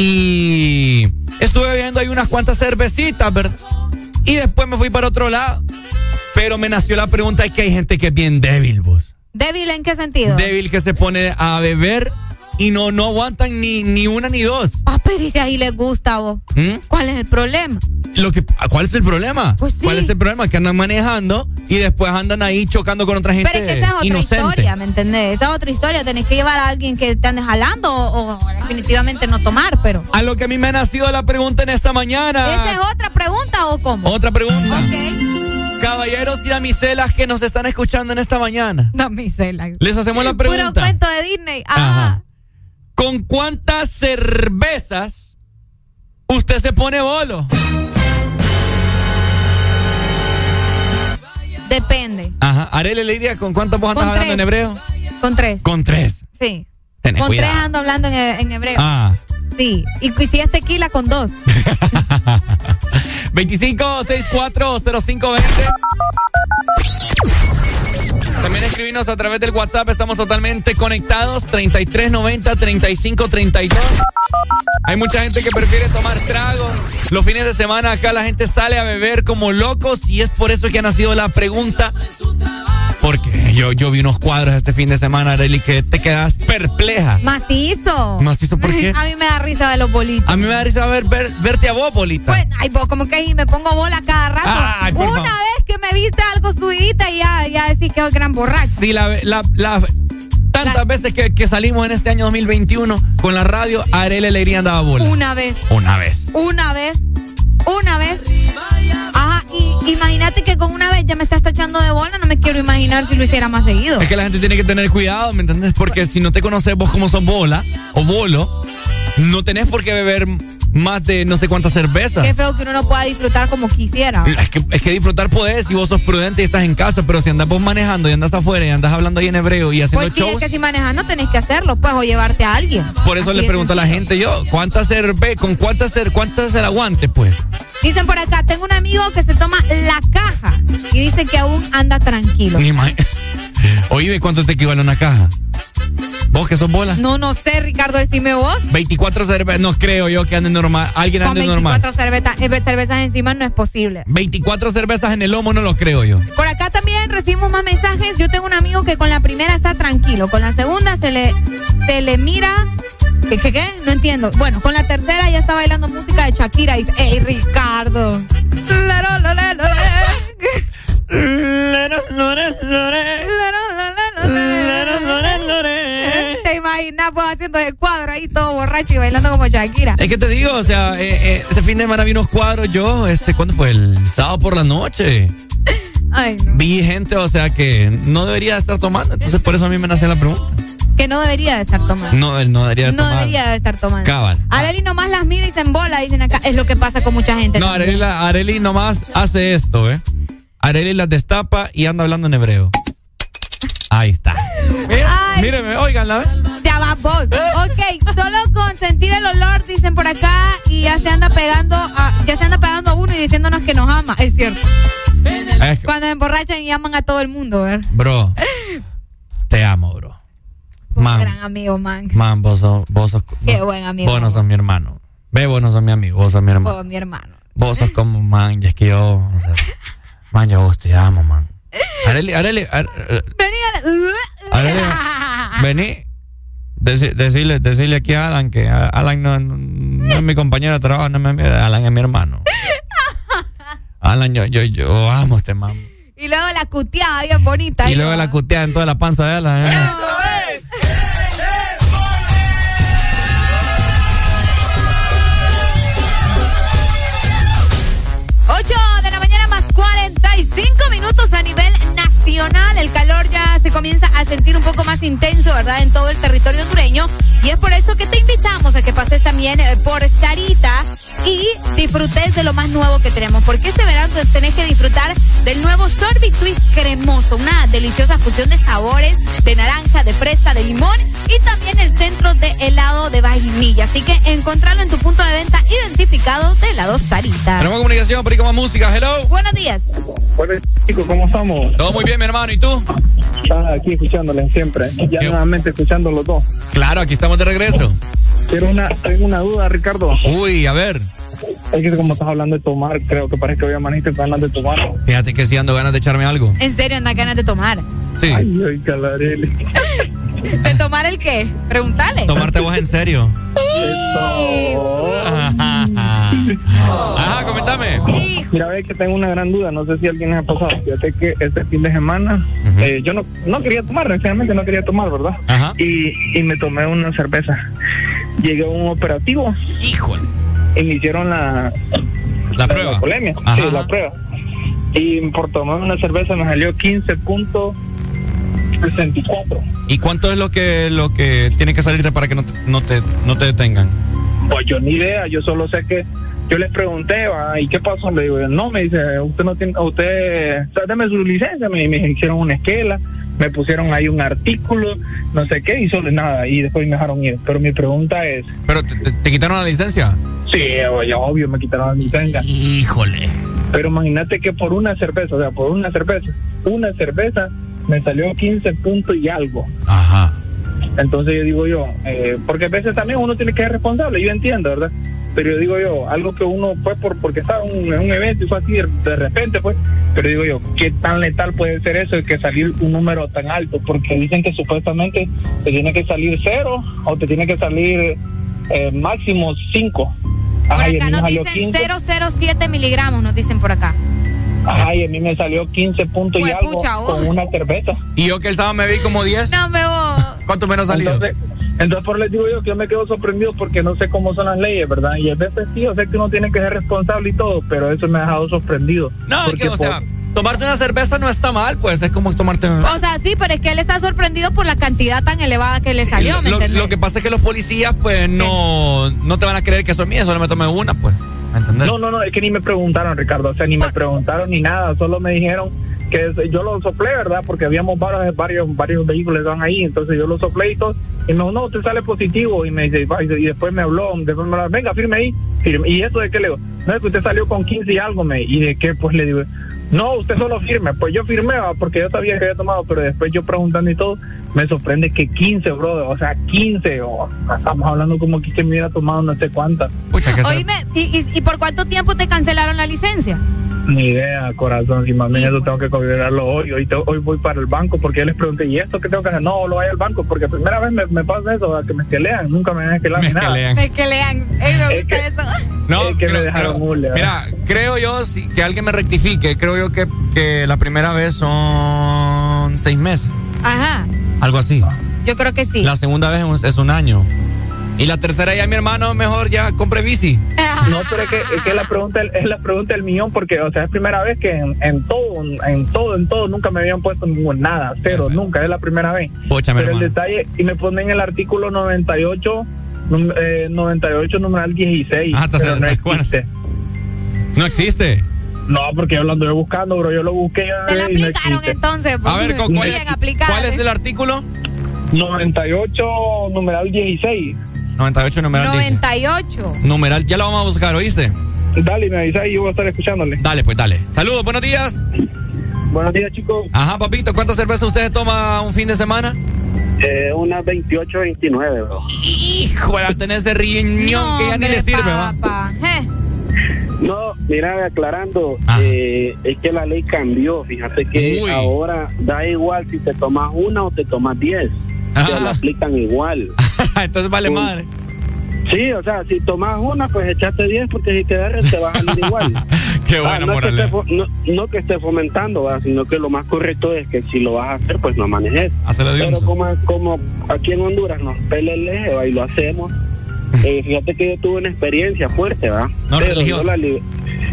Y estuve viendo ahí unas cuantas cervecitas, ¿verdad? Y después me fui para otro lado. Pero me nació la pregunta de que hay gente que es bien débil, vos. ¿Débil en qué sentido? Débil que se pone a beber y no, no aguantan ni, ni una ni dos. Ah, pero y si ahí les gusta, vos. ¿Mm? ¿Cuál es el problema? Lo que, ¿Cuál es el problema? Pues sí. ¿Cuál es el problema? Que andan manejando y después andan ahí chocando con otra gente Pero es que esa es otra inocente. historia, ¿me entendés? Esa es otra historia. Tenés que llevar a alguien que te ande jalando o, o definitivamente no tomar, pero. A lo que a mí me ha nacido la pregunta en esta mañana. ¿Esa es otra pregunta o cómo? Otra pregunta. Ok. Caballeros y damiselas que nos están escuchando en esta mañana. Damisela. Les hacemos la Puro pregunta. cuento de Disney. Ajá. Ajá. ¿Con cuántas cervezas usted se pone bolo? Depende. Ajá. Arele le diría con cuántas vos andas hablando en hebreo. Con tres. Con tres. Sí. Tenés con cuidado. tres ando hablando en hebreo. Ah. Sí. Y, y si es tequila, con dos. [LAUGHS] 25640520. También escribinos a través del WhatsApp, estamos totalmente conectados. 3390-3532. Hay mucha gente que prefiere tomar tragos. Los fines de semana acá la gente sale a beber como locos y es por eso que ha nacido la pregunta. Porque yo, yo vi unos cuadros este fin de semana, Arely, que te quedas perpleja. Macizo. ¿Macizo por qué? [LAUGHS] A mí me da risa de los bolitos. A mí me da risa ver, ver- verte a vos, Polita. Pues, ay, vos como que me pongo bola cada rato. Ay, por Una favor. vez que me viste algo subidita y ya, ya decís que es gran borracho. Sí, la, la, la- tantas veces que, que salimos en este año 2021 con la radio, Arele Alegría andaba bola. Una vez. Una vez. Una vez. Una vez. Ajá, y imagínate que con una vez ya me estás tachando de bola, no me quiero imaginar si lo hiciera más seguido. Es que la gente tiene que tener cuidado, ¿me entiendes? Porque si no te conoces vos como sos bola o bolo, no tenés por qué beber más de no sé cuántas cervezas. Qué feo que uno no pueda disfrutar como quisiera. Es que, es que disfrutar podés si vos sos prudente y estás en casa, pero si andas vos manejando y andas afuera y andas hablando ahí en hebreo y haciendo Pues sí, es shows, que si manejas no tenés que hacerlo, pues, o llevarte a alguien. por eso Así le pregunto a la gente yo, ¿cuántas cerve con cuántas cer cuántas es el aguante, pues? Dicen por acá, tengo un amigo que se toma la caja y dice que aún anda tranquilo. Ni Oye, ¿cuánto te equivale una caja? ¿Vos que sos bola? No, no sé, Ricardo, decime vos. 24 cervezas, no creo yo que ande normal. Alguien Con ande 24 normal. cerveza- eh, cervezas encima no es posible. 24 cervezas en el lomo no lo creo yo. Por acá también recibimos más mensajes. Yo tengo un amigo que con la primera está tranquilo, con la segunda se le, se le mira. ¿Qué, qué, qué? No entiendo. Bueno, con la tercera ya está bailando música de Shakira y dice, ¡Ey, Ricardo! [LAUGHS] ¿Te imaginas pues haciendo el cuadro ahí todo borracho y bailando como Shakira? Es que te digo, o sea, eh, eh, ese fin de semana vi unos cuadros yo, este, ¿cuándo fue? El sábado por la noche. [LAUGHS] Ay, no. Vi gente, o sea, que no debería estar tomando, entonces por eso a mí me nació la pregunta. Que no debería de estar tomando. No, él no debería No tomar. debería de estar tomando. Cabal. Areli nomás las mira y se embola, dicen acá. Es lo que pasa con mucha gente. No. Areli, Areli nomás hace esto, ¿eh? Areli las destapa y anda hablando en hebreo. Ahí está. Ay. míreme, óiganla, ¿eh? Va vos. Ok, solo con sentir el olor, dicen por acá, y ya se anda pegando a, ya se anda pegando a uno y diciéndonos que nos ama. Es cierto. Es que- Cuando se emborrachan y llaman a todo el mundo, ¿verdad? bro, te amo, bro. Un Man, gran amigo, man. man, vos sos, vos sos, Qué vos- buen amigo. Vos no sos mi hermano. Ve, vos no sos mi amigo, vos sos mi hermano. Oh, mi hermano. Vos sos como, man, y es que yo, o sea, [LAUGHS] man, yo a vos te amo, man. [LAUGHS] Areli, Areli, Ar- eh, Vení Areli, [LAUGHS] vení. Deci- decirle, decirle aquí a Alan que Alan no, no es mi compañero de trabajo, no mi, Alan es mi hermano. [LAUGHS] Alan, yo, yo, yo amo a este man. Y luego la cuteada bien bonita. Y luego la cutea en toda la panza de Alan. ¿eh? El calor ya se comienza a sentir un poco más intenso, ¿verdad? En todo el territorio hondureño. Y es por eso que te invitamos a que pases también eh, por Sarita y disfrutes de lo más nuevo que tenemos. Porque este verano tenés que disfrutar del nuevo Sorbit Twist cremoso, una deliciosa fusión de sabores de naranja, de fresa, de limón y también el centro de helado de vainilla. Así que encontralo en tu punto de venta identificado de helado Sarita. Tenemos comunicación, pero más música. Hello. Buenos días. Buenos chicos, ¿cómo estamos? Todo muy bien, mi hermano. ¿Y tú? Estás aquí escuchándole siempre. Ya nuevamente escuchando los dos. Claro, aquí estamos de regreso. Pero una, tengo una duda, Ricardo. Uy, a ver. Es que como estás hablando de tomar, creo que parece que hoy amaneciste con ganas de tomar. Fíjate que sí ando ganas de echarme algo. ¿En serio andas ganas de tomar? Sí. Ay, ay, calarele. [LAUGHS] ¿De tomar el qué? Pregúntale. Tomarte vos en serio. Ajá, coméntame. Mira, ve que tengo una gran duda, no sé si alguien les ha pasado. Fíjate que este fin de semana eh, yo no, no quería tomar, realmente no quería tomar, ¿verdad? Ajá. Y, y me tomé una cerveza. Llegué a un operativo. Híjole. Y me hicieron la... La prueba. La. Sí, la prueba. Y por tomar una cerveza me salió 15.64. ¿Y cuánto es lo que lo que tiene que salirte para que no te, no te, no te detengan? Pues yo ni idea, yo solo sé que yo les pregunté, ¿va? ¿y qué pasó? Le digo, no, me dice, usted no tiene, usted, o sea, deme su licencia, me, me hicieron una esquela, me pusieron ahí un artículo, no sé qué, y solo nada, y después me dejaron ir. Pero mi pregunta es... ¿Pero te, te- te quitaron la licencia? Sí, obvio, me quitaron la licencia. Híjole. Pero imagínate que por una cerveza, o sea, por una cerveza, una cerveza me salió 15 puntos y algo. Ajá. Entonces yo digo yo, eh, porque a veces también uno tiene que ser responsable, yo entiendo, ¿verdad? Pero yo digo yo, algo que uno fue por porque estaba en un, en un evento y fue así de, de repente, pues, pero digo yo, ¿qué tan letal puede ser eso de que salir un número tan alto? Porque dicen que supuestamente te tiene que salir cero o te tiene que salir eh, máximo cinco. Por Ajá, y a acá nos dicen 15. 007 miligramos, nos dicen por acá. Ajá, y a mí me salió 15 puntos y Pues, algo pucha, vos. con una cerveza. ¿Y yo que el sábado me vi como 10? No me voy. ¿Cuánto menos salido? Entonces, entonces por les digo yo que yo me quedo sorprendido porque no sé cómo son las leyes, ¿verdad? Y a veces sí, yo sé que uno tiene que ser responsable y todo, pero eso me ha dejado sorprendido. No, es Porque que, o por- sea, tomarte una cerveza no está mal, pues es como tomarte... O sea, sí, pero es que él está sorprendido por la cantidad tan elevada que le salió, ¿me lo, entendés? lo que pasa es que los policías, pues, no, no te van a creer que son mías, solo me tomé una, pues. ¿Me entendés? No, no, no, es que ni me preguntaron, Ricardo, o sea, ni me preguntaron ni nada, solo me dijeron que yo lo soplé, ¿verdad? Porque habíamos varios, varios, varios vehículos estaban ahí, entonces yo lo soplé y todo, y dijo, no, usted sale positivo, y me dice, y después me habló, después me venga, firme ahí, firme. y eso de qué le digo, no es que usted salió con 15 y algo, me, y de qué, pues le digo, no, usted solo firme, pues yo firmé, porque yo sabía que había tomado, pero después yo preguntando y todo, me sorprende que 15, brother, o sea, 15, o estamos hablando como que, que me hubiera tomado no sé cuántas. Oíme, ¿y, y, y por cuánto tiempo te cancelaron la licencia? Ni idea, corazón. Si más bien eso tengo que considerarlo hoy. Hoy, te- hoy voy para el banco porque yo les pregunté, ¿y esto qué tengo que hacer? No, lo vaya al banco porque primera vez me, me pasa eso, a que me esquelean. Nunca me han esquelado ni nada. Es que lean. Ey, me gusta eso. [LAUGHS] No, Es que me. Mira, creo yo, si, que alguien me rectifique, creo yo que, que la primera vez son seis meses, Ajá, algo así. yo creo que sí. La segunda vez es- es un año. Y la tercera ya mi hermano mejor ya compre bici. No, pero es que, es que la pregunta es la pregunta del millón porque, o sea, es primera vez que en, en todo, en todo, en todo, nunca me habían puesto ningún nada, cero, nunca, es la primera vez. Pero el detalle, y me ponen el artículo 98, num- eh, 98, numeral 16, Ah, hasta pero se- no se existe. No existe. No, porque yo lo anduve buscando, bro, yo lo busqué. Te la no aplicaron entonces. A ver, ¿cu- cuál- ¿Cuál es el artículo? 98, numeral 16. 98 numeral 10. 98. Numeral, ya lo vamos a buscar, ¿oíste? Dale, me avisa y yo voy a estar escuchándole. Dale, pues dale. Saludos, buenos días. Buenos días, chicos. Ajá, papito, ¿cuántas cervezas ustedes toma un fin de semana? Eh, unas 28, 29, bro. Hijo, de tener ese riñón que ya ni le sirve, va. Papá. Eh, No, mira, aclarando, eh, es que la ley cambió. Fíjate que Uy. ahora da igual si te tomas una o te tomas 10. Se la aplican igual. [LAUGHS] Entonces vale madre. Sí, o sea, si tomas una, pues echaste 10 porque si te agarras te va a salir [LAUGHS] igual. Qué Ah, no, que esté no, no que esté fomentando, sino que lo más correcto es que si lo vas a hacer, pues no manejes. Pero como, como aquí en Honduras nos pele el y lo hacemos, [LAUGHS] eh, fíjate que yo tuve una experiencia fuerte, ¿va? No religiosa.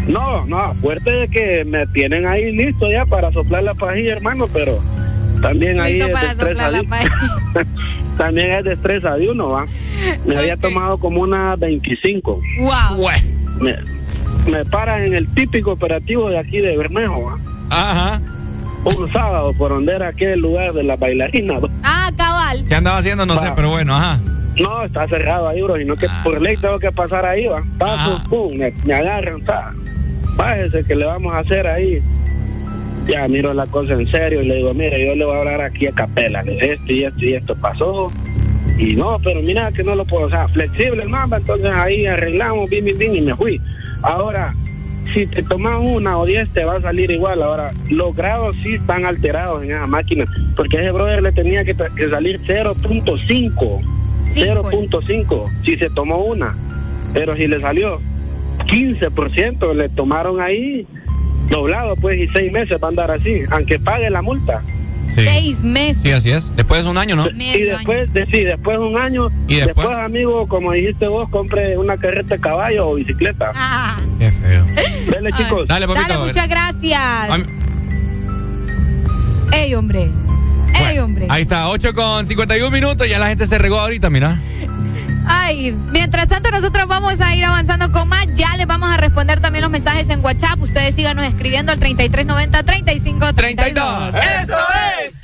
no, no, fuerte de que me tienen ahí listo ya para soplar la pajilla, hermano, pero También ahí es para la estresadísimo. [LAUGHS] También es destreza de uno, ¿va? Me había tomado como una 25. Wow. Me, me paran en el típico operativo de aquí de Bermejo, ¿va? Ajá. Un sábado por donde era aquel lugar de la bailarina. ¿va? Ah, cabal. ¿Qué andaba haciendo? No sé, pero bueno, ajá. No, está cerrado ahí, bro, sino que Ah. por ley tengo que pasar ahí, va. Paso, pum, me, me agarran, ta. Bájese que le vamos a hacer ahí. Ya miro la cosa en serio y le digo, mire, yo le voy a hablar aquí a capela, digo, esto y esto y esto pasó. Y no, pero mira que no lo puedo, o sea, flexible el mamba, entonces ahí arreglamos, bien, bien, bien, y me fui. Ahora, si te tomas una o diez te va a salir igual. Ahora, los grados sí están alterados en esa máquina, porque a ese brother le tenía que, que salir 0.5. 0.5 si se tomó una. Pero si le salió 15%, le tomaron ahí doblado, pues, y seis meses va a andar así, aunque pague la multa. Sí. Seis meses. Sí, así es. Después de un año, ¿no? Y después, de, sí, después de un año, ¿Y después? amigo, como dijiste vos, compre una carreta de caballo o bicicleta. Ah. Qué feo. Dale, chicos. Dale, papito. Dale, muchas gracias. Mí- Ey, hombre. Ey, hombre. Ahí está, 8 con 51 minutos. Ya la gente se regó ahorita, mira. Ay, mientras tanto nosotros vamos a ir avanzando con más. Ya les vamos a responder también los mensajes en WhatsApp. Ustedes síganos escribiendo al 3390 3532. ¡Eso es!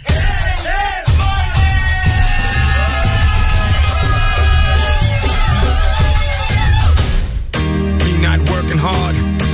Not working hard.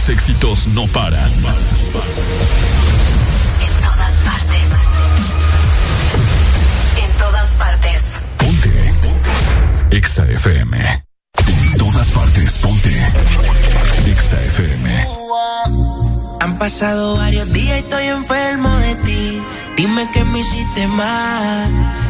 Los éxitos no paran. En todas partes. En todas partes. Ponte. EXA FM. En todas partes, ponte. EXA FM. Han pasado varios días y estoy enfermo de ti. Dime que me hiciste mal.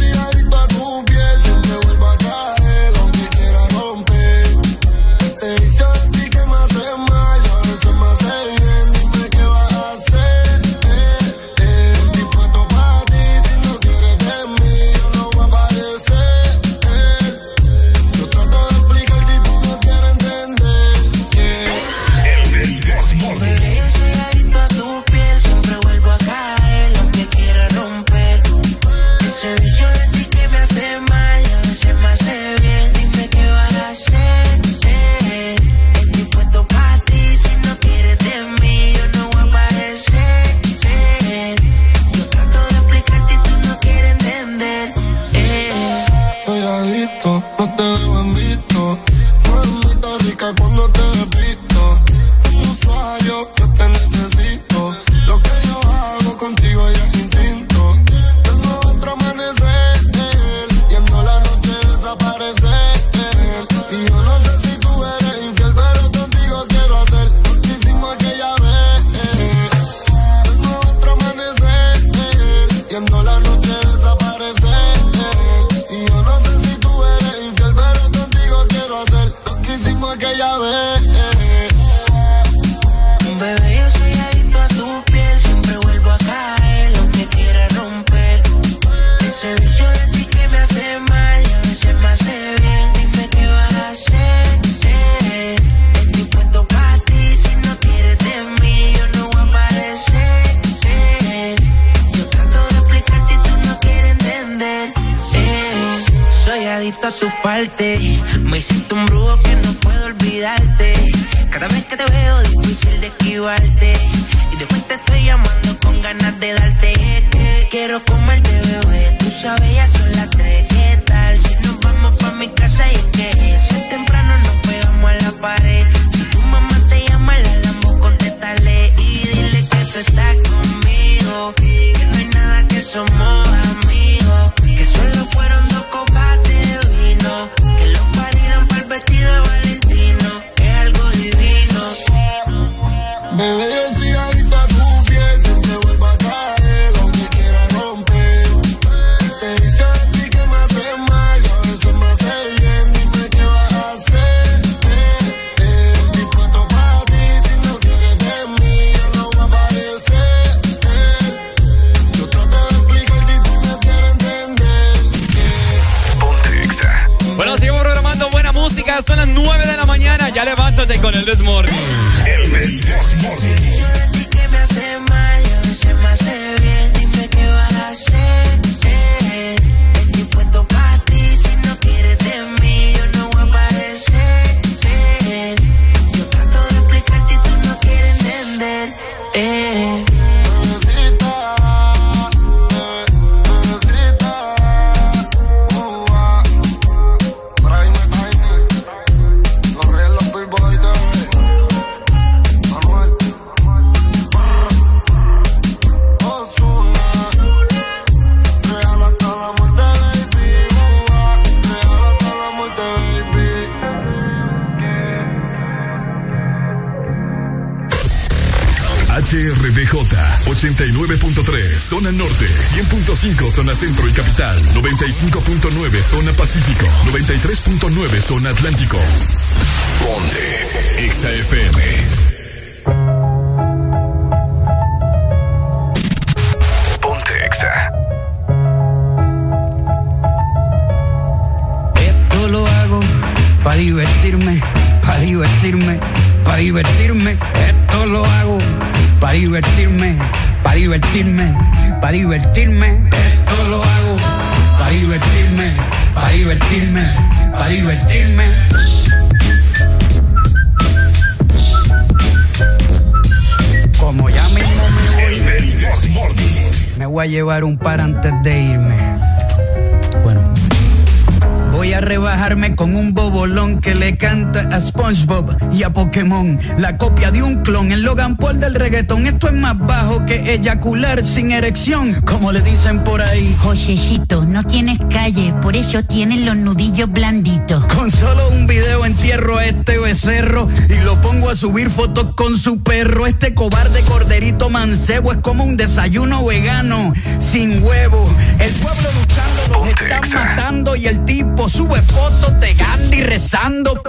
Como un desayuno vegano sin huevo. El pueblo luchando los están matando y el tipo sube fotos de Gandhi rezando.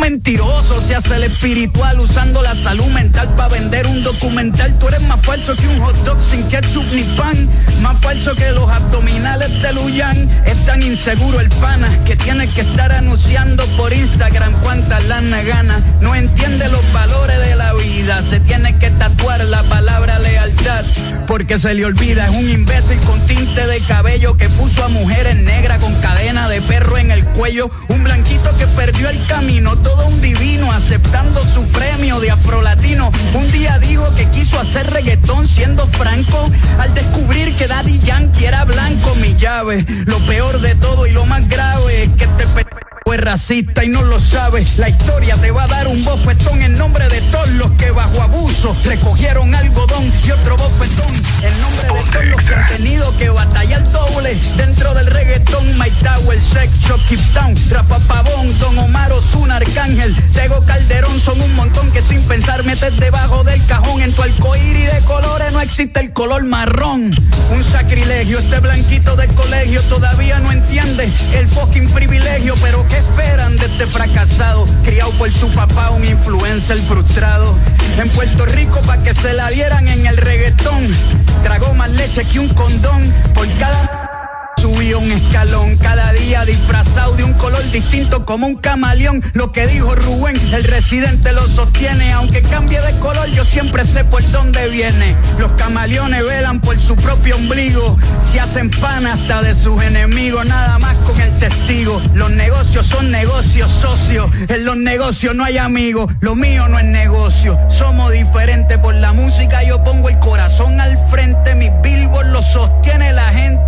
Mentiroso se hace el espiritual usando la salud mental para vender un documental. Tú eres más falso que un hot dog sin ketchup ni pan. Más falso que los abdominales de Luyan. Es tan inseguro el pana que tiene que estar anunciando por Instagram cuántas lana gana. No entiende los valores de la vida. Se tiene que tatuar la palabra porque se le olvida. Es un imbécil con tinte de cabello que puso a mujeres negras con cadena de perro en el cuello. Un blanquito que perdió el camino todo un divino aceptando su premio de afrolatino. Un día dijo que quiso hacer reggaetón siendo franco al descubrir que Daddy Yankee era blanco. Mi llave, lo peor de todo y lo más grave es que es y no lo sabes. La historia te va a dar un bofetón en nombre de todos los que bajo abuso recogieron algodón y otro bofetón. En nombre de todos los que han tenido que batallar dentro del reggaetón. My Tower, Sex Shop, Keep Town, Rafa Pavón, Don Omar Ozuna, Arcángel, Tego Calderón. Son un montón que sin pensar metes debajo del cajón. En tu y de colores no existe el color marrón. Un sacrilegio, este blanquito de colegio todavía no entiende el fucking privilegio, pero que esperan de este fracasado? Criado por su papá, un influencer frustrado. En Puerto Rico pa' que se la dieran en el reggaetón. Tragó más leche que un condón por cada Subió un escalón cada día disfrazado de un color distinto como un camaleón. Lo que dijo Rubén, el residente lo sostiene. Aunque cambie de color, yo siempre sé por dónde viene. Los camaleones velan por su propio ombligo. Se hacen pan hasta de sus enemigos, nada más con el testigo. Los negocios son negocios socios. En los negocios no hay amigos. Lo mío no es negocio. Somos diferentes por la música. Yo pongo el corazón al frente. Mis billboards lo sostiene la gente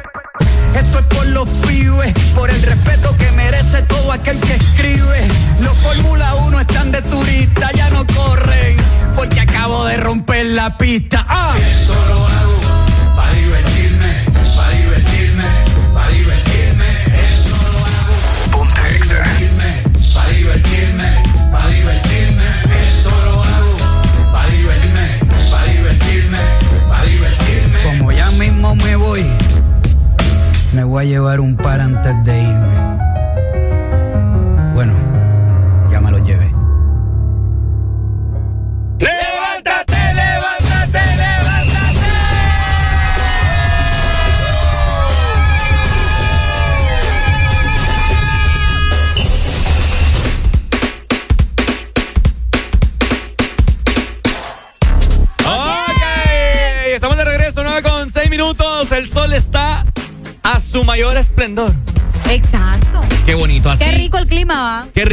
esto es por los pibes, por el respeto que merece todo aquel que escribe. Los Fórmula 1 están de turista, ya no corren, porque acabo de romper la pista. ¡Ah!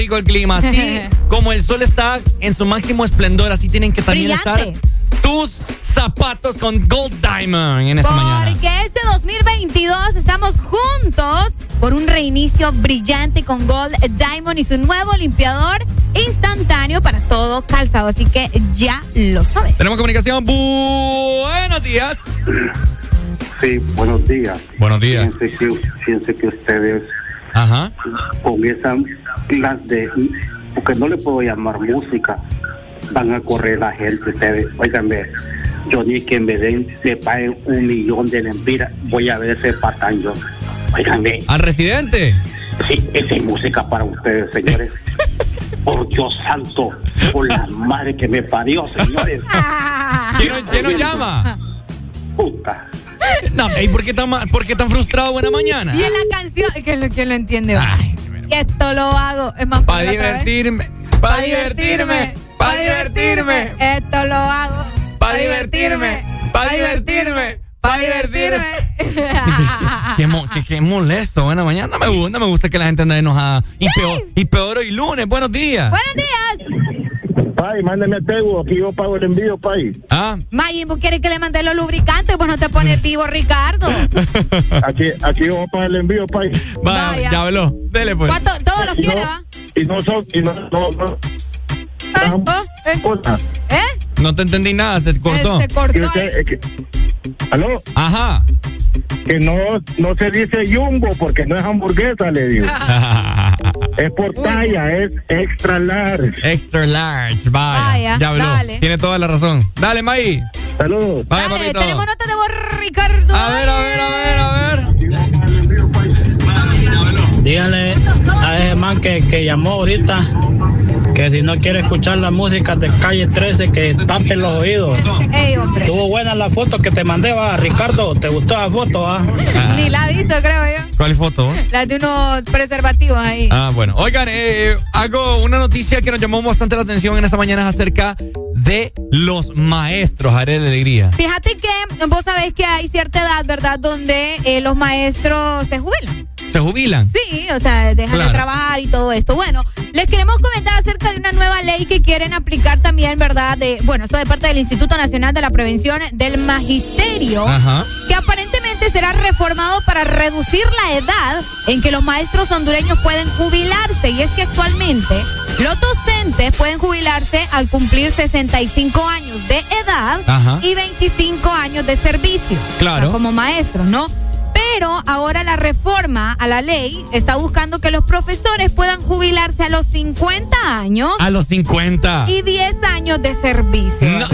Rico el clima. Así [LAUGHS] como el sol está en su máximo esplendor, así tienen que también Brillante. estar tus zapatos con Gold Diamond en esta mañana. Porque este 2022 estamos juntos por un reinicio brillante con Gold Diamond y su nuevo limpiador instantáneo para todo calzado. Así que ya lo sabes. Tenemos comunicación. Buenos días. Sí, buenos días. Buenos días. Fíjense, que- fíjense que ustedes Ajá. con esa las de porque no le puedo llamar música. Van a correr la gente ustedes. Óiganme yo ni que me den me paguen un millón de lempiras voy a ver ese patán yo óiganme ¿Al residente? sí esa es música para ustedes señores. [LAUGHS] Por Dios santo por la madre que me parió señores. [LAUGHS] ¿Quién, quién nos llama? puta No, ¿y por qué tan, por qué tan frustrado buena mañana? Y en la canción, que lo, que lo entiende. va. y esto lo hago. Es más Para divertirme, Pa' para divertirme, para divertirme, Esto lo hago. para divertirme, para divertirme, para divertirme. Qué, mo- qué- qué molesto, buena mañana. No me gusta, no me gusta que la gente ande enojada. Y peor, y peor hoy lunes. Buenos días. Buenos días. Pai, mándame a Tegu, aquí yo pago el envío, Pai. Ah, Maggie, ¿vos quieres que le mande los lubricantes? Pues no te pones vivo, Ricardo. [LAUGHS] Aquí, aquí yo pagar el envío, Pai. va, Vaya. ya habló. Dele pues. ¿Cuánto? Todos los quiere, no- ¿va? Y no son, y no, no, no. Cosa. ¿Eh? No te entendí nada, se cortó. Se cortó. ¿Aló? Ajá. Que no, no se dice jumbo porque no es hamburguesa, le digo. [LAUGHS] es por talla, es extra large. Extra large, vaya. Vaya, ya habló. dale. Tiene toda la razón. Dale, May. Saludos. Vaya, Dale, papito. tenemos nota de voz, Ricardo. A ver, a ver, a ver, a ver. Díganle a ese man que, que llamó ahorita que si no quiere escuchar la música de calle 13, que tape los oídos. Ey. Estuvo buena la foto que te mandé, va, Ricardo. ¿Te gustó la foto, va? Ni la ha visto, creo yo. ¿Cuál foto? La de unos preservativos ahí. Ah, bueno. Oigan, eh, hago una noticia que nos llamó bastante la atención en esta mañana acerca de los maestros, de Alegría. Fíjate que vos sabés que hay cierta edad, ¿verdad? Donde eh, los maestros se jubilan. ¿Se jubilan? Sí, o sea, dejan Claro. de trabajar y todo esto. Bueno, les queremos comentar acerca de una nueva ley que quieren aplicar también, ¿verdad? De, bueno, esto de parte del Instituto Nacional de la Prevención del Magisterio, Ajá. que aparentemente será reformado para reducir la edad en que los maestros hondureños pueden jubilarse. Y es que actualmente los docentes pueden jubilarse al cumplir 65 años de edad Ajá. y 25 años de servicio. Claro. O sea, como maestros, ¿no? Pero ahora la reforma a la ley está buscando que los profesores puedan jubilarse a los 50 años A los 50. y 10 años de servicio. No.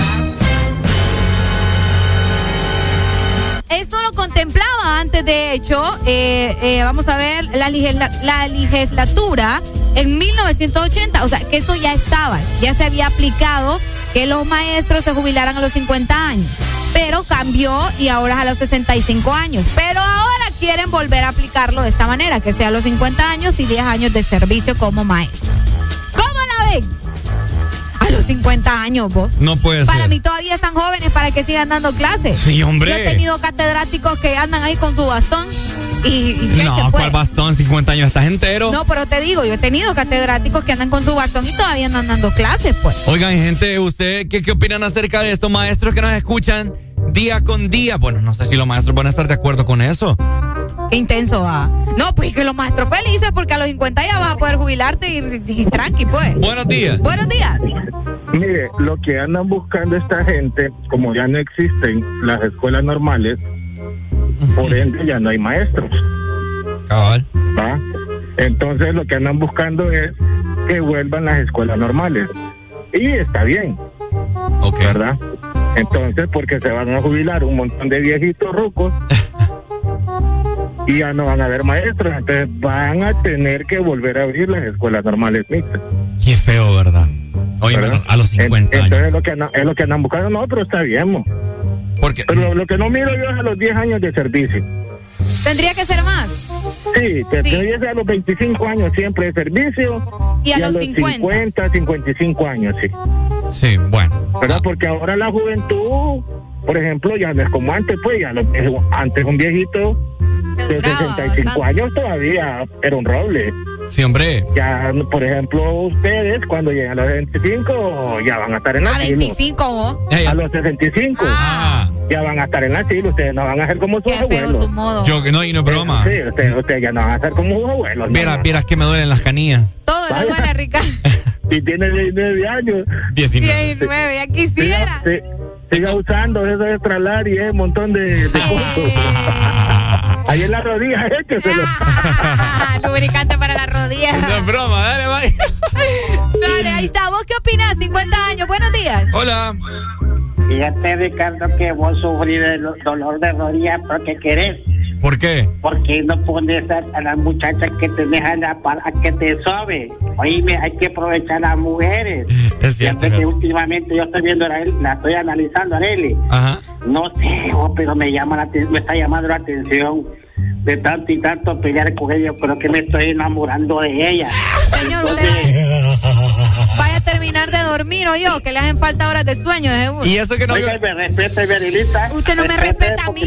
Esto lo contemplaba antes, de hecho, eh, eh, vamos a ver, la, legisla- la legislatura en 1980, o sea, que esto ya estaba, ya se había aplicado que los maestros se jubilaran a los 50 años, pero cambió y ahora es a los 65 años, pero ahora quieren volver a aplicarlo de esta manera, que sea a los 50 años y 10 años de servicio como maestro. ¿Cómo la ven? Los 50 años, vos. No puede Para ser. mí todavía están jóvenes para que sigan dando clases. Sí, hombre. Yo he tenido catedráticos que andan ahí con su bastón y, y ¿qué se No? ¿cuál bastón? 50 años, estás entero. No, pero te digo, yo he tenido catedráticos que andan con su bastón y todavía andan dando clases, pues. Oigan, gente, ¿usted qué, qué opinan acerca de estos maestros que nos escuchan día con día? Bueno, no sé si los maestros van a estar de acuerdo con eso. Qué intenso va. No, pues que los maestros felices porque a los 50 ya vas a poder jubilarte y, y tranqui, pues. Buenos días. Buenos días. Mire, lo que andan buscando esta gente, como ya no existen las escuelas normales, por ende ya no hay maestros. Cabal. ¿va? Entonces lo que andan buscando es que vuelvan las escuelas normales. Y está bien, ¿verdad? Entonces, porque se van a jubilar un montón de viejitos rucos [LAUGHS] y ya no van a haber maestros, entonces van a tener que volver a abrir las escuelas normales mixtas. Qué feo, ¿verdad? Oye, pero a los 50 años. Entonces es lo que es lo que andan buscando, no, pero está bien. mo. Porque Pero lo que no miro yo es a los 10 años de servicio. Tendría que ser más. Sí, te te a los 25 años siempre de servicio. Y a los 50. 50, 55 años, sí. Sí, bueno. ¿Verdad? Porque ahora la juventud, por ejemplo, ya no es como antes, pues ya los- antes un viejito de 65 años todavía era un roble. Sí, hombre. Ya, por ejemplo, ustedes cuando lleguen a los 25 ya van a estar en la A 25 vos. A los 65 Ah. ya van a estar en la sila. Ustedes no van a ser como sus Qué feo abuelos. tu modo. Yo que no, y no es broma. Sí, ustedes, ustedes ya no van a ser como sus abuelos. no, Vieras, no. vieras que me duelen las canillas. Todo le duele Ricardo. [LAUGHS] Si tiene 19 años, 19. 19, ya quisiera. sí, siga usando eso de tralar y un montón de, de cosas. [LAUGHS] Ahí en la rodilla, [LAUGHS] écheselo. Ah, lubricante para las rodillas. No es broma, dale, bye. Dale, ahí está. ¿Vos qué opinás? 50 años. Buenos días. Hola. Fíjate, Ricardo, que vos sufrís dolor de rodilla porque querés. ¿Por qué? porque no pones a, a las muchachas que tenés a, la par a que te sobe? Oíme, hay que aprovechar a las mujeres. [LAUGHS] Es cierto. Que últimamente yo estoy viendo la, la estoy analizando a Nelly. Ajá. No sé, oh, pero me llama la, me está llamando la atención de tanto y tanto pelear con ella. Creo que me estoy enamorando de ella. Señor, usted vaya a terminar dormir o yo, que le hacen falta horas de sueño, de seguro. Y eso que no. Oiga, me respeta. Usted no me respeta a mí.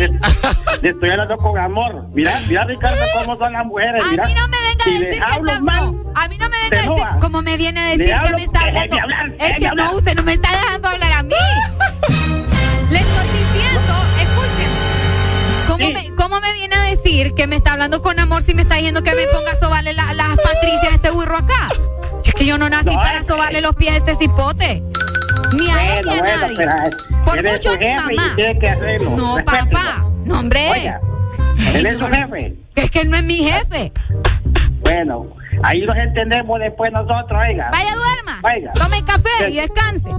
Le estoy hablando con amor. Mira, mira, Ricardo, cómo son las mujeres. A mira. mí no me venga a decir que está mal, A mí no me venga a decir como me viene a Le decir que hablo, me está hablando. hablar, Es que no, usted no me está dejando hablar a mí. Le estoy diciendo, escuchen. ¿Cómo, me, ¿Cómo me viene a decir que me está hablando con amor si me está diciendo que me ponga a sobarle la- las patricias a este burro acá? Es que yo no nací No, para sobarle los pies a este cipote. Ni a él ni a bueno, nadie. pero Por mucho a mi mamá. que hacerlo. No, Respételo. papá. No, hombre. Oiga, él es su jefe. Que es que él no es mi jefe. Bueno, ahí los entendemos después nosotros, oiga. Vaya, duerma. Oiga. Tome café y descanse.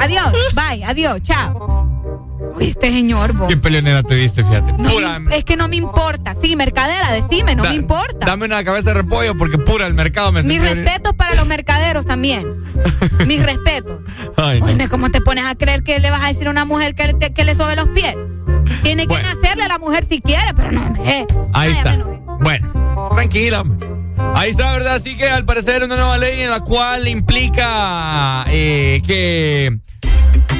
Adiós. Bye. Adiós. Chao. Uy, este señor, vos. ¿Qué peleonera te viste, fíjate? No pura. me- es que no me importa. Sí, mercadera, decime, no Da- me importa. Dame una cabeza de repollo porque pura el mercado me Mis respetos para los mercaderos también. [LAUGHS] Mis respetos. Ay, no. Oíme, ¿cómo te pones a creer que le vas a decir a una mujer que le, que le sobe los pies? Tiene que nacerle a la mujer si quiere, pero no, hombre. Ahí Ay, está. bueno. Tranquila. Ahí está, ¿verdad? Así que al parecer una nueva ley en la cual implica eh, que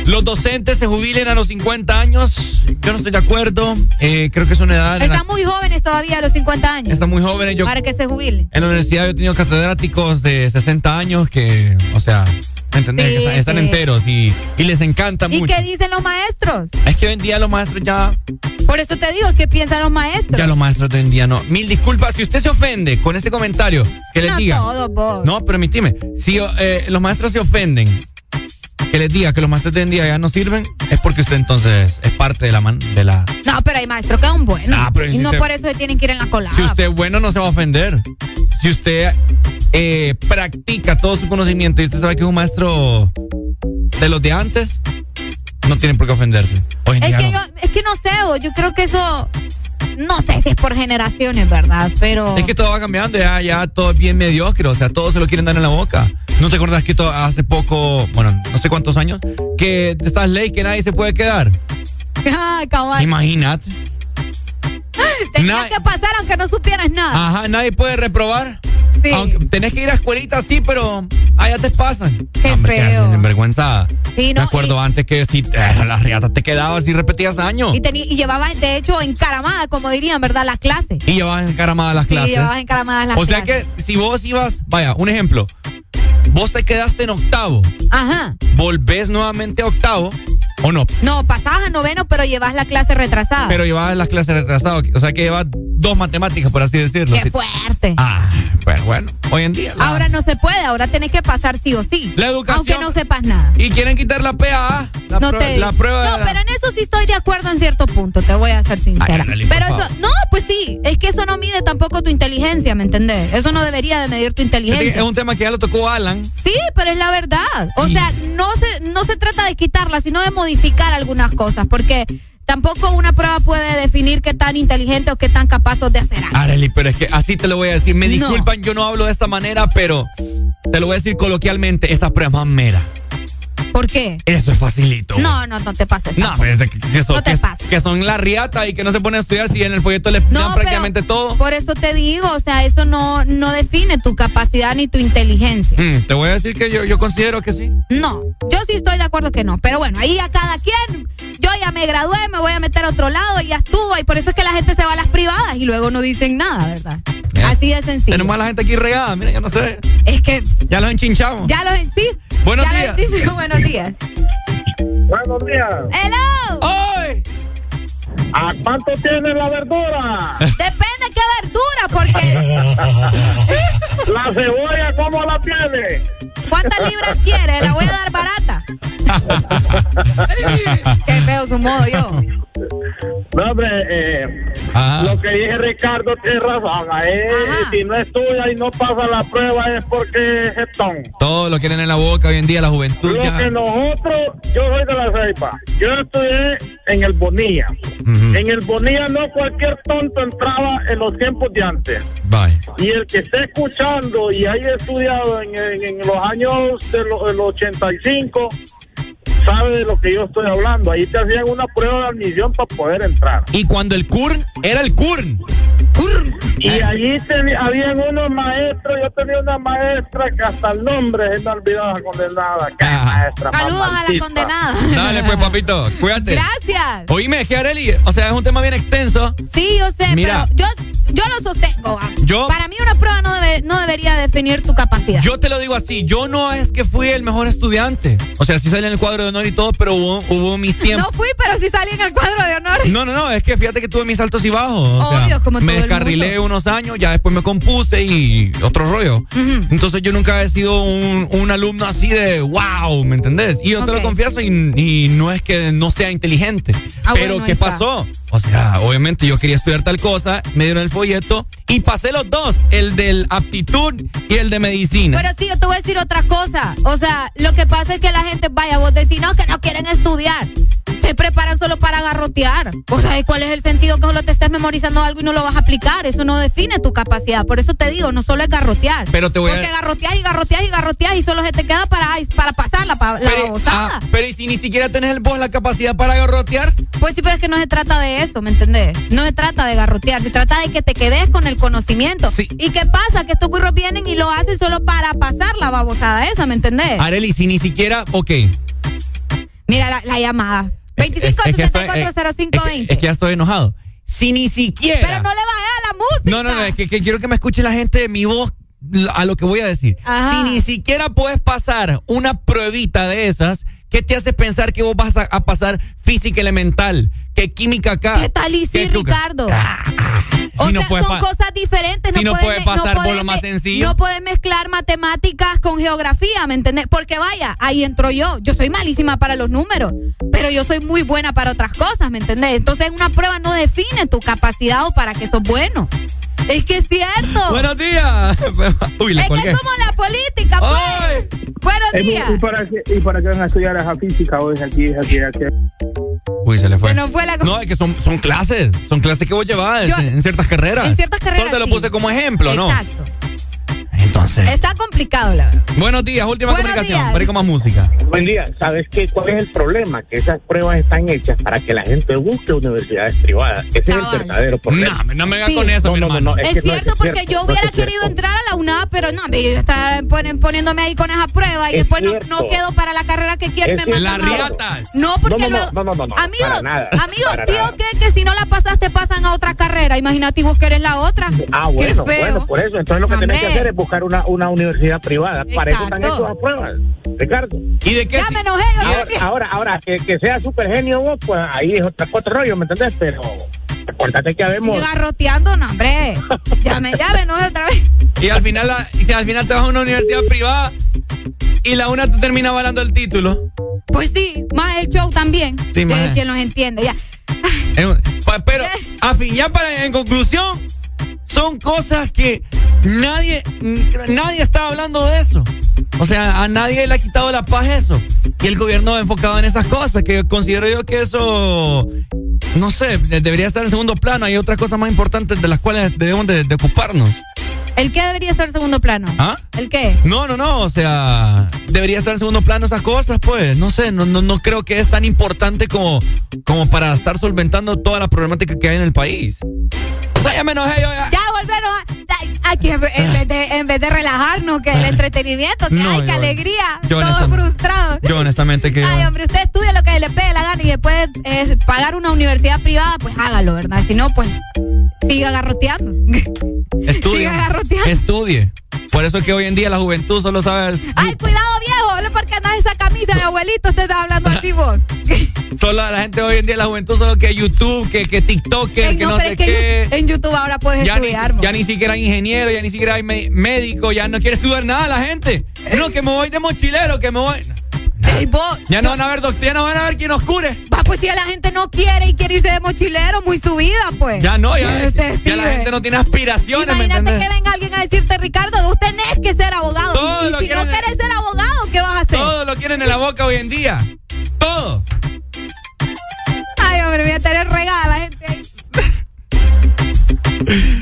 los docentes se jubilen a los 50 años. Yo no estoy de acuerdo. Eh, creo que es una edad. la- Están muy jóvenes todavía a los 50 años. Están muy jóvenes. Yo, Para que se jubilen. en la universidad yo he tenido catedráticos de 60 años que, o sea, ¿me entendés? Sí, Que están, están sí. enteros y, y les encanta ¿Y mucho. qué dicen los maestros? Es que hoy en día los maestros ya Por eso te digo, ¿qué piensan los maestros? Ya los maestros de hoy en día no. Mil disculpas. Si usted se ofende con este comentario, que les no diga. todos, vos. No, permíteme. Si eh, los maestros se ofenden, que les diga que los maestros de hoy en día ya no sirven, es porque usted entonces es parte de la man- de la. No, pero hay maestros que son buenos. Ah, pero y si no usted- por eso se tienen que ir en la colada. Si usted es bueno, no se va a ofender. Si usted eh, practica todo su conocimiento y usted sabe que es un maestro de los de antes, no tiene por qué ofenderse. Hoy en Es día que no. yo, es que no sé, yo creo que eso, no sé si es por generaciones, ¿verdad? Pero Es que todo va cambiando, ya, ya todo es bien mediocre, o sea, todos se lo quieren dar en la boca. ¿No te acuerdas que hace poco, bueno, no sé cuántos años, que de estas leyes que nadie se puede quedar? [LAUGHS] Ay, caballo. Imagínate. [LAUGHS] Tenía na- que pasar aunque no supieras nada. Ajá, nadie puede reprobar. Sí. Aunque tenés que ir a escuelita, sí, pero allá te pasan. Qué Hombre, feo. Envergüenzada. Sí, Me no, acuerdo antes que si eh, las riatas te quedabas y repetías años. Y, y llevabas, de hecho, encaramada, como dirían, ¿verdad? Las clases. Y llevabas encaramadas las Sí, clases. llevabas encaramadas las o sea clases. que si vos ibas, vaya, un ejemplo. Vos te quedaste en octavo. Ajá. volvés nuevamente a octavo o no, No, pasabas a noveno, pero llevas la clase retrasada. pero llevabas las clases retrasadas, o sea que llevas dos matemáticas, por así decirlo. Qué fuerte. Ah, pero bueno, hoy en día. la- Ahora no se puede, ahora tenés que pasar sí o sí. La educación- Aunque no sepas nada. y quieren quitar la PA, la, no te la prueba. No, de la- pero en eso sí estoy de acuerdo en cierto punto, te voy a ser sincera. Ay, pero eso, no, pues sí, es que eso no mide tampoco tu inteligencia, ¿me entendés? Eso no debería de medir tu Es inteligencia. un tema que ya lo tocó Alan. Sí, pero es la verdad. O sea, no se, no se trata de quitarla, sino de modificar algunas cosas, porque tampoco una prueba puede definir qué tan inteligente o qué tan capaz de hacer algo. Arely, pero es que así te lo voy a decir. Me No. disculpan, yo no hablo de esta manera, pero te lo voy a decir coloquialmente, esa prueba es más mera. ¿Por qué? Eso es facilito. No, no, no te pases. No, que, son, No te que- pases. que son la riata y que no se ponen a estudiar si en el folleto le dan prácticamente todo. Por eso te digo, o sea, eso no, no define tu capacidad ni tu inteligencia. Mm, te voy a decir que yo, yo considero que sí. No, yo sí estoy de acuerdo que no. Pero bueno, ahí a cada quien. Yo ya me gradué, me voy a meter a otro lado y ya estuvo. Y por eso es que la gente se va a las privadas y luego no dicen nada, ¿verdad? Así de sencillo. Tenemos a la gente aquí regada, mira, yo no sé. Es que Ya los enchinchamos. ya los sí. Buenos ya días. Buenos días. Buenos días. Hello. ¡Ay! ¿A cuánto tiene la verdura? Depende qué verdura, porque [LAUGHS] La cebolla, ¿cómo la tiene? ¿cuántas libras quiere? La voy a dar barata. [LAUGHS] qué feo su modo yo. No, hombre, eh, lo que dije Ricardo tiene razón. eh, si no estudia y no pasa la prueba es porque es jetón. Todo lo quieren en la boca hoy en día, la juventud Lo ya. que nosotros, yo soy de la Ceiba, yo estudié en el Bonilla. En el Bonilla no cualquier tonto entraba en los tiempos de antes. Bye. Y el que esté escuchando y haya estudiado en, en- en los años de lo- del 85, sabe de lo que yo estoy hablando. Ahí te hacían una prueba de admisión para poder entrar. Y cuando el CURN era el CURN. Y allí teni- habían unos maestros, yo tenía una maestra que hasta el nombre se me olvidaba condenada. ¿Qué maestra más Saludos a la condenada. Dale, pues, [LAUGHS] papito, cuídate. Gracias. Oíme, que Areli, o sea, es un tema bien extenso. Sí, yo sé, Mira. pero yo, yo lo sostengo. ah. Yo- Para mí una prueba no, debe- no debería definir tu capacidad. Yo te lo digo así, yo no es que fui el mejor estudiante. O sea, sí salí en el cuadro de honor y todo, pero hubo, hubo mis tiempos. no fui, pero sí salí en el cuadro de honor. No, no, no, es que fíjate que tuve mis altos y bajos. O sea, Obvio, como me el descarrilé unos años, ya después me compuse y otro rollo. Entonces yo nunca he sido un, un alumno así de wow, ¿me entendés? Y yo te Ok. lo confieso y, y no es que no sea inteligente. Ah, pero bueno, ¿qué está. pasó? O sea, obviamente yo quería estudiar tal cosa, me dieron el folleto y pasé los dos, el del aptitud y el de medicina. Pero sí, yo te voy a decir otra cosa. O sea, lo que pasa es que la gente, vaya, vos decís, no, que no quieren estudiar. Se preparan solo para garrotear. O sea, ¿y ¿cuál es el sentido que solo te estés memorizando algo y no lo vas a aplicar? Eso no define tu capacidad. Por eso te digo, no solo es garrotear. Pero te voy a- Porque garroteas y garroteas y garroteas y solo se te queda para, para pasar la, la pero, ah, pero ¿y si ni siquiera tenés el- vos la capacidad para garrotear? Pues sí, pero es que no se trata de eso, ¿me entendés? No se trata de garrotear, se trata de que te quedes con el conocimiento. ¿Y qué pasa? Que estos curros vienen y lo hacen solo para pasar la babosada esa, ¿me entendés? Areli, si ni siquiera, ok. Mira la, la llamada. Es que estoy- 25640520. Es que ya estoy enojado. Si ni siquiera. Pero no le vaya a la música. No, no, no, es que, que quiero que me escuche la gente de mi voz a lo que voy a decir. Ajá. Si ni siquiera puedes pasar una pruebita de esas, ¿qué te hace pensar que vos vas a, a pasar física elemental? ¿Qué química acá? ¿Qué tal y sí, ¿Qué- qué- Ricardo? o si sea, son cosas diferentes. si no puedes puede pasar por lo más sencillo. No puedes mezclar matemáticas con geografía, ¿me entendés? Porque vaya, ahí entro yo. Yo soy malísima para los números, pero yo soy muy buena para otras cosas, ¿me entendés? Entonces una prueba no define tu capacidad o para que sos bueno. Es que es cierto. Buenos días. [LAUGHS] Uy, le es que es como la política, pues. Buenos días. ¿Y para, qué, ¿Y para qué van a estudiar esa física o es aquí, aquí, aquí? Uy, se le fue. Se nos fue la No, es que son, son clases. Son clases que vos llevas Yo- en, en ciertas carreras. en ciertas carreras, Solo te lo sí. puse como ejemplo, ¿no? Exacto. Entonces. Está complicado, la verdad. Buenos días, última Buenos comunicación. días. Con más música. Buen día. ¿Sabes qué? ¿Cuál es el problema? Que esas pruebas están hechas para que la gente busque universidades privadas. Ese es el verdadero problema. No, no me Sí. con eso, mi no, no, hermano. no, Es, que cierto, porque yo hubiera querido entrar a la UNA, pero no, me ponen- poniéndome ahí con esa prueba y Es después no, quedo para la carrera que quiero me La. No, porque No, no, luego- no, no, no, no, amigos, amigos, nada. que, que si no la pasas te pasan a otra carrera. Imagínate vos que eres la otra. Ah, Qué bueno, feo. bueno, por eso. Entonces lo que tenés que hacer es buscar una, una universidad privada. Para eso están Exacto. hechas las pruebas, Ricardo. ¿Y de qué? Ya si- me enojé. yo Ahora, ahora, ahora, que, que sea súper genio vos, pues ahí es otra, otro rollo, ¿me entendés? Pero acuérdate que habemos... y garroteando, no, hombre. [LAUGHS] Ya me, ya me enojé otra vez. Y al final, la- y si al final te vas a una universidad privada y la una te termina avalando el título. Pues sí, más el show también. Sí, que maje. quien los entiende, ya. Es un- pa- Pero, [LAUGHS] a fin, ya para, en conclusión, son cosas que nadie, nadie está hablando de eso. O sea, a nadie le ha quitado la paz eso. Y el gobierno enfocado en esas cosas, que considero yo que eso, no sé, debería estar en segundo plano. Hay otras cosas más importantes de las cuales debemos de, de ocuparnos. ¿El qué debería estar en segundo plano? ¿Ah? ¿El qué? No, no, no, o sea, debería estar en segundo plano esas cosas, pues. No sé, no, no, no creo que es tan importante como, como para estar solventando toda la problemática que hay en el país. ya me enojé yo ya. Ya volvieron aquí en, vez de, en vez de relajarnos, que el entretenimiento, que hay, que alegría, todo frustrado. Yo honestamente que... Ay, hombre, usted estudia lo que le pegue la gana y después es pagar una universidad privada, pues hágalo, ¿verdad? Si no, pues siga garroteando. Estudie. [LAUGHS] siga garroteando. Estudie. Por eso es que hoy en día la juventud solo sabe... Ay, cuidado viejo, no porque andas esa camisa de abuelito, usted está hablando así [LAUGHS] vos. solo la gente hoy en día, la juventud, solo que YouTube, que, que TikTok, que no, sé qué. En YouTube ahora puedes estudiar. ya ni siquiera hay ingeniero, ya ni siquiera hay médico, ya no quiere estudiar nada la gente. No, que me voy de mochilero, que me voy... ya no van a ver doctor, no van a ver quién nos cure. Va, pues si la gente no quiere y quiere irse de mochilero, muy subida, pues. Ya no, ya, [LAUGHS] ya la gente no tiene aspiraciones. Imagínate que venga alguien a decirte, Ricardo, usted tenés que ser abogado. y, si no quieres ser abogado, ¿qué vas a hacer? Todo lo quieren en la boca hoy en día. Todo. Ay, hombre, voy a tener regada la gente ahí. [LAUGHS]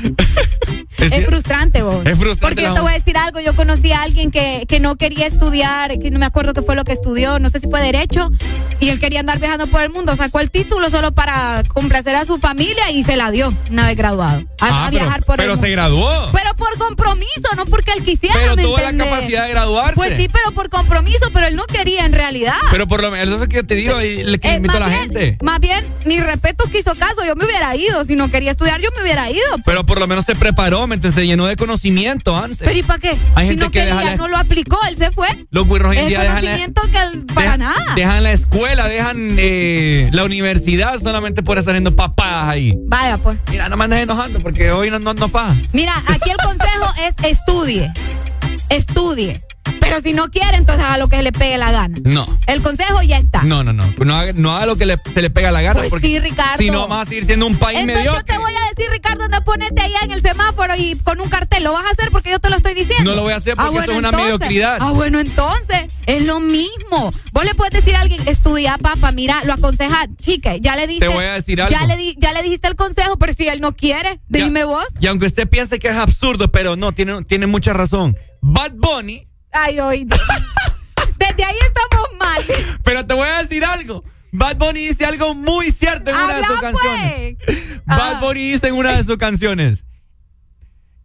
Es, frustrante, vos. Es frustrante. Porque yo te voy a decir algo. Yo conocí a alguien que, que no quería estudiar, que no me acuerdo qué fue lo que estudió, no sé si fue Derecho, y él quería andar viajando por el mundo. Sacó el título solo para complacer a su familia y se la dio una vez graduado. A, ah, viajar por pero el mundo. se graduó. Pero por compromiso, no porque él quisiera. Pero tuvo la capacidad de graduarse. Pues sí, pero por compromiso, pero él no quería en realidad. Pero por lo menos, eso es que yo te digo y le eh, invito a la gente. Más bien, mi respeto que hizo caso. Yo me hubiera ido. Si no quería estudiar, yo me hubiera ido. Pero por lo menos se preparó, Se llenó de conocimiento antes. ¿Pero y para qué? Hay gente no que quería, no lo aplicó, él se fue. Los burros hoy día conocimiento que para nada. Dejan la escuela, dejan eh, la universidad solamente por estar haciendo papadas ahí. Vaya, pues. Mira, no me andes enojando porque hoy no, no, no fa. Mira, aquí el consejo es estudie. Estudie. Pero si no quiere, entonces haga lo que se le pegue la gana. No. El consejo ya está. No, no, no. No haga, no haga lo que le, se le pega la gana. Pues porque sí, Ricardo. Si no, vas a seguir siendo un país entonces mediocre. yo te voy a decir, Ricardo, anda ponete allá en el semáforo y con un cartel. ¿Lo vas a hacer porque yo te lo estoy diciendo? No lo voy a hacer porque eso es una mediocridad. Ah, bueno, entonces es lo mismo. Vos le puedes decir a alguien, estudia, papá, mira, lo aconseja, chica, ya le diste. Te voy a decir algo. Ya le, ya le dijiste el consejo, pero si él no quiere, dime vos. Y aunque usted piense que es absurdo, pero no, tiene, tiene mucha razón. Bad Bunny. Ay, oye. Desde ahí estamos mal. Pero te voy a decir algo. Bad Bunny dice algo muy cierto en una de sus pues. canciones. Bad Bunny dice en una de sus canciones.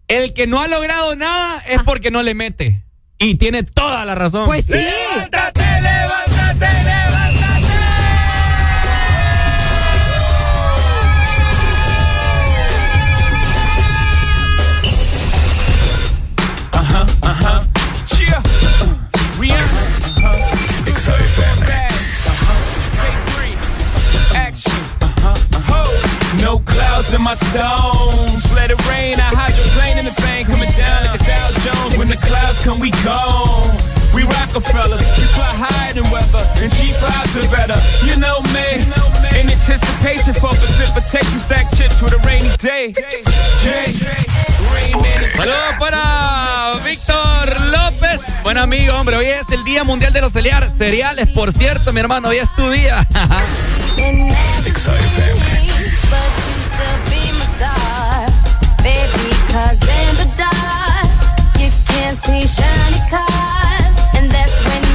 El que no ha logrado nada es porque no le mete. Y tiene toda la razón. Pues sí. In my stones. Let it rain. I hydroplane in the thing coming down like a Dow Jones. When the clouds come, we gone. We Rockefeller, we fly higher than weather, and vibes are better. You know me, in anticipation for precipitation, stack chips with a rainy day. Jay, Rain Man. Saludos para Víctor López. Buen amigo, hombre. Hoy es el Día Mundial de los Cereal- Cereales. Por cierto, mi hermano, hoy es tu día. [LAUGHS] XFM. See shiny cars, and that's when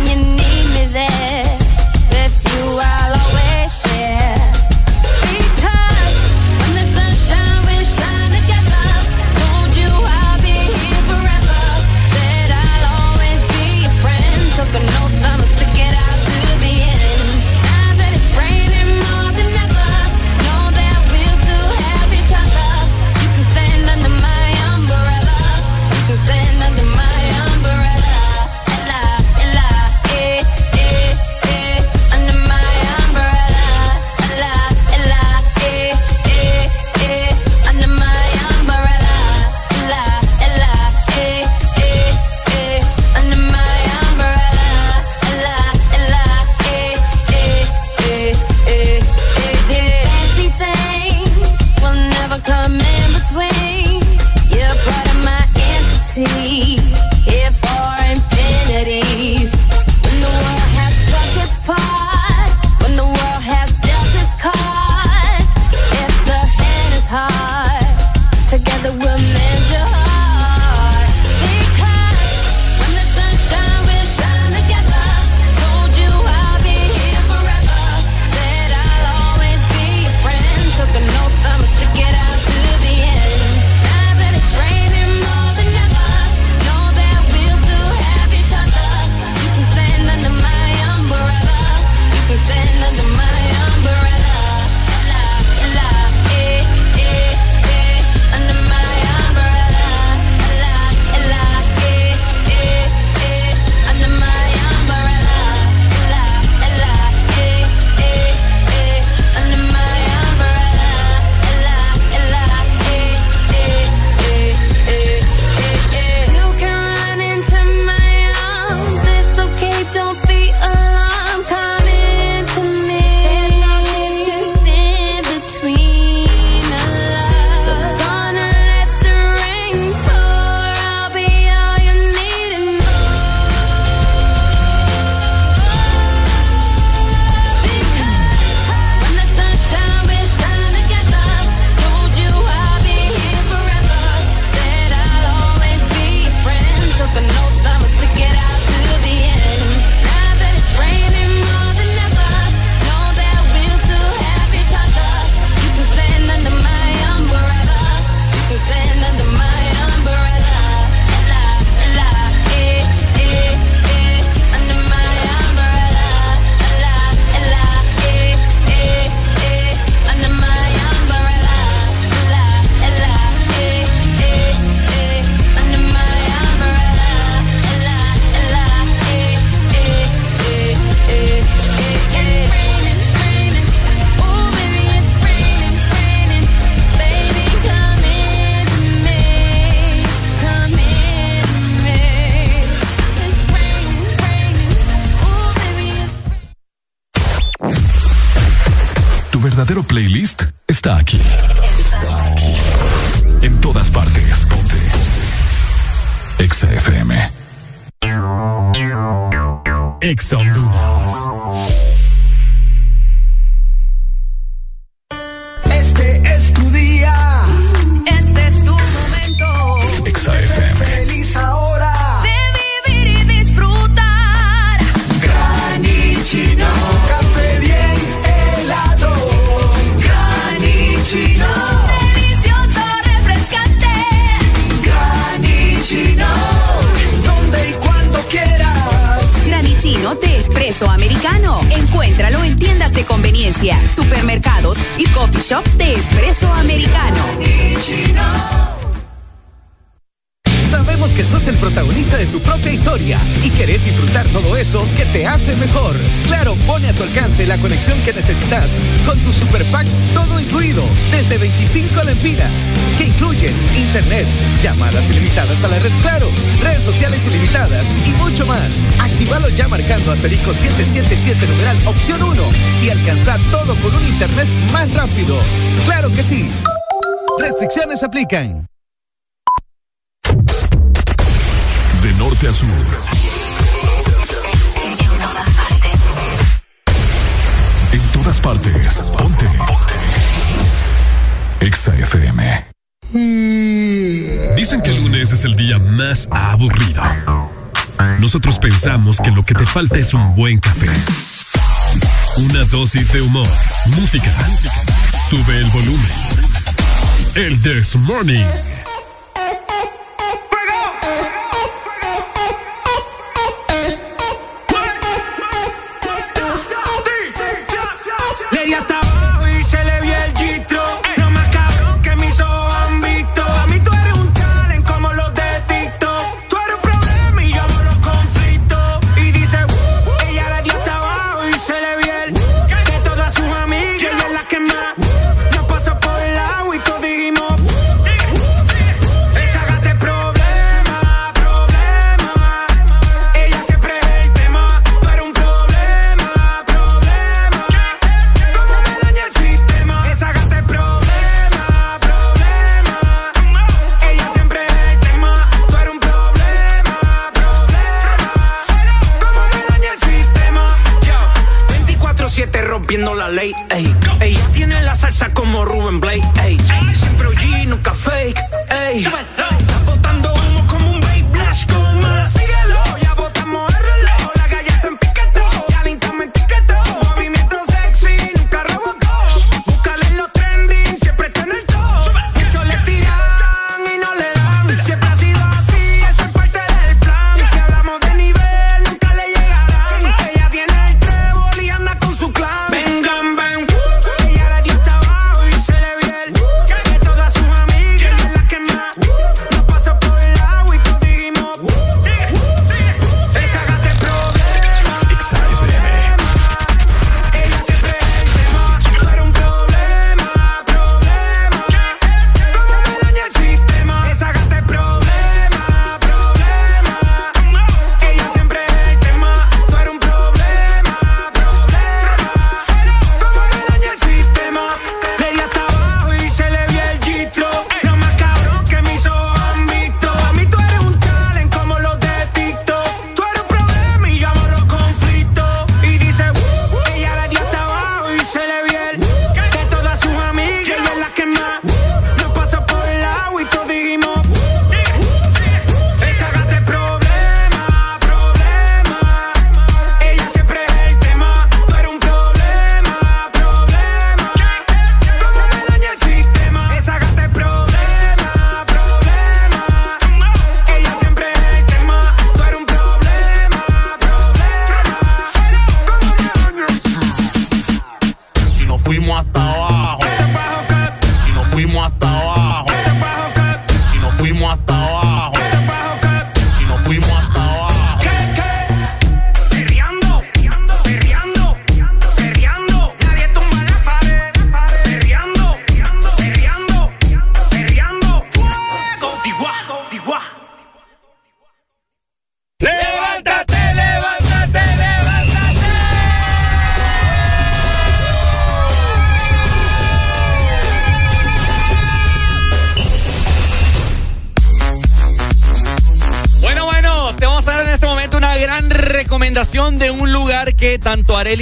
De norte a sur. En todas partes. Ponte. Exa FM. Dicen que el lunes es el día más aburrido. Nosotros pensamos que lo que te falta es un buen café. Una dosis de humor. Música. Sube el volumen el This Morning.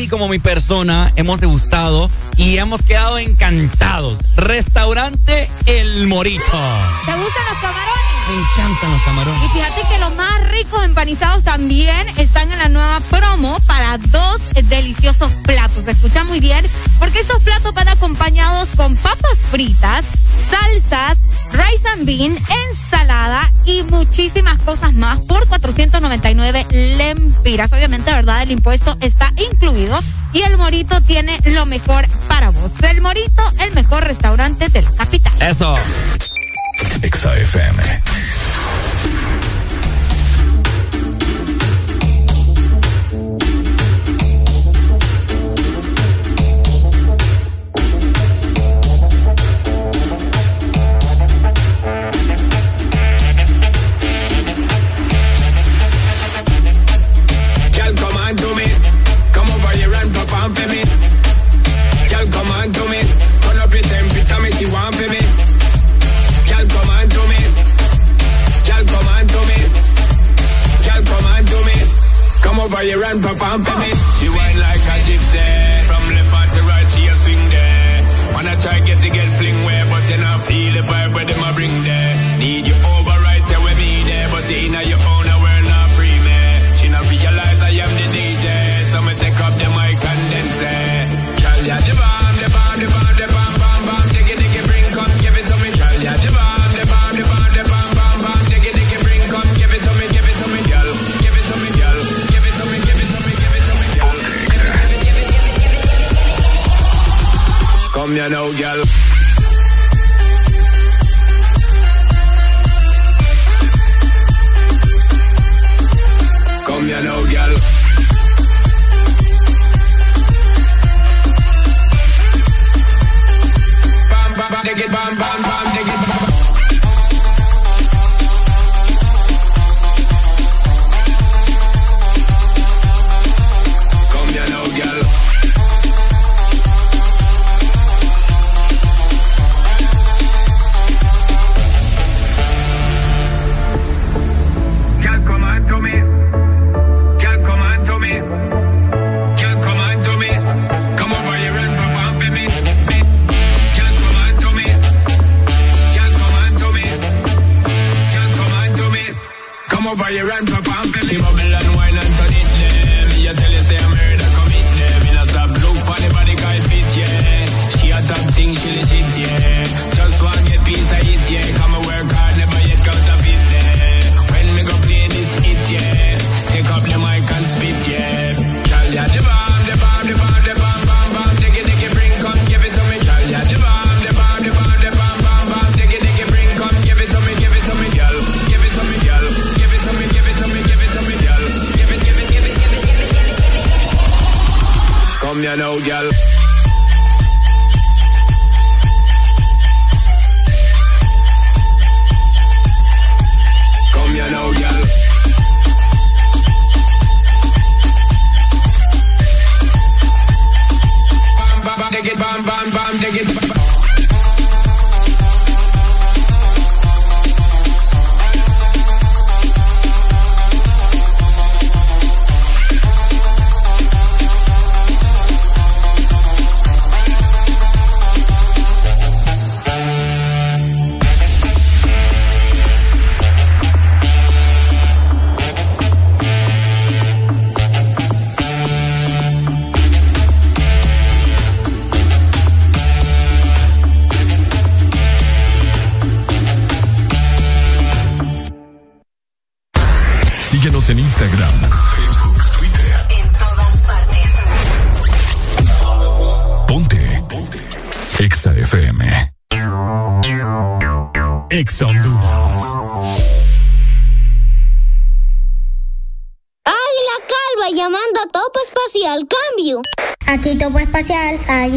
como mi persona, hemos degustado y hemos quedado encantados. Restaurante El Morito. ¿Te gustan los camarones? Me encantan los camarones. Y fíjate que los más ricos empanizados también están en la nueva promo para dos deliciosos platos. Escucha muy bien, porque estos platos van acompañados con papas fritas, salsas, rice and bean, en muchísimas cosas más por 499 lempiras. Obviamente, ¿verdad? El impuesto está incluido y el Morito tiene lo mejor para vos. El Morito, el mejor restaurante de la capital. Eso. XFM. come, you know, girl. Come, you know, girl. Bam, bam, bam, bam, bam, bam.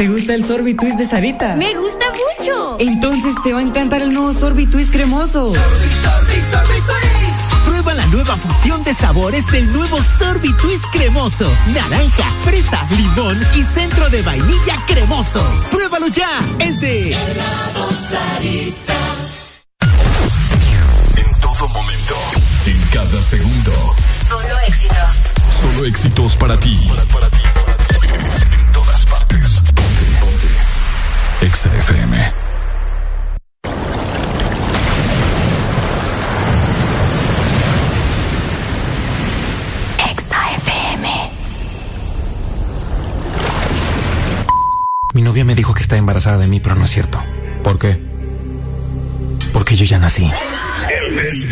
¿Te gusta el sorbitwist de Sarita? Me gusta mucho. Entonces te va a encantar el nuevo sorbitwist cremoso. Prueba la nueva fusión de sabores del nuevo sorbitwist cremoso. Naranja, fresa, limón y centro de vainilla cremoso. Pruébalo ya. Es de Sarita. En todo momento, en cada segundo. Solo éxitos. Solo éxitos para ti. Para, ti, En todas ponte. Exa FM. Exa FM. Mi novia me dijo que está embarazada de mí, pero no es cierto. ¿Por qué? Porque yo ya nací. El,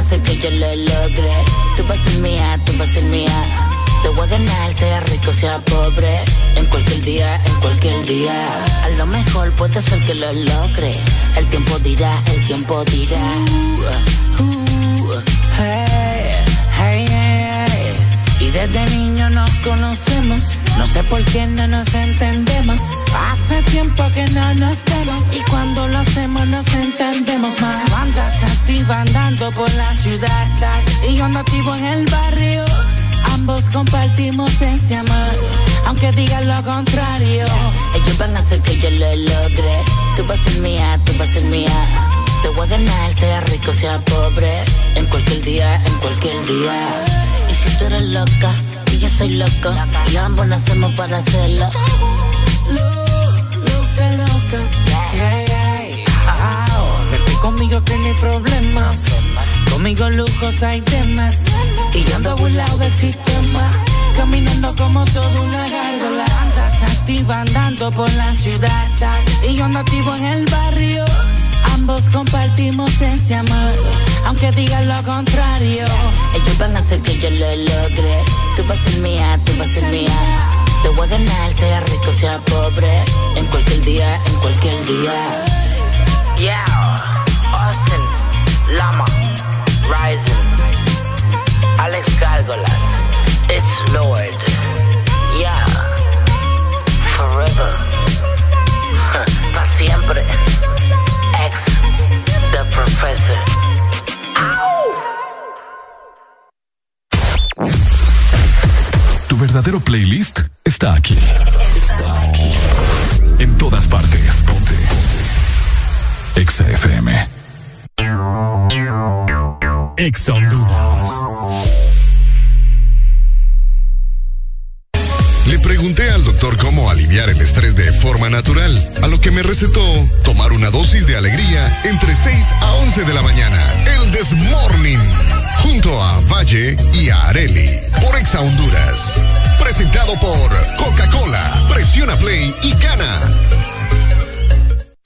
hacer que yo lo logre. Tú vas a ser mía, tú vas a ser mía. Te voy a ganar, sea rico, sea pobre. En cualquier día, en cualquier día. A lo mejor puede ser que lo logre. El tiempo dirá, el tiempo dirá. Uh, uh, hey, hey, hey. Y desde niño nos conocemos. No sé por qué no nos entendemos. Hace tiempo que no nos vemos. Y cuando lo hacemos nos entendemos más. Tú Andas activa andando por la ciudad. Y yo ando activo en el barrio. Ambos compartimos este amor, aunque digan lo contrario. Ellos van a hacer que yo lo logre. Tú vas a ser mía, tú vas a ser mía. Te voy a ganar, sea rico, sea pobre. En cualquier día, en cualquier día. Y si tú eres loca, yo soy loco. Y ambos nacemos para hacerlo. Loca, loca. Yeah, yeah. Au. Verte conmigo que no hay problemas. Conmigo lujos hay temas. Y yo ando burlado del sistema. Caminando como toda una gárgola. Andas activa andando por la ciudad. Y yo ando activo en el barrio. Ambos compartimos este amor. Aunque digan lo contrario. Ellos van a hacer que yo lo logre. Tú vas a ser mía, tú vas a ser mía. Te voy a ganar, sea rico, sea pobre. En cualquier día, en cualquier día. Yeah, Austin, Lama, Rising, Alex Gárgolas, It's Lord, yeah, Forever, [LAUGHS] para siempre, ex, The Professor. Verdadero playlist está aquí. En todas partes. Ponte. Exa FM. Le pregunté al doctor cómo aliviar el estrés de forma natural, a lo que me recetó tomar una dosis de alegría entre 6 a 11 de la mañana. El Desmorning, junto a Valle y a Areli, por Exa Honduras. Presentado por Coca-Cola. Presiona Play y gana.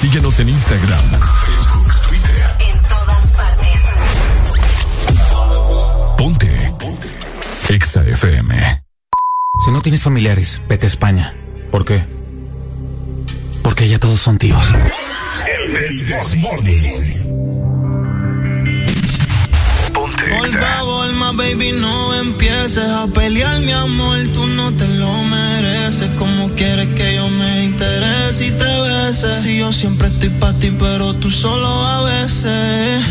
Síguenos en Instagram, Facebook, Twitter. En todas partes. Ponte. Ponte. Exa FM. Si no tienes familiares, vete a España. ¿Por qué? Porque ya todos son tíos. El Desmorning. Ponte Por favor, ma baby, no empieces a pelear, mi amor. Tú no te lo mereces. Como quieres que yo me interese y te bese? Si yo siempre estoy para ti, pero tú solo a veces.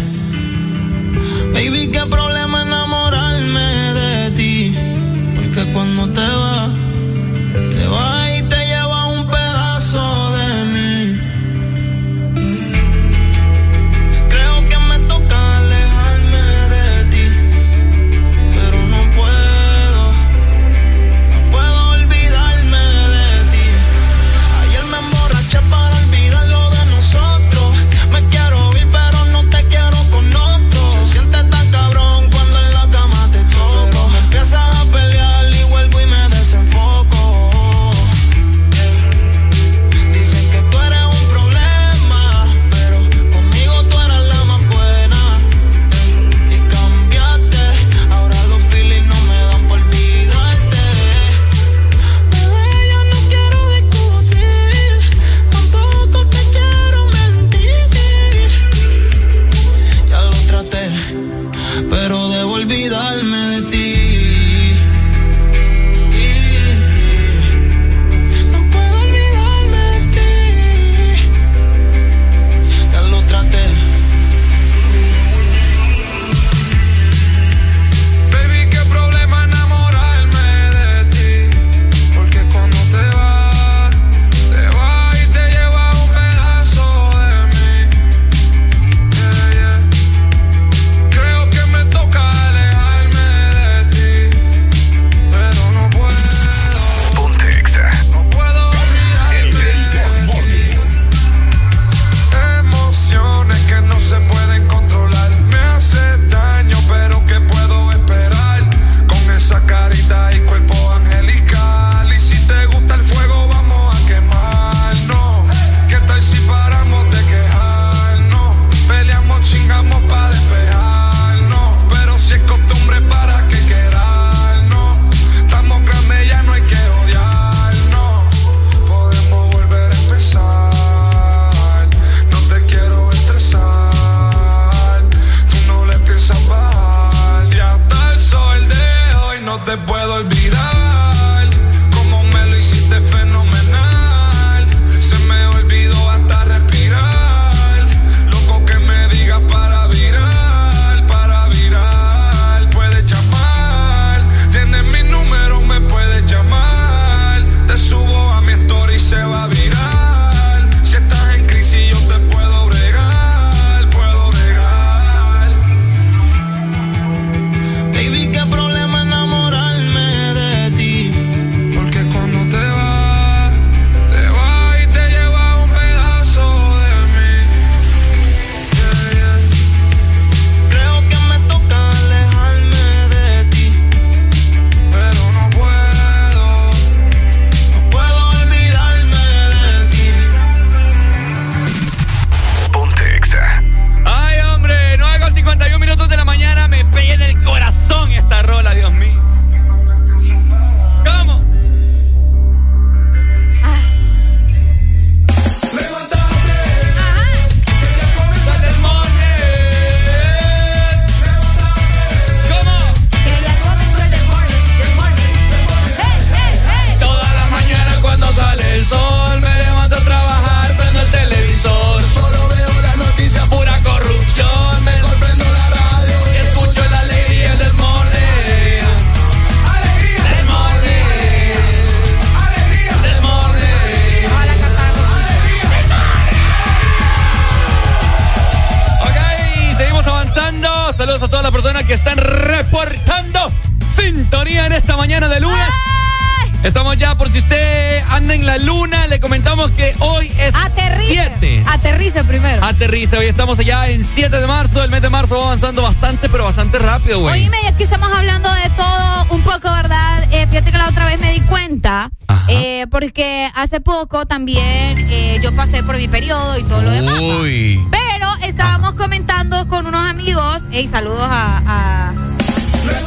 Allá en 7 de marzo, el mes de marzo va avanzando bastante, pero bastante rápido, güey. Oíme, y aquí estamos hablando de todo un poco, ¿verdad? Eh, fíjate que la otra vez me di cuenta, eh, porque hace poco también eh, yo pasé por mi periodo y todo lo demás. Uy. Pero estábamos comentando con unos amigos, hey, saludos a, a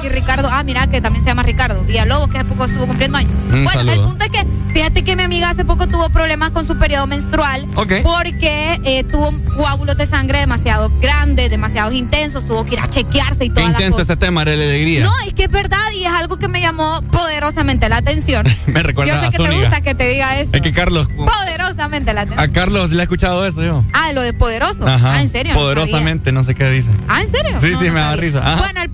y Ricardo, ah, mira, que también se llama Ricardo, Villalobos, que hace poco estuvo cumpliendo años. Un bueno, saludo. el punto es que, fíjate que mi amiga hace poco tuvo problemas con su periodo menstrual. Porque eh, tuvo coágulos de sangre demasiado grandes, demasiado intensos, tuvo que ir a chequearse y la intenso este tema, de la alegría. No, es que es verdad y es algo que me llamó poderosamente la atención. [LAUGHS] Me recuerda Yo sé a que te Zúñiga. gusta que te diga eso. Es que Carlos, Poderosamente la atención. a Carlos le he escuchado eso yo. Ah, lo de poderoso. Ajá. Ah, en serio. Poderosamente, no sé qué dice. Ah, ¿en serio? Sí, No, sí, no me da risa. Ajá. Bueno, el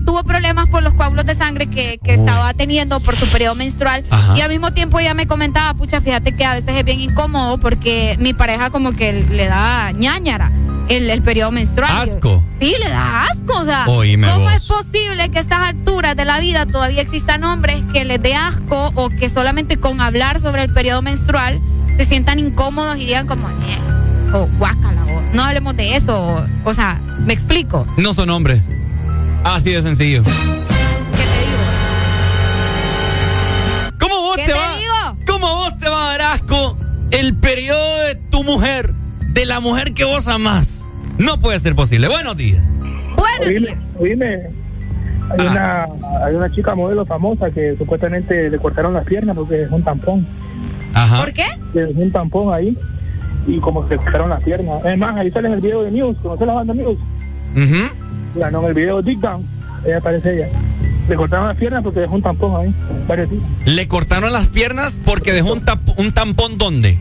tuvo problemas por los coágulos de sangre que, que estaba teniendo por su periodo menstrual. Ajá. Y al mismo tiempo ella me comentaba, pucha, fíjate que a veces es bien incómodo porque mi pareja como que le da ñañara el, el periodo menstrual. Asco. Sí, le da asco. O sea, Oíme ¿cómo vos. es posible que a estas alturas de la vida todavía existan hombres que les dé asco o que solamente con hablar sobre el periodo menstrual se sientan incómodos y digan como, "Eh", o guácala, o no hablemos de eso. O, o sea, me explico. No son hombres. Así de sencillo. ¿Cómo vos ¿Qué te, te va? digo? ¿Cómo vos te va a dar asco el periodo de tu mujer, de la mujer que vos amás? No puede ser posible. Buenos días. Buenos Oíme, oíme, hay una, hay una chica modelo famosa que supuestamente le cortaron las piernas porque es un tampón. Ajá. ¿Por qué? Es un tampón ahí y como que le cortaron las piernas. Es más, ahí sale en el video de News, ¿conoces la banda News? Ujú. Ganó en el video Dig Down, ella aparece ella. Le cortaron las piernas porque dejó un tampón ahí, varios días. Le cortaron las piernas porque dejó un, tap- un tampón ¿dónde?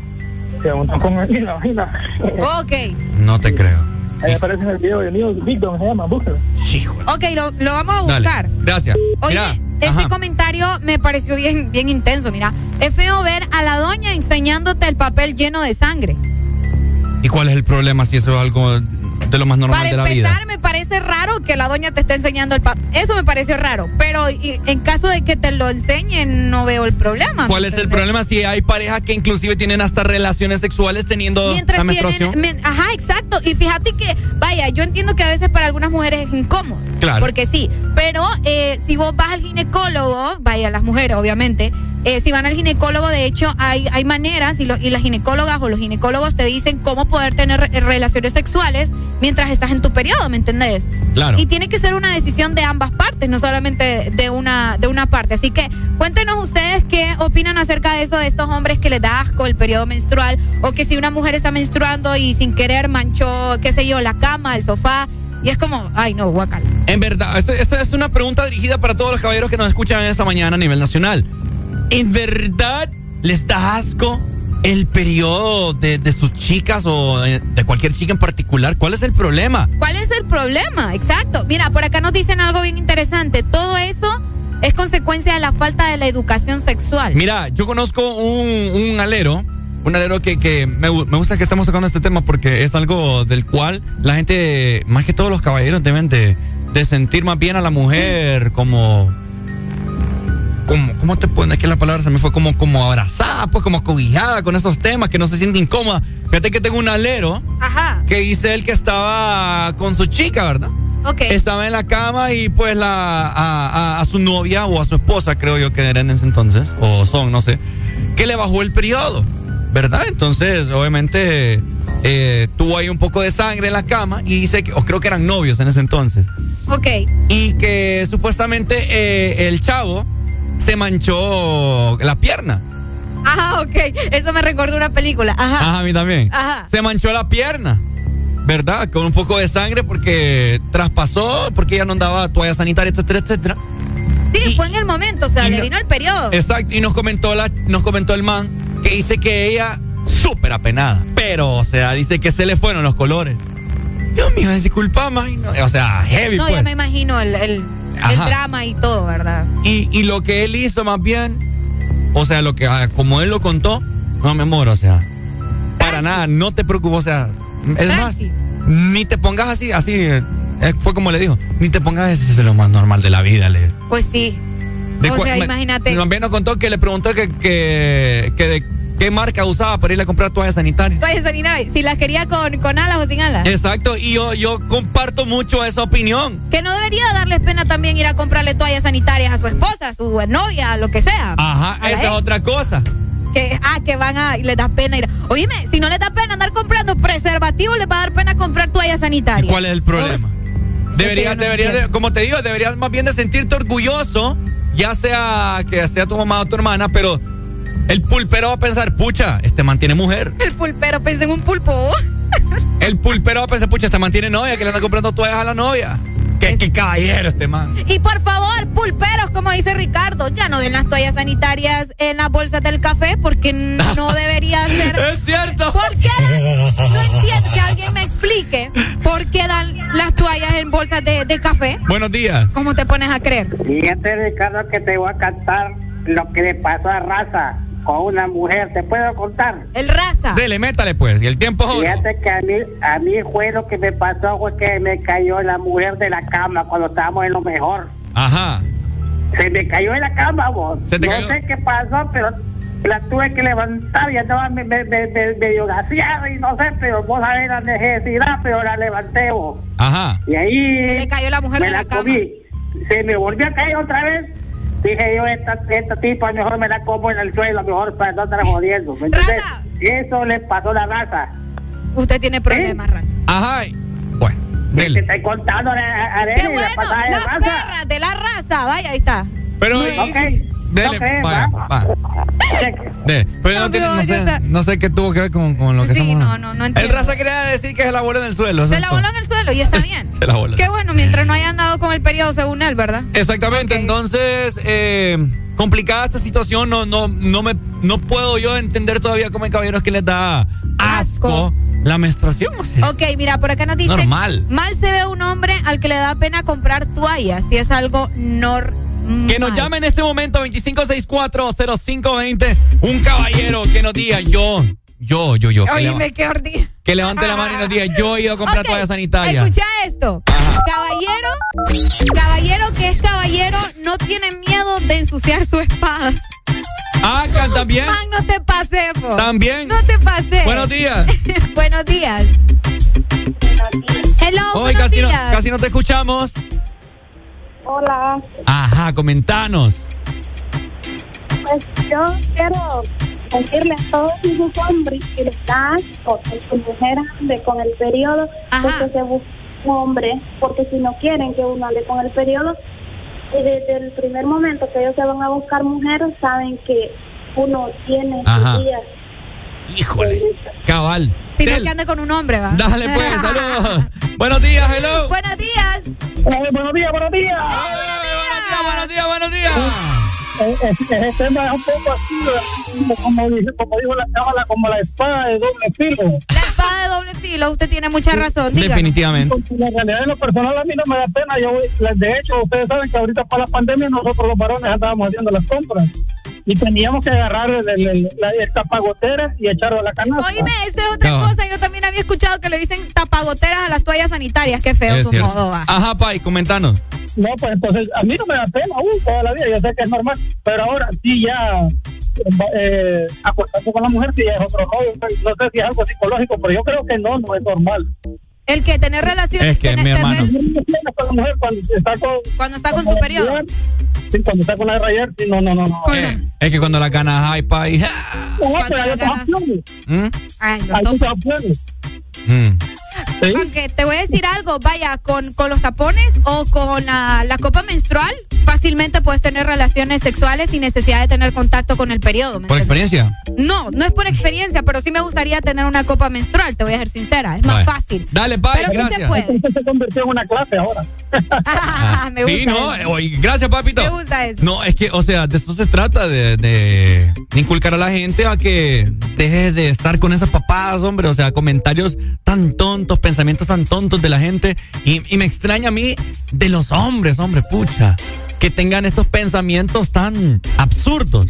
Dejó un tampón ahí en la vagina. Ok, No te creo. Ahí aparece en el video de News, Dig Down se llama, búscalo. Sí, ok, lo, lo vamos a Dale. buscar. Gracias. Oye, Mira, este ajá. comentario me pareció bien, bien intenso. Mira, es feo ver a la doña enseñándote el papel lleno de sangre. ¿Y cuál es el problema si eso es algo de lo más normal Para de la empezar, vida? me parece raro que la doña te esté enseñando el papel. Eso me pareció raro. Pero y- en caso de que te lo enseñen, no veo el problema. ¿Cuál ¿me es el problema si hay parejas que inclusive tienen hasta relaciones sexuales teniendo Mientras la menstruación? tienen, men- ajá, exacto. Y fíjate que, vaya, yo entiendo que a veces para algunas mujeres es incómodo. Claro. Porque sí. Pero eh, si vos vas al ginecólogo, vaya, las mujeres, obviamente, eh, si van al ginecólogo, de hecho, hay, hay maneras y, lo- y las ginecólogas o los ginecólogos te dicen cómo poder tener re- relaciones sexuales mientras estás en tu periodo, ¿me entendés? Claro. Y tiene que ser una decisión de ambas partes, no solamente de una, de una parte. Así que cuéntenos ustedes qué opinan acerca de eso, de estos hombres que les da asco el periodo menstrual, o que si una mujer está menstruando y sin querer manchó, qué sé yo, la cama, el sofá, y es como, ay no, guacala. En verdad, esta, esta es una pregunta dirigida para todos los caballeros que nos escuchan esta mañana a nivel nacional. ¿En verdad les da asco el periodo de, de sus chicas o de, cualquier chica en particular? ¿Cuál es el problema? ¿Cuál es el problema? Exacto. Mira, por acá nos dicen algo bien interesante. Todo eso es consecuencia de la falta de la educación sexual. Mira, yo conozco un, un alero, un alero que, que me, me gusta que estemos tocando este tema porque es algo del cual la gente, más que todos los caballeros, deben de, de sentir más bien a la mujer como... como ¿Cómo te pones? que la palabra se me fue? Como, como abrazada, pues como cobijada con esos temas, que no se siente incómoda. Fíjate que tengo un alero Ajá. que dice él que estaba con su chica, ¿verdad? Ok. Estaba en la cama y pues la a, a- a su novia o a su esposa, creo yo que era en ese entonces, o son, no sé, que le bajó el periodo, ¿verdad? Entonces, obviamente, eh, tuvo ahí un poco de sangre en la cama y dice que, o creo que eran novios en ese entonces, Ok. y que supuestamente eh, el chavo se manchó la pierna. Ajá, ok. Eso me recordó una película. Ajá. Ajá, a mí también. Ajá. Se manchó la pierna. ¿Verdad? Con un poco de sangre porque traspasó, porque ella no andaba toalla sanitaria, etcétera, etcétera. Sí, fue en el momento, o sea, le no- vino el periodo. Exacto, y nos comentó, la, nos comentó el man que dice que ella súper apenada, pero, o sea, dice que se le fueron los colores. Dios mío, disculpa, man, no, o sea, heavy, no, pues. ya me imagino el, el, el Ajá. drama y todo, ¿verdad? Y, y lo que él hizo más bien, o sea, lo que ah, como él lo contó, no, mi amor, o sea, para nada, no te preocupes, o sea, es más, ni te pongas así, así, eh, fue como le dijo, ni te pongas ese es lo más normal de la vida, le. Pues sí. o sea, imagínate. También nos contó que le preguntó que, que, que de qué marca usaba para ir a comprar toallas sanitarias. Toallas sanitarias, si las quería con, con alas o sin alas. Exacto, y yo, yo comparto mucho esa opinión. Que no debería darles pena también ir a comprarle toallas sanitarias a su esposa, a su novia, lo que sea. Ajá, esa es otra cosa. Que, ah, que van a, y les da pena ir. Oíme, si no les da pena andar comprando preservativo, les va a dar pena comprar toallas sanitarias. ¿Y cuál es el problema? Deberías, debería como te digo, deberías más bien de sentirte orgulloso, ya sea que sea tu mamá o tu hermana, pero el pulpero va a pensar, pucha, este mantiene mujer. El pulpero piensa en un pulpo. [LAUGHS] El pulpero va a pensar, pucha, este mantiene novia, que le anda comprando toallas a la novia. Qué, caballero este man. Y por favor, pulperos, como dice Ricardo, ya no den las toallas sanitarias en las bolsas del café porque [LAUGHS] no debería ser. Es cierto. ¿Por qué No entiendo que alguien me explique por qué dan las toallas en bolsas de, de café. Buenos días. ¿Cómo te pones a creer? Fíjate, Ricardo, que te voy a cantar lo que le pasó a Raza con una mujer, ¿te puedo contar? El raza. Dele, métale pues, y el tiempo es Fíjate que a mí, a mí fue lo que me pasó, fue que me cayó la mujer de la cama cuando estábamos en lo mejor. Ajá. Se me cayó en la cama, vos. no sé qué pasó, pero la tuve que levantar y estaba medio gaseada y no sé, pero vos sabés la necesidad, pero la levanté vos. Ajá. Y ahí... Se le cayó la mujer de la, cama. Se me volvió a caer otra vez Dije yo, esta, esta tipa mejor me la como en el suelo, mejor para no estar jodiendo. Eso le pasó a la raza. Usted tiene problemas, raza. Ajá. Bueno, Te estoy contando a, a, Qué bueno, la pasada de la raza. de la raza. Vaya, ahí está. Pero... Ok. Dele, vaya, va. Pero no, tiene, no, sé, no, sé, qué tuvo que ver con, con lo que Sí, no, no, no entiendo. El raza quería decir que se la voló en el suelo. Se la voló en el suelo y está [LAUGHS] bien. se la voló. Qué bueno, mientras no haya andado con el periodo según él, ¿verdad? Exactamente, entonces, eh, complicada esta situación, no, no, no, me, no puedo yo entender todavía cómo hay caballeros que les da asco. La menstruación, Ok, mira, por acá nos dice. Normal. Mal se ve un hombre al que le da pena comprar toallas, si es algo normal que nos llame en este momento 25640520 un caballero que nos diga yo, yo, yo, yo. Oíme, qué ordi. Que levante la mano y nos diga yo he ido a comprar toalla sanitaria. Escucha esto. Caballero, caballero que es caballero no tiene miedo de ensuciar su espada. Ah, también. Man, no te pases, po. También. No te pases. Buenos días. [LAUGHS] buenos días. Hello, Hoy buenos casi, días. No, casi no te escuchamos. Hola. Ajá, comentanos. Pues yo quiero decirle a todos esos hombres que les da asco que su mujer ande con el periodo, pues que se busque un hombre, porque si no quieren que uno ande con el periodo, y desde el primer momento que ellos se van a buscar mujeres, saben que uno tiene sus días. Híjole, cabal. Si no que ande con un hombre, va. Dale pues, [LAUGHS] saludos. buenos días, hello. Buenos días. Eh, buenos días, buenos días. buenos días, buenos días. Eh, eh, ese tema es un poco así, eh, como, dice, como dijo la cámara, como la espada de doble filo. La espada de doble filo, usted tiene mucha razón. díganos. Definitivamente. La realidad en lo personal a mí no me da pena. Yo, voy- de hecho, ustedes saben que ahorita para la pandemia nosotros los varones andábamos haciendo las compras y teníamos que agarrar el, el, el, la, el tapagotera y echarlo a la canasta. Oíme, esa es otra No. cosa. Yo también había escuchado que le dicen tapagoteras a las toallas sanitarias. Qué feo Es su cierto. modo, va. Ajá, Pai, comentanos. No, pues entonces a mí no me da pena, uh, toda la vida, yo sé que es normal, pero ahora sí ya eh, acostarse con la mujer sí es otro rollo, no sé si es algo psicológico, pero yo creo que no, no es normal. El que tener relaciones Es que, tener- mi hermano. Con la mujer cuando está con, cuando está con su periodo. sí, cuando está con la de rayar, sí, no, no, no, no. Eh, es que cuando la ganas hay, Pai. No, pero hay la otras ganas- opciones, ¿Mm? Ay, no, hay muchas opciones. Mm. Aunque te voy a decir algo, vaya, con, con los tapones o con la, la copa menstrual, fácilmente puedes tener relaciones sexuales sin necesidad de tener contacto con el periodo. ¿me ¿Por entiendes? experiencia? No, no es por experiencia, pero sí me gustaría tener una copa menstrual, te voy a ser sincera. Es más Vale. fácil. Dale, Pai, Pero sí se gracias. puede. Se convirtió en una clase ahora. Ah, me [LAUGHS] gusta sí, no, eso. gracias, papito. Me gusta eso. No, es que, o sea, de esto se trata, de, de- de inculcar a la gente a que deje de estar con esas papadas, hombre. O sea, comentarios tan tontos, pensamientos tan tontos de la gente. Y, y me extraña a mí de los hombres, hombre, pucha. Que tengan estos pensamientos tan absurdos.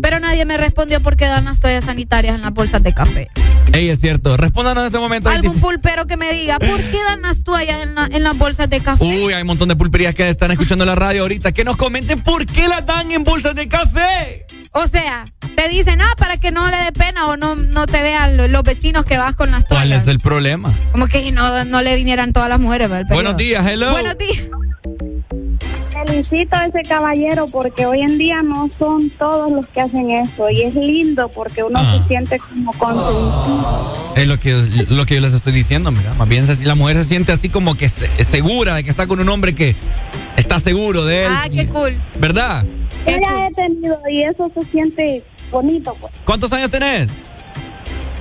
Pero nadie me respondió por qué dan las toallas sanitarias en las bolsas de café. Ey, es cierto. Respóndanos en este momento. Algún pulpero que me diga, ¿por qué dan las toallas en, en las bolsas de café? Uy, hay un montón de pulperías que están escuchando la radio ahorita. Que nos comenten por qué las dan en bolsas de café. O sea, te dicen, ah, para que no le dé pena o no, no te vean los, vecinos que vas con las toallas. ¿Cuál es el problema? Como que no, no le vinieran todas las mujeres. Buenos días, hello. Buenos días. Felicito a ese caballero porque hoy en día no son todos los que hacen eso y es lindo porque uno se siente como consentido. Es lo que, lo que yo les estoy diciendo, mira. Más bien la mujer se siente así como que segura de que está con un hombre que está seguro de él. Ah, qué cool. ¿Verdad? Yo ya he tenido y eso se siente bonito, pues. ¿Cuántos años tenés?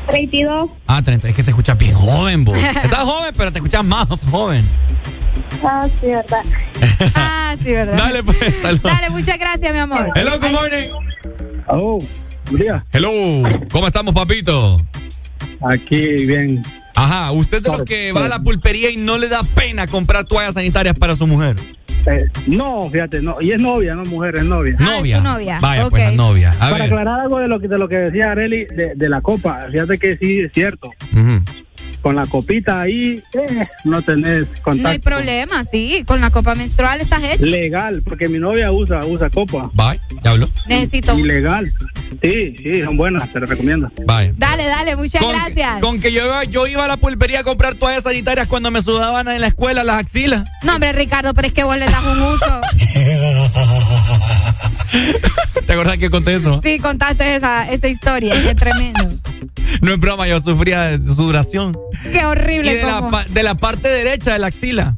32. Ah, 30. Es que te escuchas bien joven, vos. [LAUGHS] Estás joven, pero te escuchas más joven. Ah, sí, verdad. [LAUGHS] ah, sí, verdad. Dale, pues, [LAUGHS] saludos. Dale, muchas gracias, mi amor. Hello, good morning. Oh, buen día. Hello, ¿cómo estamos, papito? Aquí, bien. Ajá, usted de los que va a la pulpería y no le da pena comprar toallas sanitarias para su mujer. Eh, no, fíjate, no, y es novia, no mujer, es novia. Ah, novia. Es novia. Vaya, pues es novia. A Para ver. aclarar algo de lo que de lo que decía Areli de, de la copa, fíjate que sí es cierto. Ujú. Con la copita ahí eh, no tenés contacto. No hay problema, sí. Con la copa menstrual estás hecho. Legal, porque mi novia usa usa copa. Bye, ya habló. Necesito. Ilegal. Sí, sí, son buenas, te lo recomiendo. Bye. Dale, dale, muchas Con, gracias. con que yo, iba- yo iba a la pulpería a comprar toallas sanitarias cuando me sudaban en la escuela las axilas. No, hombre, Ricardo, pero es que vos le das un uso. [LAUGHS] ¿Te acuerdas que conté eso? Sí, contaste esa, esa historia. Qué tremendo. No es broma, yo sufría de sudoración. [LAUGHS] Qué horrible. Y de la, de la parte derecha de la axila.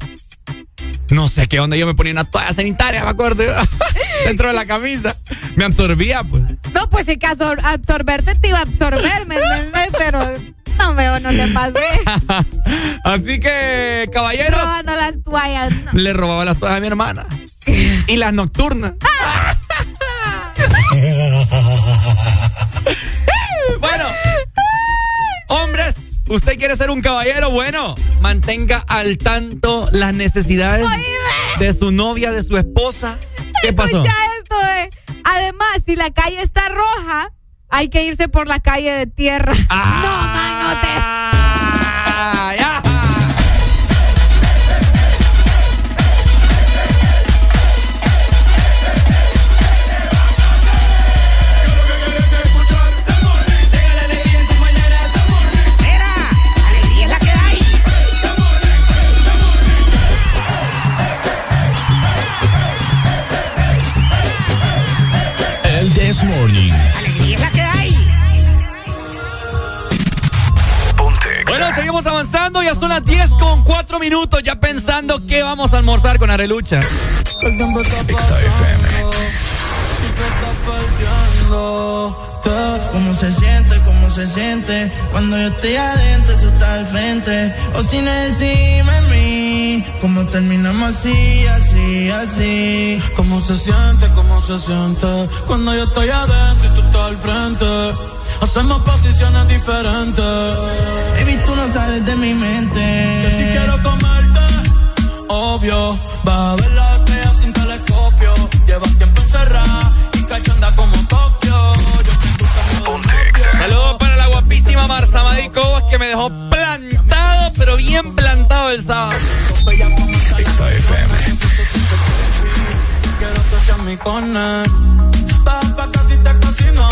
No sé qué onda, yo me ponía una toalla sanitaria, me acuerdo. [LAUGHS] Dentro de la camisa. Me absorbía, pues. No, pues si que absor- absorberte te iba a absorber, ¿me entiendes? Pero no veo, no te pasé. [LAUGHS] Así que, caballeros, Robando las toallas. no. le robaba las toallas a mi hermana. Y las nocturnas. bueno, hombres, ¿usted quiere ser un caballero? Bueno, mantenga al tanto las necesidades de su novia, de su esposa. ¿Qué pasó? Escucha esto, eh. Además, si la calle está roja, hay que irse por la calle de tierra. [LAUGHS] No, man, no te. [LAUGHS] This Morning. Alegría es la que hay. Bueno, seguimos avanzando. Ya son las 10 con 4 minutos. Ya pensando qué vamos a almorzar con Arelucha. ¿Cómo se siente? ¿Cómo se siente? Cuando yo estoy adentro, tú estás al frente. O sin encima de mí. ¿Cómo terminamos así, así, así? ¿Cómo se siente? ¿Cómo se siente? Cuando yo estoy adentro y tú estás al frente. Hacemos posiciones diferentes. Baby, tú no sales de mi mente. Yo sí quiero comerte obvio. Vas a ver la estrella sin telescopio. Llevas tiempo encerrada y cachonda como Tokio. Guapísima Marza Madicobos que me dejó plantado, pero bien plantado el sábado. Quiero que seas mi cone. Vas pa' casi te cocino.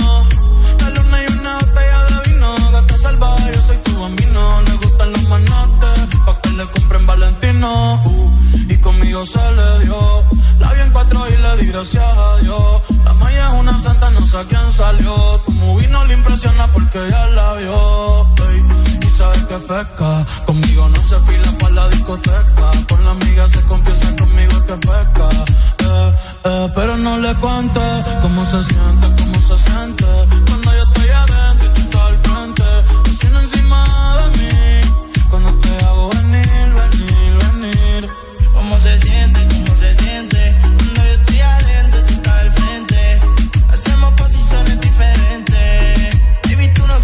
La luna y una botella de vino. Gato salvaje, yo soy tu bambino. Le gustan los manotes, le compren Valentino. Uh, y conmigo se le dio. La vi en cuatro y le di gracias a Dios. La maya es una santa, no sé a quién salió. Tu movie no le impresiona porque ya la vio. Y sabes que feca. Conmigo no se fila para la discoteca. Con la amiga se confiesa conmigo que peca. Eh, eh, pero no le cuente cómo se siente, cómo se siente. Cuando yo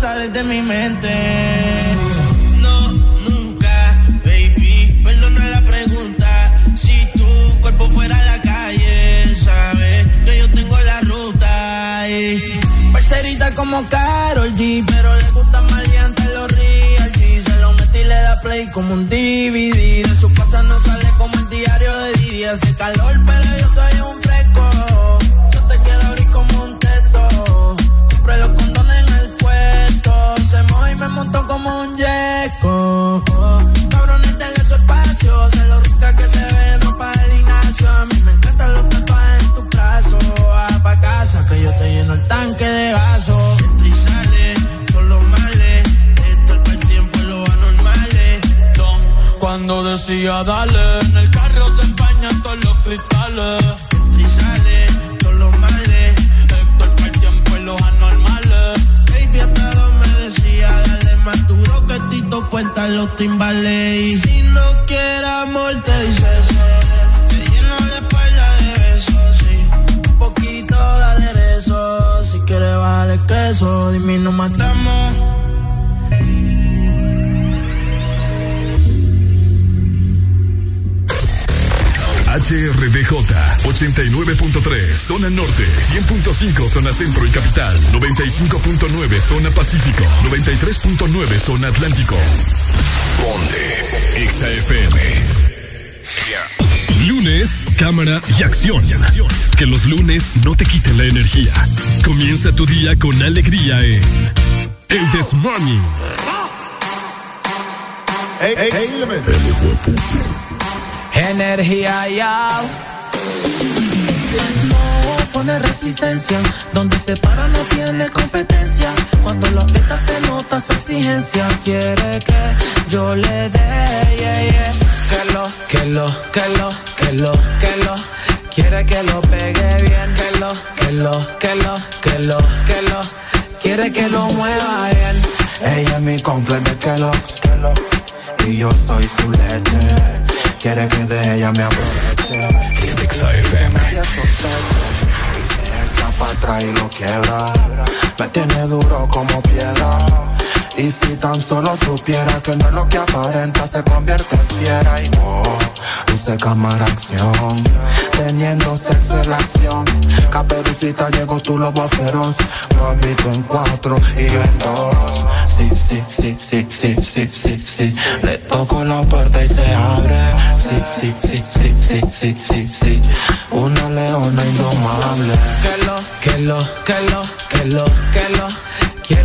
sales de mi mente. No, nunca, baby. Perdona la pregunta. Si tu cuerpo fuera la calle, sabes que yo tengo la ruta. Y parcerita como Carol G, pero le gustan maleantes los como un DVD. De su casa no sale como el diario de día. Hace calor, pero yo soy un fresco. Me montó como un yeco. Cabrones, denle su espacio. Se lo rica que se ve, no para el Ignacio. A mí me encantan los tatuajes en tu brazo. Va pa' casa que yo te lleno el tanque de gaso. Entra con los males. Esto es el tiempo y los anormales. Don, cuando decía dale, en el carro se empañan todos los cristales. Entra con los males. Esto es el tiempo y los anormales. Tito Puenta los timbales. Si no quiere amor, te dice Te lleno la espalda de besos, sí. Un poquito de aderezo. Si quieres vale queso, dime y nos matamos. HRDJ 89.3 Zona Norte 100.5 Zona Centro y Capital 95.9 Zona Pacífico 93.9 Zona Atlántico Ponte XAFM Lunes, cámara y acción. Que los lunes no te quiten la energía. Comienza tu día con alegría en El This Morning. Energía ya. No pone resistencia. Donde se para no tiene competencia. Cuando lo aprieta se nota su exigencia. Quiere que yo le dé, yeah, yeah. Que lo, que lo, que lo, que lo, que lo. Quiere que lo pegue bien. Que lo, que lo, que lo, que lo, que lo. Quiere que lo mueva bien. Ella es mi complex de Kellogg's Y yo soy su leche Quiere que de ella me aproveche. Sospecha Y se echa para atrás y lo quiebra. Me tiene duro como piedra y si tan solo supiera que no es lo que aparenta se convierte en fiera y oh, luce cámara acción, teniendo sexo en la acción. Caperucita llegó tu lobo feroz, lo invito en cuatro y yo en dos. Sí, sí, sí, sí, sí, sí, sí, sí. Le toco la puerta y se abre. Sí, sí, sí, sí, sí, sí, sí, sí. Una leona indomable. Que lo, que lo, que lo, que lo, que lo.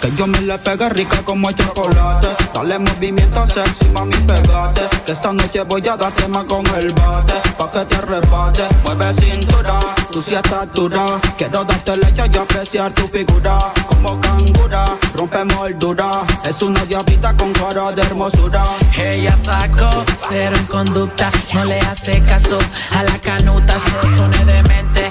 que yo me le pegue rica como el chocolate. Dale movimiento sexy, mami, pegate. Que esta noche voy a darte más con el bate. Pa' que te arrebate, mueve cintura, tú sí estás dura. Quiero darte leche y apreciar tu figura. Como cangura, rompe moldura. Es una diablita con cara de hermosura. Ella sacó cero en conducta, no le hace caso a la canuta, se pone demente,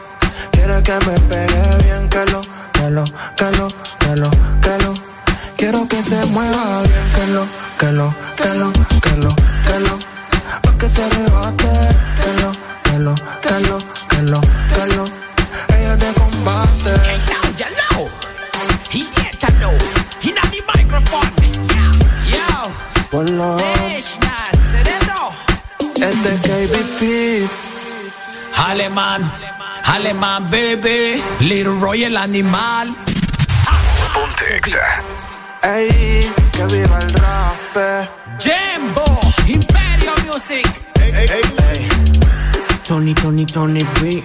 Quiere que me pegue bien, que lo, que lo, que lo, que lo, que lo. Quiero que se mueva bien, que lo, que lo, que lo, que lo, que lo. Pa' que se arrebate, que lo, que lo, que lo, que lo, que lo. Ella te combate. ya know. He did to know. He not the microphone. Yo, yo. Ponlo. Cerebro. Este es KBP. Alemán, alemán, baby. Little Roy el animal. Ponte Exa. Ey, que viva el rap. Jimbo, Imperio Music. Tony, Tony, Tony B.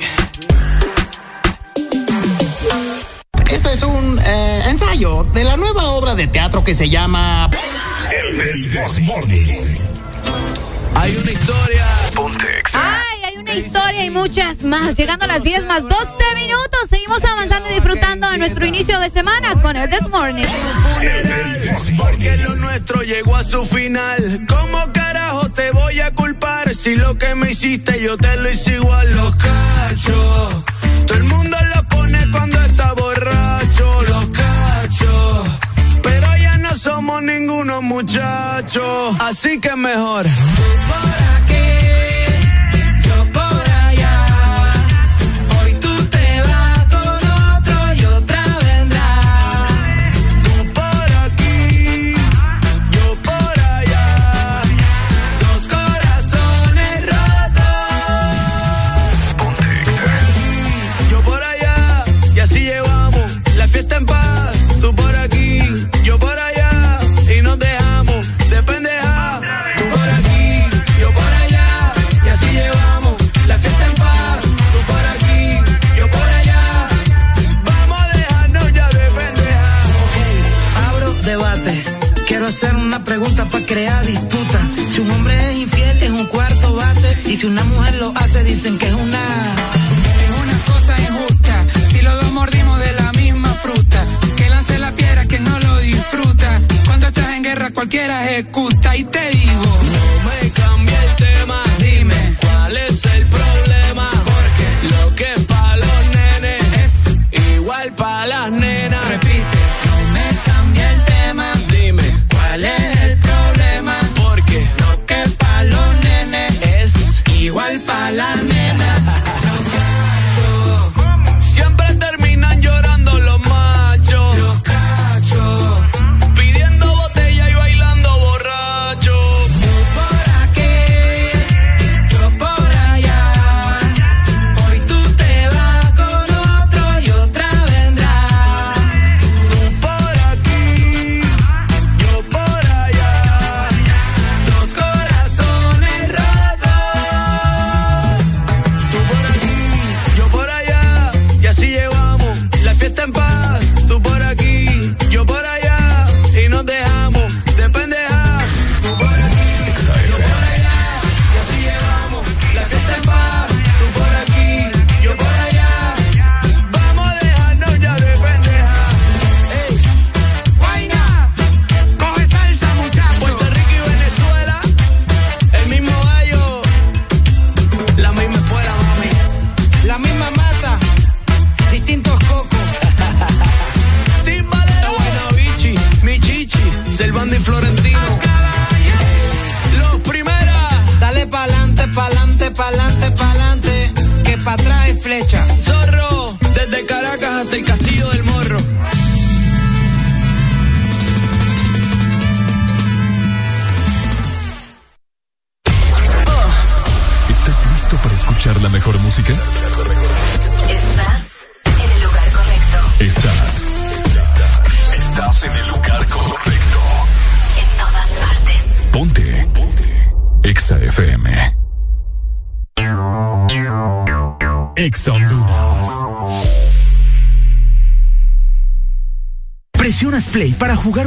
Esto es un eh, ensayo de la nueva obra de teatro que se llama El Morning. Hay una historia. Ponte Exa. Ay, historia y muchas más. Llegando a las 10 más 12 minutos. Seguimos avanzando y disfrutando de nuestro inicio de semana con el This Morning. Porque lo nuestro llegó a su final. ¿Cómo carajo? te voy a culpar. Si lo que me hiciste yo te lo hice igual. Los cachos. Todo el mundo lo pone cuando está borracho. Los cachos. Pero ya no somos ninguno muchachos. Así que mejor. Pregunta para crear disputa. Si un hombre es infiel, es un cuarto bate. Y si una mujer lo hace, dicen que es una. Es una cosa injusta. Si los dos mordimos de la misma fruta. Que lance la piedra que no lo disfruta. Cuando estás en guerra, cualquiera ejecuta. Y te digo. No me cambia el tema. Dime, ¿cuál es el problema? Porque lo que es para los nenes es igual para las nenas.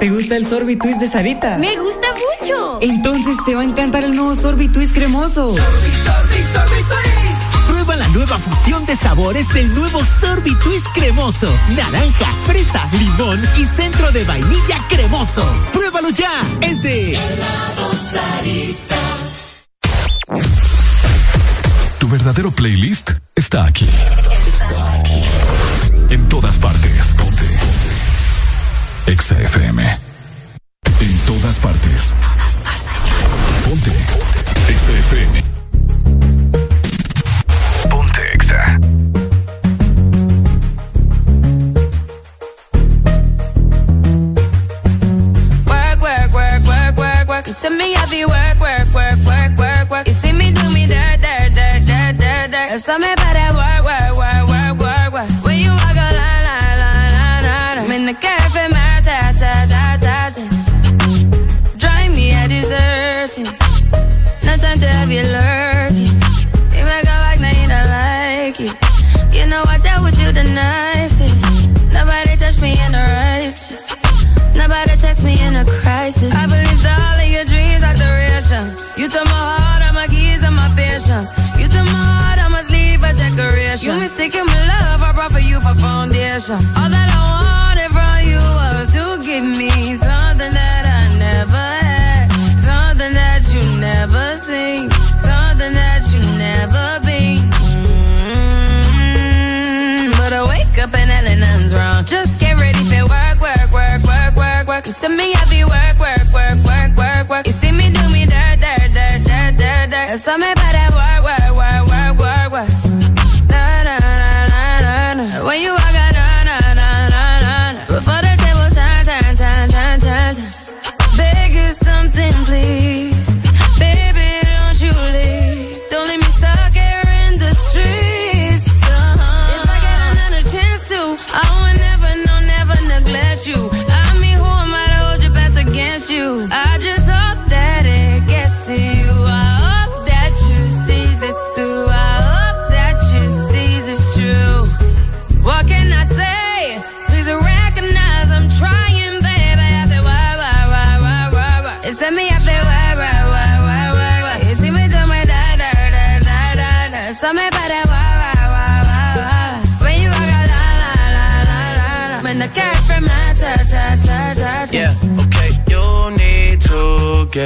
¿Te gusta el Sorbitwist de Sarita? Me gusta mucho. Entonces te va a encantar el nuevo Sorbitwist cremoso. Prueba la nueva fusión de sabores del nuevo Sorbitwist cremoso. Naranja, fresa, limón y centro de vainilla cremoso. Pruébalo ya. Es de Tu verdadero playlist está aquí. Está aquí. En todas partes. Ponte. Exa FM. En todas partes. Ponte. Exa FM. Ponte Exa. Work, work, work, work, work, work. Me work, work, work. You see me do me dirt, dirt. That's how me have you lurking. You make a like, now you don't like it. You know I dealt with you the nicest. Nobody touched me in the righteous. Nobody text me in a crisis. I believed all of your dreams are duration. You took my heart, all my keys, and my patience. You took my heart, I must leave a decoration. You mistaken my love, I brought for you for foundation. All that Just get ready for work, work, work, work, work, work. You see me,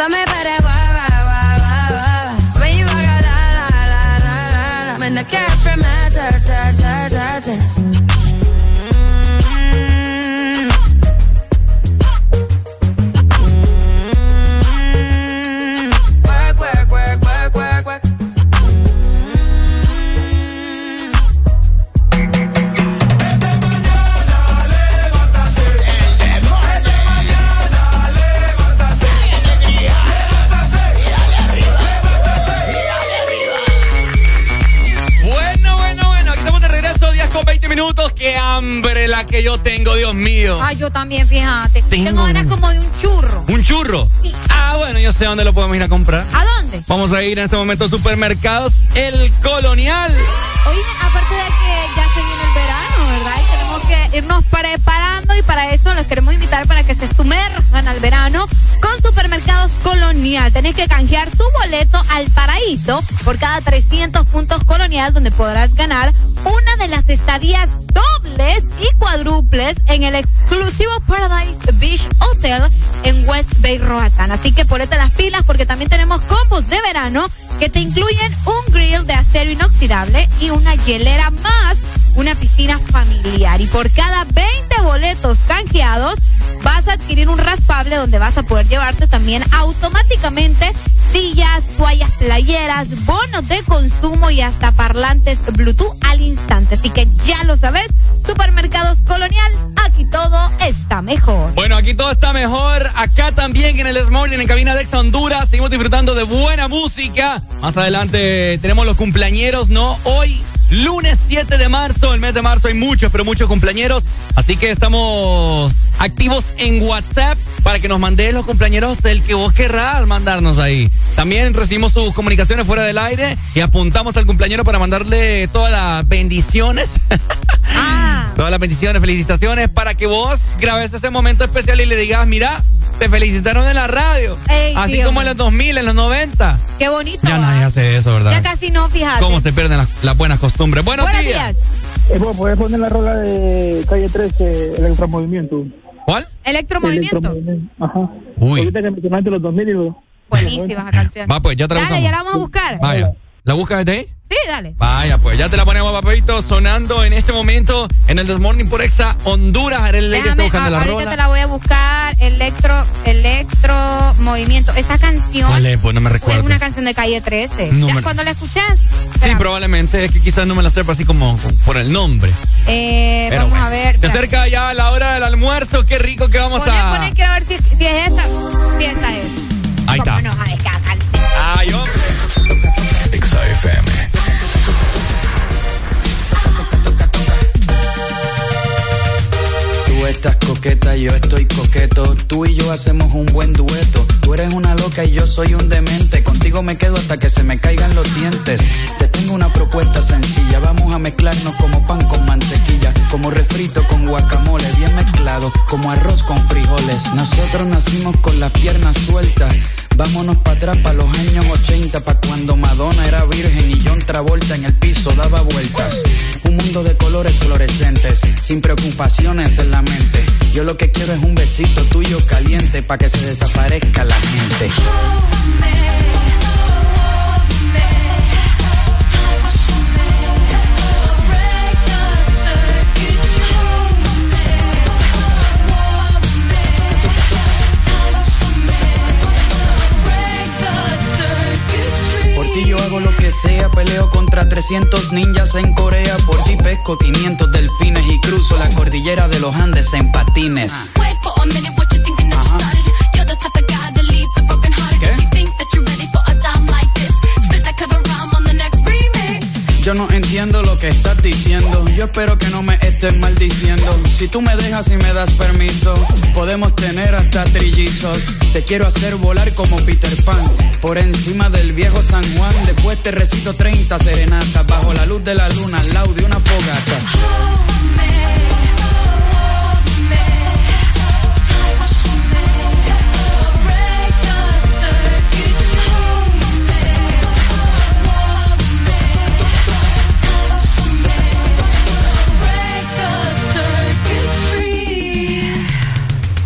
da. So me by that wah, wah, wah, wah, wah. When you walk out, la, la, la, la, la, la. When the cat from my ta, ta, ta, ta, ta. Qué hambre la que yo tengo, Dios mío. Ay, yo también, fíjate. Tengo Tengo ganas como de un churro. ¿Un churro? Ah, bueno, yo sé dónde lo podemos ir a comprar. ¿A dónde? Vamos a ir en este momento a supermercados El Colonial. Oye, aparte de que irnos preparando y para eso los queremos invitar para que se sumerjan al verano con Supermercados Colonial. Tenés que canjear tu boleto al paraíso por cada 300 puntos Colonial donde podrás ganar una de las estadías dobles y cuádruples en el exclusivo Paradise Beach Hotel en West Bay Roatán. Así que ponete las pilas porque también tenemos combos de verano que te incluyen un grill de acero inoxidable y una hielera más una piscina familiar. Y por cada 20 boletos canjeados vas a adquirir un raspable donde vas a poder llevarte también automáticamente sillas, toallas playeras, bonos de consumo y hasta parlantes Bluetooth al instante. Así que ya lo sabes, Supermercados Colonial, aquí todo está mejor. Bueno, aquí todo está mejor. Acá también en el Smorning, en cabina de Ex Honduras. Seguimos disfrutando de buena música. Más adelante tenemos los cumpleañeros, ¿no? Hoy, lunes 7 de marzo. El mes de marzo hay muchos, pero muchos cumpleañeros. Así que estamos activos en WhatsApp para que nos mandes los cumpleañeros el que vos querrás mandarnos ahí. También recibimos tus comunicaciones fuera del aire y apuntamos al cumpleañero para mandarle todas las bendiciones. [LAUGHS] Todas las bendiciones, felicitaciones para que vos grabes ese momento especial y le digas, mira, te felicitaron en la radio. Ey, Así sí, como en los 2000, en los 90. Qué bonito. Ya nadie hace eso, ¿verdad? Ya casi no, fíjate. ¿Cómo se pierden las, las buenas costumbres? Buenos, Buenos días. días. Eh, vos podés poner la rola de calle 13, Electromovimiento. ¿Cuál? Electromovimiento. Electromovimiento. Ajá. Uy. Ahorita que mencionaste los 2000 y los... Buenísima esa canción. Va, pues ya te la Dale, buscamos. ya la vamos a buscar. Vaya. ¿La buscas desde ahí? Sí, dale. Vaya, pues ya te la ponemos, papito, sonando en este momento en el Desmorning por Exa Honduras. Está Déjame, a- la ahorita rola. te la voy a buscar. Electro, electro movimiento. Esa canción Vale, pues no me es recuerdo. una canción de calle 13. No me- cuando la escuchas. Sí, probablemente es que quizás no me la sepa así como por el nombre. Eh, Pero vamos bueno. a ver. Se acerca ya la hora del almuerzo. Qué rico que vamos Poné, a. poné, quiero ver si, si es esta. Si esta es. Ahí está. ¿Cómo Tú estás coqueta, yo estoy coqueto. Tú y yo hacemos un buen dueto. Tú eres una loca y yo soy un demente. Contigo me quedo hasta que se me caigan los dientes. Te tengo una propuesta sencilla. Vamos a mezclarnos como pan con mantequilla. Como refrito con guacamole, bien mezclado. Como arroz con frijoles. Nosotros nacimos con las piernas sueltas. Vámonos para atrás, para los años 80, para cuando Madonna era virgen y John Travolta en el piso daba vueltas. Un mundo de colores fluorescentes, sin preocupaciones en la mente. Yo lo que quiero es un besito tuyo caliente, para que se desaparezca la gente. Sea, peleo contra 300 ninjas en Corea. Por ti pesco 500 delfines y cruzo la cordillera de los Andes en patines. Yo no entiendo lo que estás diciendo. Yo espero que no me estés maldiciendo. Si tú me dejas y me das permiso, podemos tener hasta trillizos. Te quiero hacer volar como Peter Pan. Por encima del viejo San Juan. Después te recito 30 serenatas. Bajo la luz de la luna, al lado de una fogata.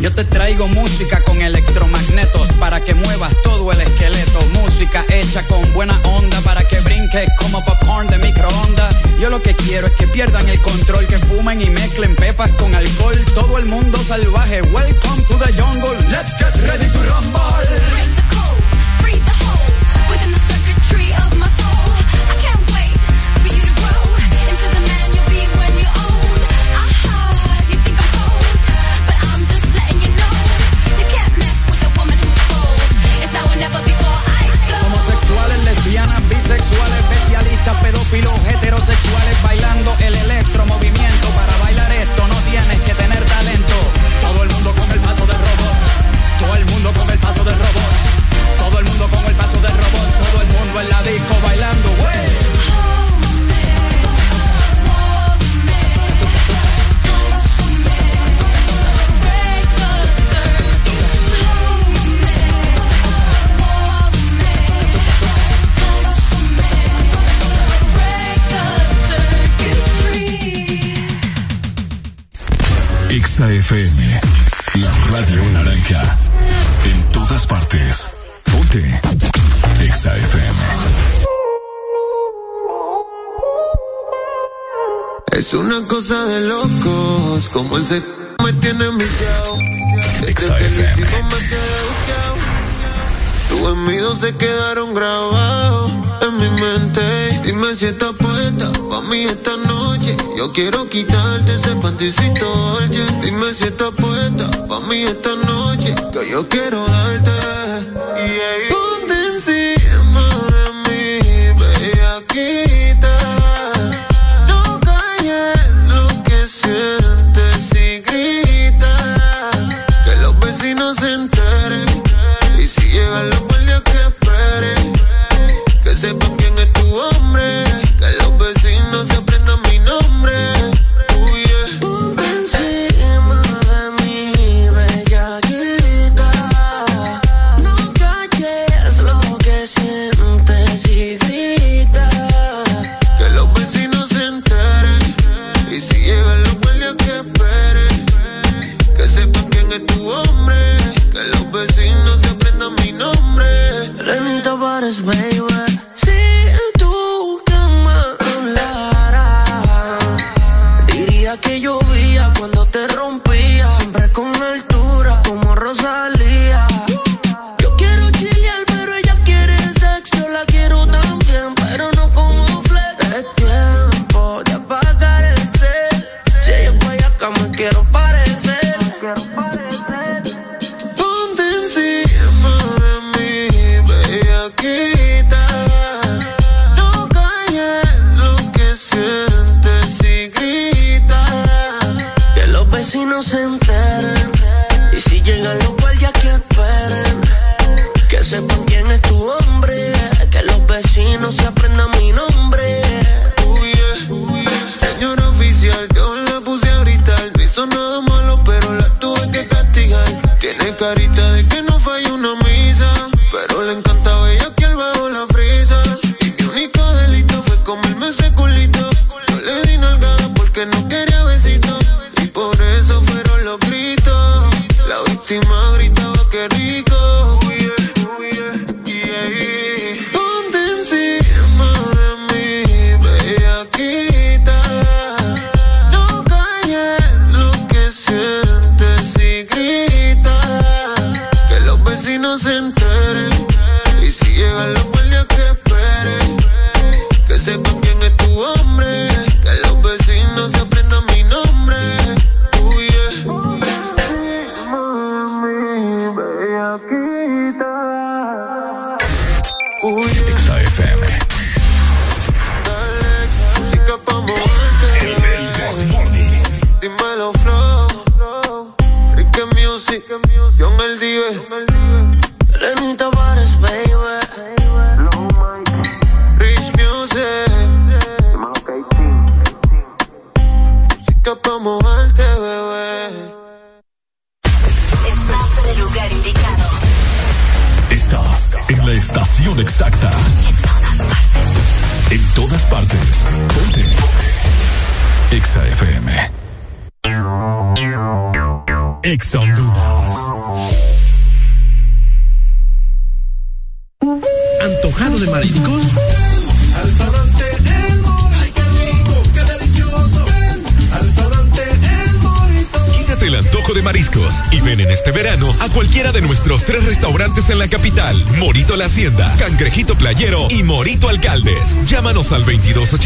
Yo te traigo música con electromagnetos para que muevas todo el esqueleto. Música hecha con buena onda para que brinques como popcorn de microondas. Yo lo que quiero es que pierdan el control, que fumen y mezclen pepas con alcohol. Todo el mundo salvaje. Welcome to the jungle. Let's get ready to rumble. Heterosexuales bailando el electromovimiento. Para Exa FM. La radio naranja. En todas partes. Ponte. Exa FM. Es una cosa de locos, como ese me tiene viciado. Exa FM. Tus gemidos se quedaron grabados en mi mente. Dime si estás puesta pa' mí esta noche. Yo quiero quitarte ese panticito dolce. Dime si estás puesta pa' mí esta noche. Que yo quiero darte.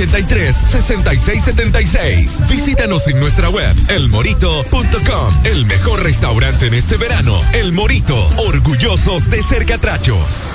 2283-6676. Visítanos en nuestra web, elmorito.com. El mejor restaurante en este verano, El Morito. Orgullosos de ser catrachos.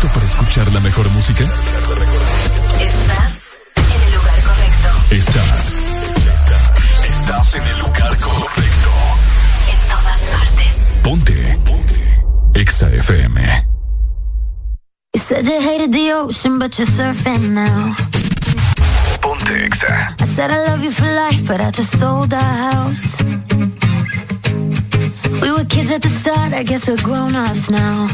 Listo para escuchar la mejor música? Estás en el lugar correcto. Estás. Estás en el lugar correcto. En todas partes. Ponte. Ponte. Exa FM. You said you hated the ocean, but you're surfing now. Ponte Exa. I said I love you for life, but I just sold our house. We were kids at the start, I guess we're grown ups now.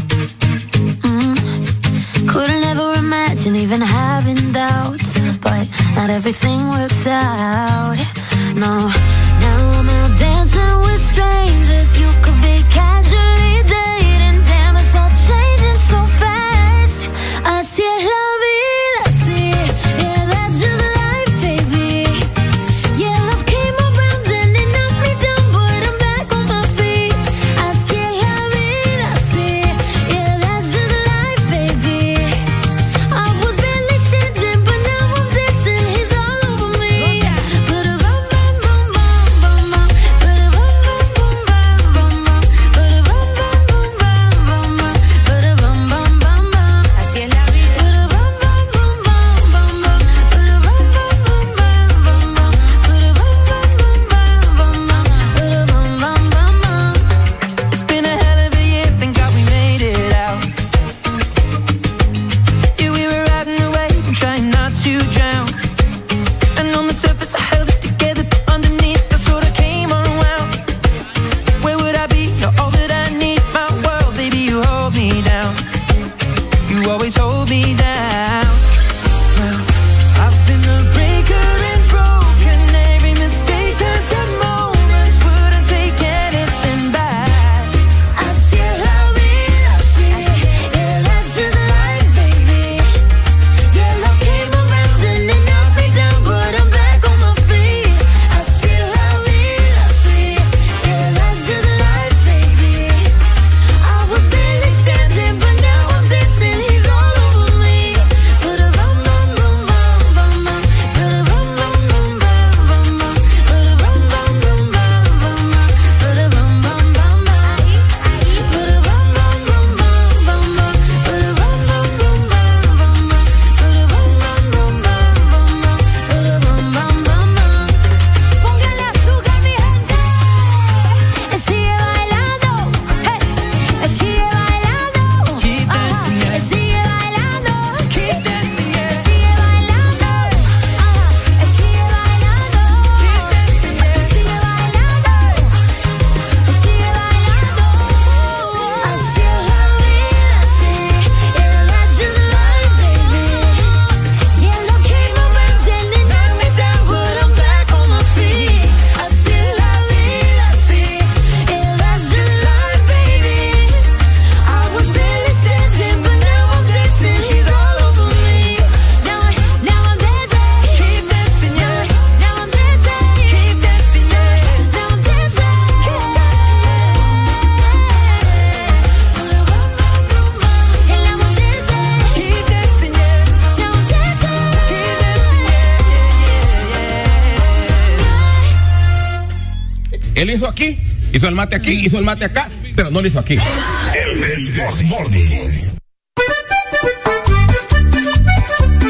Couldn't ever imagine even having doubts, but not everything works out. No, now I'm out dancing with strangers. You could hizo el mate aquí, hizo el mate acá, pero no lo hizo aquí. El Desmorning.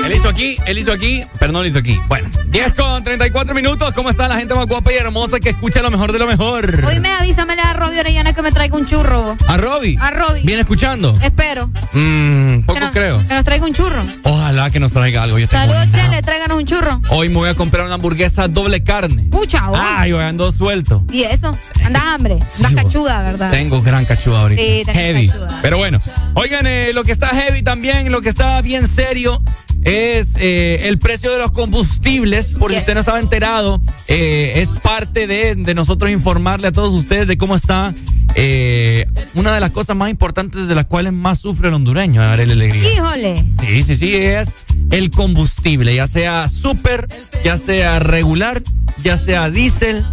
Él hizo aquí, él hizo aquí, pero no lo hizo aquí. Bueno, 10 con 34 minutos. ¿Cómo está la gente más guapa y hermosa que escucha lo mejor de lo mejor? Hoy me avísamele a Robbie Orellana que me traiga un churro. ¿A Robbie? A Robbie. ¿Viene escuchando? Espero. Mmm, poco que nos, creo. Que nos traiga un churro. Ojalá que nos traiga algo. Yo Saludos. Chele, un churro. Hoy me voy a comprar una hamburguesa doble carne. Pucha, vos. Ay, hoy ando suelto. ¿Y eso? ¿Andas hambre? ¿Andas vos. cachuda, verdad? Tengo gran cachuda ahorita. Sí, heavy. cachuda. Pero bueno, oigan, eh, lo que está heavy también, lo que está bien serio es eh, el precio de los combustibles. Por si usted no estaba enterado, eh, es parte de, de nosotros informarle a todos ustedes de cómo está eh, una de las cosas más importantes de las cuales más sufre el hondureño, Arely Alegría. Híjole. Sí, sí, sí, es el combustible, ya sea super, ya sea regular, ya sea diésel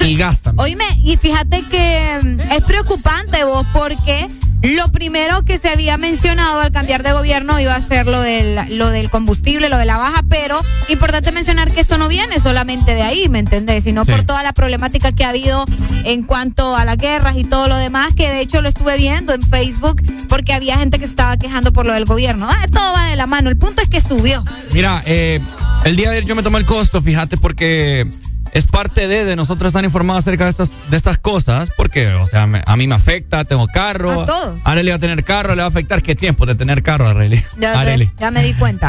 y gas también. Oíme, y fíjate que mm, es preocupante vos porque lo primero que se había mencionado al cambiar de gobierno iba a ser lo del, lo del combustible, lo de la baja, pero importante mencionar que esto no viene solamente de ahí, ¿me entendés? Sino Sí. por toda la problemática que ha habido en cuanto a las guerras y todo lo demás, que de hecho lo estuve viendo en Facebook porque había gente que se estaba quejando por lo del gobierno. Ah, todo va de la mano. El punto es que subió. Mira, eh, el día de ayer yo me tomé el costo, fíjate, porque es parte de, de nosotros estar informados acerca de estas, de estas cosas, porque, o sea, me- a mí me afecta, tengo carro. A todos. Arely va a tener carro, le va a afectar. ¿Qué tiempo de tener carro, Arely? Ya, Arely. ya me di cuenta.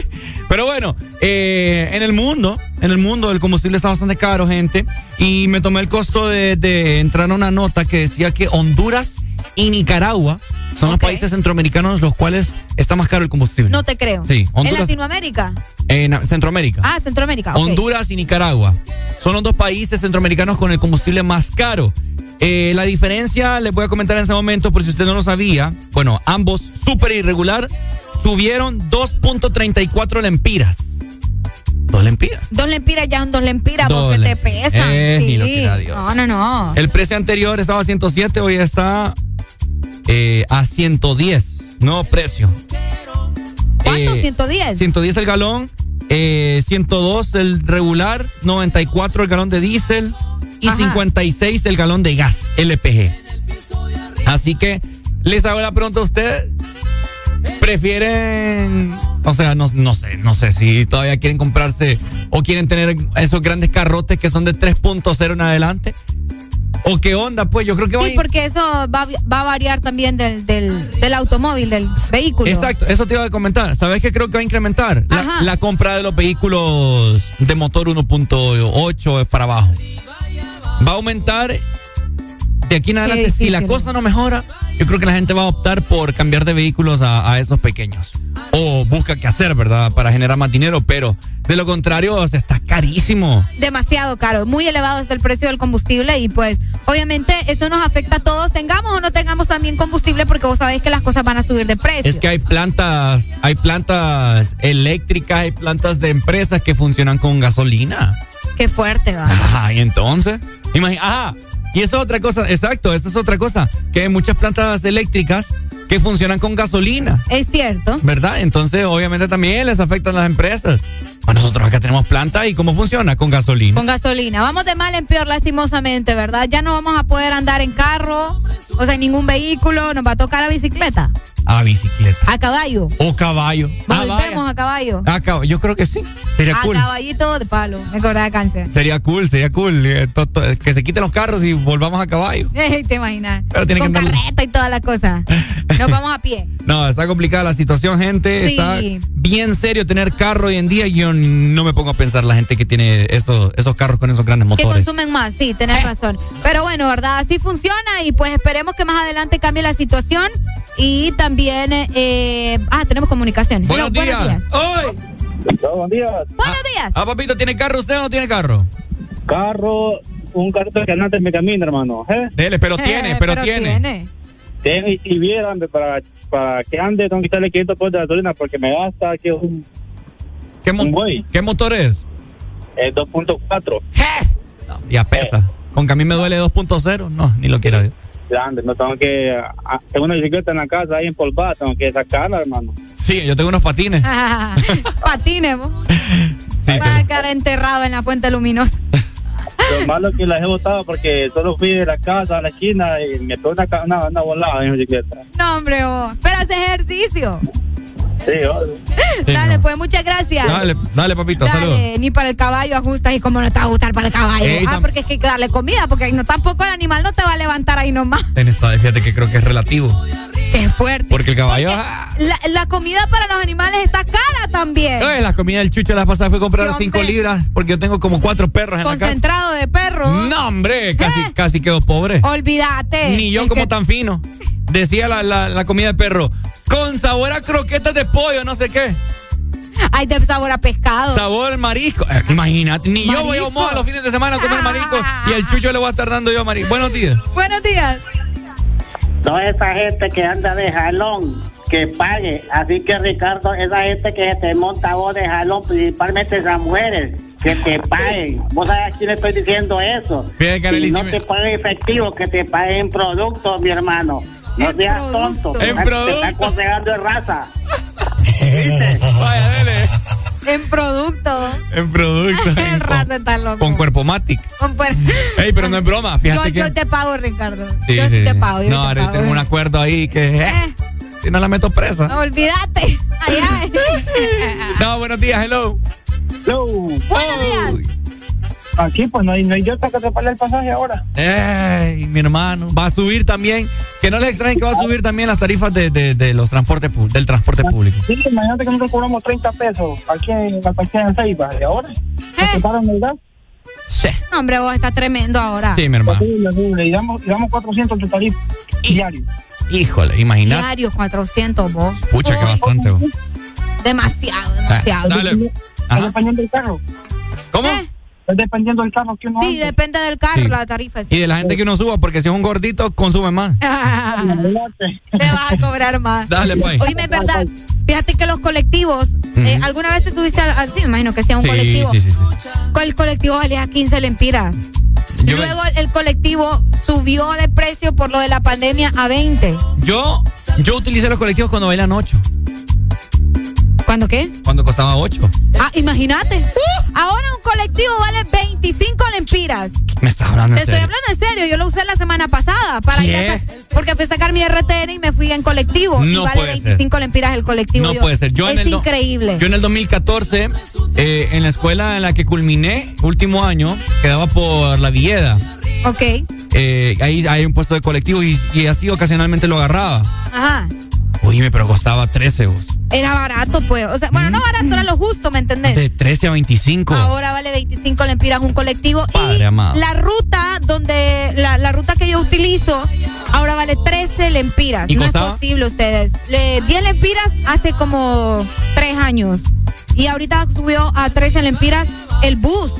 [LAUGHS] Pero bueno, eh, en el mundo, en el mundo el combustible está bastante caro, gente. Y me tomé el costo de, de entrar a una nota que decía que Honduras y Nicaragua son los países centroamericanos los cuales está más caro el combustible. No te creo. Sí, ¿En Honduras- Latinoamérica? En Centroamérica. Ah, Centroamérica. Honduras y Nicaragua. Son los dos países centroamericanos con el combustible más caro. Eh, la diferencia, les voy a comentar en ese momento, por si usted no lo sabía. Bueno, ambos, súper irregular, subieron 2.34 lempiras. Dos lempiras. Dos lempiras ya son dos lempiras, Dos porque te pesan. Eh, sí. lo Dios. No, no, no. El precio anterior estaba a 107, hoy está eh, a 110. Nuevo precio. ¿Cuánto? Eh, 110. 110 el galón, eh, 102 el regular, 94 el galón de diésel y Ajá. 56 el galón de gas LPG. Así que les hago la pregunta a usted. ¿Prefieren, o sea, no, no sé, no sé si todavía quieren comprarse o quieren tener esos grandes carrotes que son de 3.0 en adelante? ¿O qué onda? Pues yo creo que Sí, hoy... porque eso va, va a variar también del, del, del automóvil, del vehículo. Exacto, eso te iba a comentar. ¿Sabes qué creo que va a incrementar? La, la compra de los vehículos de motor 1.8 para abajo. Va a aumentar de aquí en adelante. Si la cosa no mejora, yo creo que la gente va a optar por cambiar de vehículos a, a esos pequeños. O busca qué hacer, ¿verdad? Para generar más dinero, pero de lo contrario, o sea, está carísimo. Demasiado caro, muy elevado está el precio del combustible y pues obviamente eso nos afecta a todos, tengamos o no tengamos también combustible porque vos sabés que las cosas van a subir de precio. Es que hay plantas, hay plantas eléctricas, hay plantas de empresas que funcionan con gasolina. Qué fuerte va. Ajá, y entonces, imagina, ajá, y eso es otra cosa, exacto, esta es otra cosa, que hay muchas plantas eléctricas que funcionan con gasolina, Es cierto. ¿verdad? Entonces, obviamente también les afectan las empresas. A nosotros acá tenemos planta y ¿cómo funciona? Con gasolina. Con gasolina. Vamos de mal en peor, lastimosamente, ¿verdad? Ya no vamos a poder andar en carro, o sea, en ningún vehículo, nos va a tocar a bicicleta, A bicicleta. a caballo. O caballo. Ah, Volvemos a caballo. Ah, cab- yo creo que sí. Sería a cool. caballito de palo. Me acordaba de cáncer. Sería cool, sería cool. eh, Que se quiten los carros y volvamos a caballo. [LAUGHS] ¿Te imaginas? Pero tiene Con que andar- carreta y toda la cosa. Nos vamos a pie. [LAUGHS] No, está complicada la situación, gente. Sí. Está bien serio tener carro hoy en día. Yo no me pongo a pensar la gente que tiene esos, esos carros con esos grandes Que motores. consumen más, sí, tenés razón. Pero bueno, ¿verdad? Así funciona y pues esperemos que más adelante cambie la situación y también, eh, ah, tenemos comunicaciones. Buenos Hello, días. ¡Hoy! Buenos días. Buenos días. Ah, papito, ¿tiene carro usted o no tiene carro? Carro, un carrito que anda en mi camino, hermano. ¿eh? Dele, pero tiene, Eh, pero, tiene. Tiene, y, y vieran, para, para que ande, tengo que echarle 500 pesos de gasolina porque me gasta aquí un, ¿Qué, mo- un buey. ¿Qué motor es? Es 2.4. Ya pesa. Con que a mí me duele 2.0, no, ni lo quiero. Grande, no tengo que. ah, Tengo una bicicleta en la casa ahí empolvada, tengo que sacarla, hermano. Sí, yo tengo unos patines. [LAUGHS] Patines, vos. Sí, Va a quedar enterrado en la fuente luminosa. Lo malo es que las he botado porque solo fui de la casa a la esquina y me pegó una, una, una volada en bicicleta. No, hombre, vos. Pero hace ejercicio. [LAUGHS] Sí. Dale, pues muchas gracias. Dale, dale, papito, saludos. Ni para el caballo ajustas y cómo no te va a gustar para el caballo. Ey, ah, porque es que hay que darle comida, porque no tampoco el animal no te va a levantar ahí nomás. Ten esta, fíjate que creo que es relativo. Qué fuerte. Porque el caballo. ah, La, la comida para los animales está cara también. Oye, la comida del chucho la pasada fue comprar Sí, 5 hombre. libras porque yo tengo como cuatro perros en la casa. Concentrado de perro. No, hombre, casi, casi quedo pobre. Olvídate. Ni yo Es como que- tan fino. Decía la, la, la comida de perro. Con sabor a croquetas de pollo, no sé qué. Hay de sabor a pescado. Sabor marisco. Eh, imagínate, ni yo voy a. Omoa los fines de semana a comer marisco. Y el chucho le voy a estar dando yo marisco. Buenos días. Buenos días. Toda esa gente que anda de jalón, que pague. Así que, Ricardo, esa gente que se te monta vos de jalón, principalmente esas mujeres, que te paguen. Vos sabés a quién le estoy diciendo eso. Si no te paguen efectivo, que te paguen en productos, mi hermano. No seas tonto. En Te está aconsejando en raza. [LAUGHS] Vaya, dele. En producto. En producto. [LAUGHS] El está loco. Con cuerpo matic. Con puer- [LAUGHS] Ey, pero no es broma. yo, Fíjate que. yo te pago, Ricardo. Sí, yo sí, te pago. Yo no, te ahora pago. tengo un acuerdo ahí que. eh, si no la meto presa. No, olvídate. No, buenos días, hello. Hello. Buenos días. Aquí, pues no hay, no hay Delta que te pague el pasaje ahora. Ey, mi hermano. Va a subir también. Que no les extrañe que va a subir también las tarifas de, de, de los transportes del transporte público. Sí, imagínate que nosotros cobramos 30 pesos aquí en la parquea de Ceiba. ¿Y ahora? ¿Nos separan el gas? Sí. No, hombre, vos está tremendo ahora. Sí, mi hermano. Horrible, horrible. Y damos, y damos 400 de tarifa diario. Híjole, imagínate. Diario 400 vos. Pucha, que bastante. vos. Demasiado, demasiado. dale. Del carro. ¿Cómo? Es dependiendo del carro que uno Sí, ande. depende del carro, Sí. la tarifa. Y de la gente que uno suba, porque si es un gordito, consume más. [LAUGHS] Te vas a cobrar más. Dale, pues. Oye, es verdad. Fíjate que los colectivos, eh, ¿alguna vez te subiste así? Me imagino que sea un Sí, colectivo. sí, sí, sí. El colectivo valía 15 lempiras. Yo- Luego el colectivo subió de precio por lo de la pandemia a 20. Yo, yo utilicé los colectivos cuando bailan 8. ¿Cuándo qué? Cuando costaba 8. Ah, imagínate. Ahora un colectivo vale 25 lempiras. Me estás hablando Te en estoy serio. hablando en serio, yo lo usé la semana pasada para ir a porque fui a sacar mi RTN y me fui en colectivo y vale puede ser. 25 lempiras el colectivo. No Yo- puede ser. Yo es en el do- increíble. Yo en el 2014, eh, en la escuela en la que culminé, último año, quedaba por la Villeda. Ok. Eh, ahí hay un puesto de colectivo y, y así ocasionalmente lo agarraba. Ajá. Oíme, pero costaba 13 vos. Era barato, pues. O sea, bueno, no barato, era lo justo, ¿me entendés? De 13 a 25. Ahora vale 25 lempiras un colectivo. Padre y amado. la ruta donde, la, la ruta que yo utilizo, ahora vale 13 lempiras. ¿Y no costaba? es posible ustedes. Le- 10 lempiras hace como 3 años. Y ahorita subió a 13 lempiras el bus.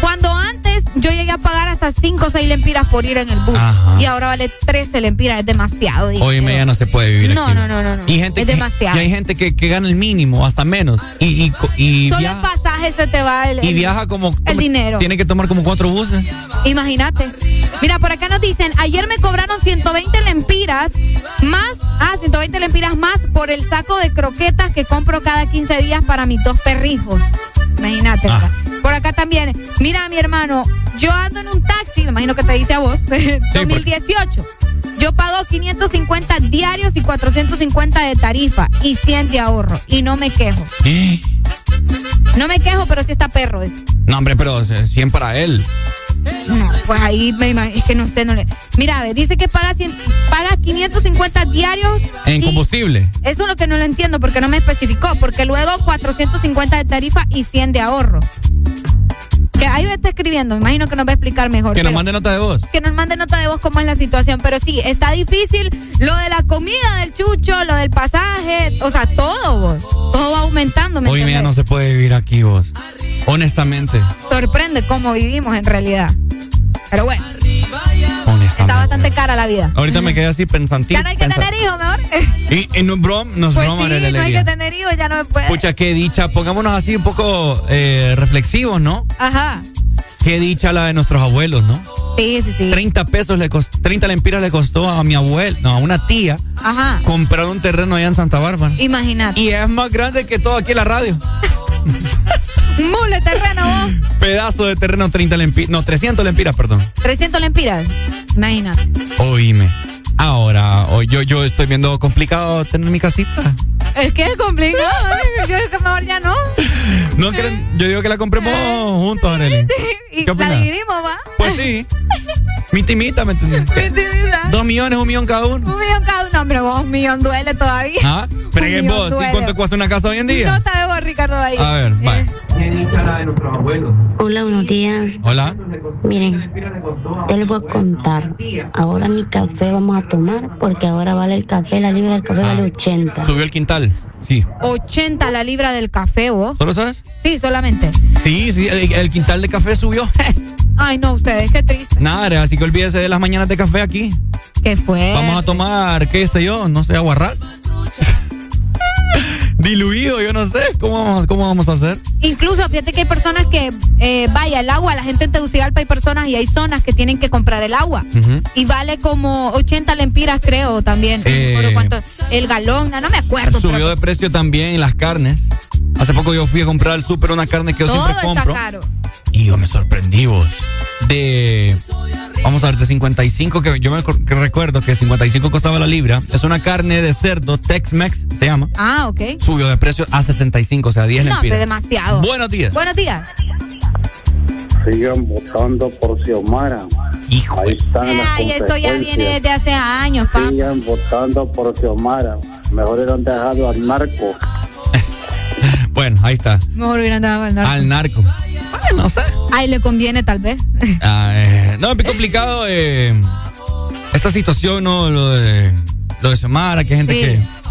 Cuando antes yo llegué a pagar hasta 5 o 6 lempiras por ir en el bus. Ajá. Y ahora vale 13 lempiras, es demasiado. dinero. Oíme, ya no se puede vivir No, aquí. no, no, no, no. Y, gente es que- demasiado. y hay gente que, que gana el mínimo, hasta menos. Y, y, y Solo viaja, el pasaje se te va el, y viaja como... el dinero. Tiene que tomar como cuatro buses. Imagínate. Mira, por acá nos dicen, ayer me cobraron 120 lempiras más, ah, 120 lempiras más por el saco de croquetas que compro cada 15 días para mis dos perrijos. Imagínate. Ah. Por acá también, mira mi hermano, yo ando en un taxi, me imagino que te dice a vos, [LAUGHS] 2018. Yo pago 550 diarios y 450 de tarifa y 100 de ahorro. Y no me quejo. Eh, No me quejo, pero sí está perro. dice. No, hombre, pero eh, 100 para él. No, pues ahí me imagino, es que no sé, no le. Mira, ve, dice que paga, 100 paga 550 diarios. En combustible. Eso es lo que no lo entiendo porque no me especificó, porque luego 450 de tarifa y 100 de ahorro. Que ahí me está escribiendo, me imagino que nos va a explicar mejor. Que nos mande nota de voz. que nos mande nota de voz cómo es la situación, pero sí, está difícil lo de la comida del chucho, lo del pasaje, o sea, todo, vos. Todo va aumentando, ¿me Hoy entendés? no se puede vivir aquí vos. Honestamente. Sorprende cómo vivimos en realidad. Pero bueno, está bastante cara la vida. Ahorita me quedé así pensantito. Ya no hay que tener hijos, mejor. Y, y no es broma, no es Pues broma, sí, no hay que tener hijos, ya no me puede. Pucha, qué dicha. Pongámonos así un poco eh, reflexivos, ¿no? Ajá. Qué dicha la de nuestros abuelos, ¿no? Sí, sí, sí. 30 pesos le costó, 30 lempiras le costó a mi abuela, no, a una tía, Ajá. comprar un terreno allá en Santa Bárbara. Imagínate. Y es más grande que todo aquí en la radio. [LAUGHS] Mule terreno vos. Pedazo de terreno 30 lempiras, no, 300 lempiras, perdón. 300 lempiras. Imagínate. Oíme. Ahora, o- yo, yo estoy viendo complicado tener mi casita. Es que es complicado. ¿eh? Yo es que mejor ya no. [LAUGHS] No creen- yo digo que la compremos juntos, Arely. Y ¿Qué la dividimos, ¿va? Pues sí. Mitimita, ¿me entiendes? Intimidad. Dos millones, un millón cada uno. Un millón cada uno. Hombre, vos, un millón duele todavía. ¿Ah? Pero Un ¿y millón vos, ¿y duele. cuánto cuesta una casa hoy en día? Nota de vos, Ricardo Valle. A ver, va. Hola, buenos días. Hola. Miren, yo les voy a contar. Ahora ni café vamos a tomar porque ahora vale el café, la libra del café vale 80. Subió el quintal. Sí. 80 la libra del café, vos. ¿Solo sabes? Sí, solamente. Sí, sí, el, el quintal de café subió. [LAUGHS] Ay, no, ustedes, qué triste. Nada, así que olvídese de las mañanas de café aquí. ¿Qué fue? Vamos a tomar, qué sé yo, no sé, aguarrás. [LAUGHS] Diluido, yo no sé. ¿Cómo vamos, cómo vamos a hacer? Incluso, fíjate que hay personas que, eh, vaya, el agua, la gente en Tegucigalpa hay personas y hay zonas que tienen que comprar el agua. Y vale como 80 lempiras, creo, también. Eh, cuánto. El galón, no, no me acuerdo. Subió pero de precio también las carnes. Hace poco yo fui a comprar al súper una carne que yo todo siempre está compro. caro. Y yo me sorprendí, vos. De. Vamos a ver, de 55, que yo me que recuerdo que 55 costaba la libra. Es una carne de cerdo, Tex-Mex, se llama. Ah, ok. Subió de precio a 65, o sea, 10 No, lempiras. de demasiado. Buenos días. Buenos días. Sigan votando por Xiomara. Hijo. Ahí están las Ay, esto ya viene desde hace años, papá. Sigan votando por Xiomara. Mejor hubieran dejado al narco. [LAUGHS] Bueno, ahí está. Mejor hubieran dado al narco. Al narco. Bueno, no sé. Ay, le conviene tal vez. Ah, eh, no, es muy complicado eh, esta situación, ¿no? Lo de, lo de Xiomara, que hay gente Sí.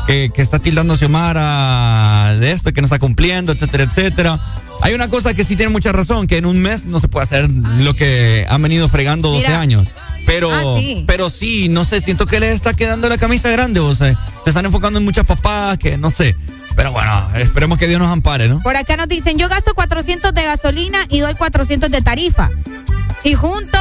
que, que, que está tildando a Xiomara de esto, que no está cumpliendo, etcétera, etcétera. Hay una cosa que sí tiene mucha razón, que en un mes no se puede hacer lo que han venido fregando 12 Mira. años. Pero, Ah, sí. pero sí, no sé, siento que les está quedando la camisa grande, o sea, se están enfocando en muchas papadas que no sé. Pero bueno, esperemos que Dios nos ampare, ¿no? Por acá nos dicen, yo gasto 400 de gasolina y doy 400 de tarifa. Y junto,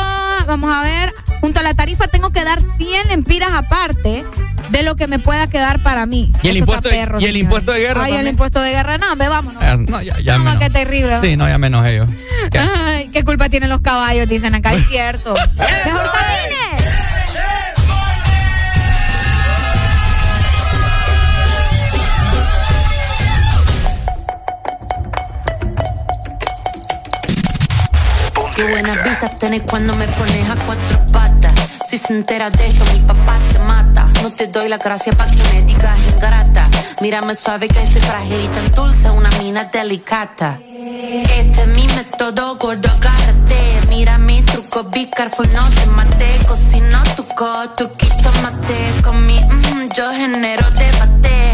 vamos a ver, junto a la tarifa tengo que dar 100 lempiras aparte de lo que me pueda quedar para mí. ¿Y el Eso impuesto de- perro, y el impuesto de guerra Ay, el también? impuesto de guerra, no, ve, vámonos. Ah, No, ya, ya No, qué terrible. Sí, no, ya menos ellos. [LAUGHS] ¿Qué? Ay, qué culpa tienen los caballos, dicen acá, es cierto. [LAUGHS] Mejor camine. Qué buenas vistas tenés cuando me pones a cuatro patas. Si se entera de esto, mi papá te mata. No te doy la gracia para que me digas ingrata. Mírame suave que soy frágil y tan dulce, una mina delicata. Este es mi método, gordo, agárrate. Mira mi truco, be careful, no te mate. Cocino tu coto, quito mate. Con mi, mm, yo genero debate.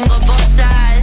tengo bozal.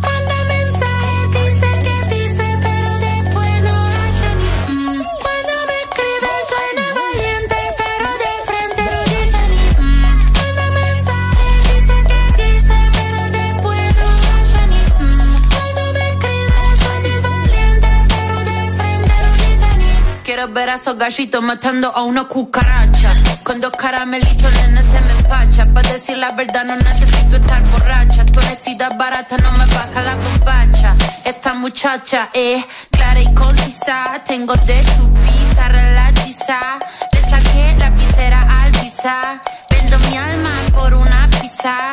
Manda mensaje, dice que dice, pero después no hace ni mm. Cuando me escribe suena valiente, pero de frente no dice ni mm. Manda mensaje, dice que dice, pero después no hace ni mm. Cuando me escribe suena valiente, pero de frente no dice ni Quiero ver a esos gallitos matando a una cucaracha. Con dos caramelitos, nene, se me empacha. Para decir la verdad, no necesito estar borracha. Tu honestidad barata no me baja la bombacha. Esta muchacha es clara y concisa. Tengo de tu pizza relatiza. Le saqué la visera al visa. Vendo mi alma por una pizza.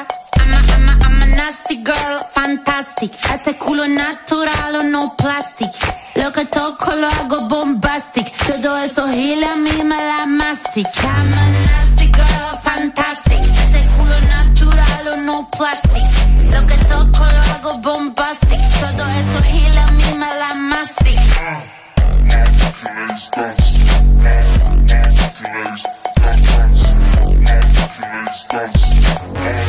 Nasty girl, fantastic. Este culo natural o no plastic. Lo que toco lo hago bombastic. Todo eso giles a mí me la mastic. I'm a nasty girl, fantastic. Este culo natural o no plastic. Lo que toco lo hago bombastic. Todo eso giles a mí me la mastic. Estás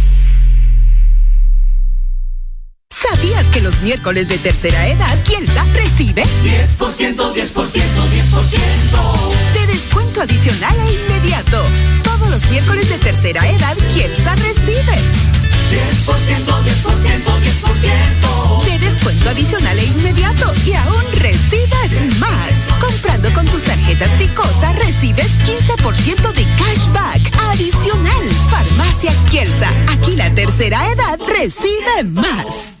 ¿Sabías que los miércoles de tercera edad Kielsa recibe 10%, 10%, 10%. de descuento adicional e inmediato? Todos los miércoles de tercera edad Kielsa recibe 10%, 10%, 10%. de descuento adicional e inmediato y aún recibes más. Comprando con tus tarjetas Picosa recibes 15% de cashback adicional. Farmacias Kielsa, aquí la tercera edad recibe más.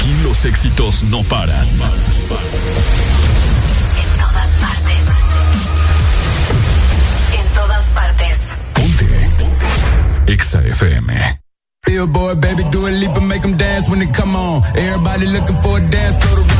Aquí los éxitos no paran. En todas partes. En todas partes. EXA FM. Billboard, baby, do a leap and make them dance when they come on. Everybody looking for a dance, throw the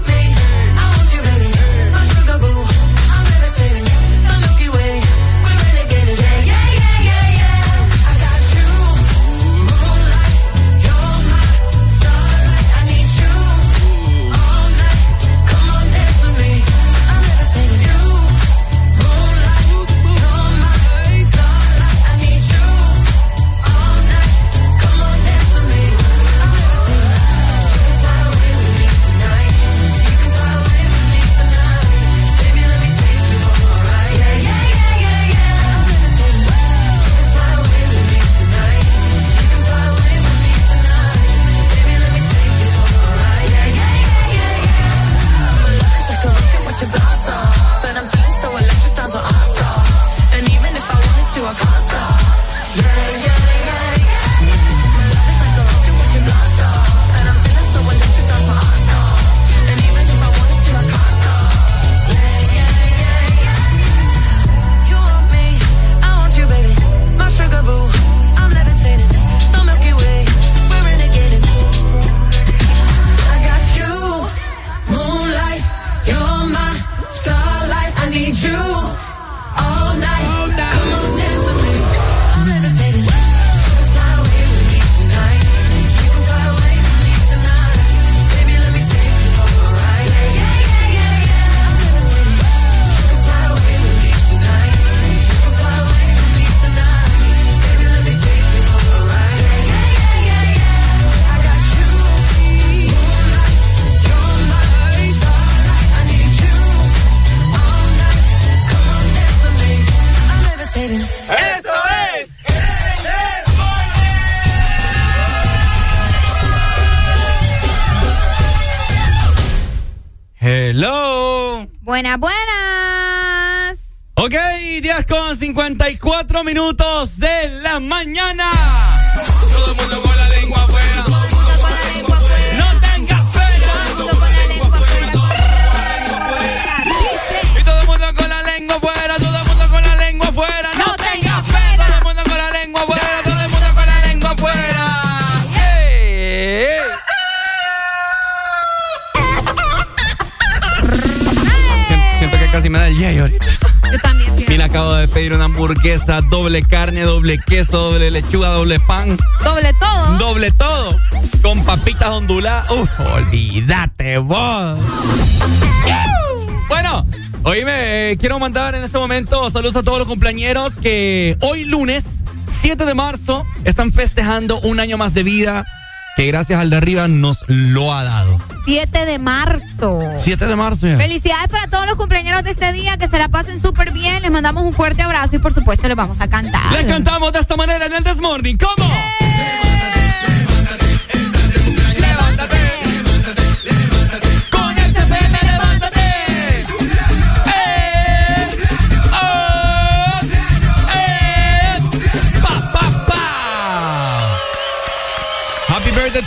Minutos de la mañana. Pedir una hamburguesa, doble carne, doble queso, doble lechuga, doble pan, Doble todo. doble todo, con papitas onduladas. Uf, olvídate vos. Bueno, oíme, eh, quiero mandar en este momento saludos a todos los cumpleañeros que hoy lunes, 7 de marzo, están festejando un año más de vida que gracias al de arriba nos lo ha dado. 7 de marzo. 7 de marzo ya. Felicidades para todos los cumpleaños de este día, que se la pasen súper bien. Les mandamos un fuerte abrazo y por supuesto les vamos a cantar. Les cantamos de esta manera en el Desmorning. ¿Cómo? Con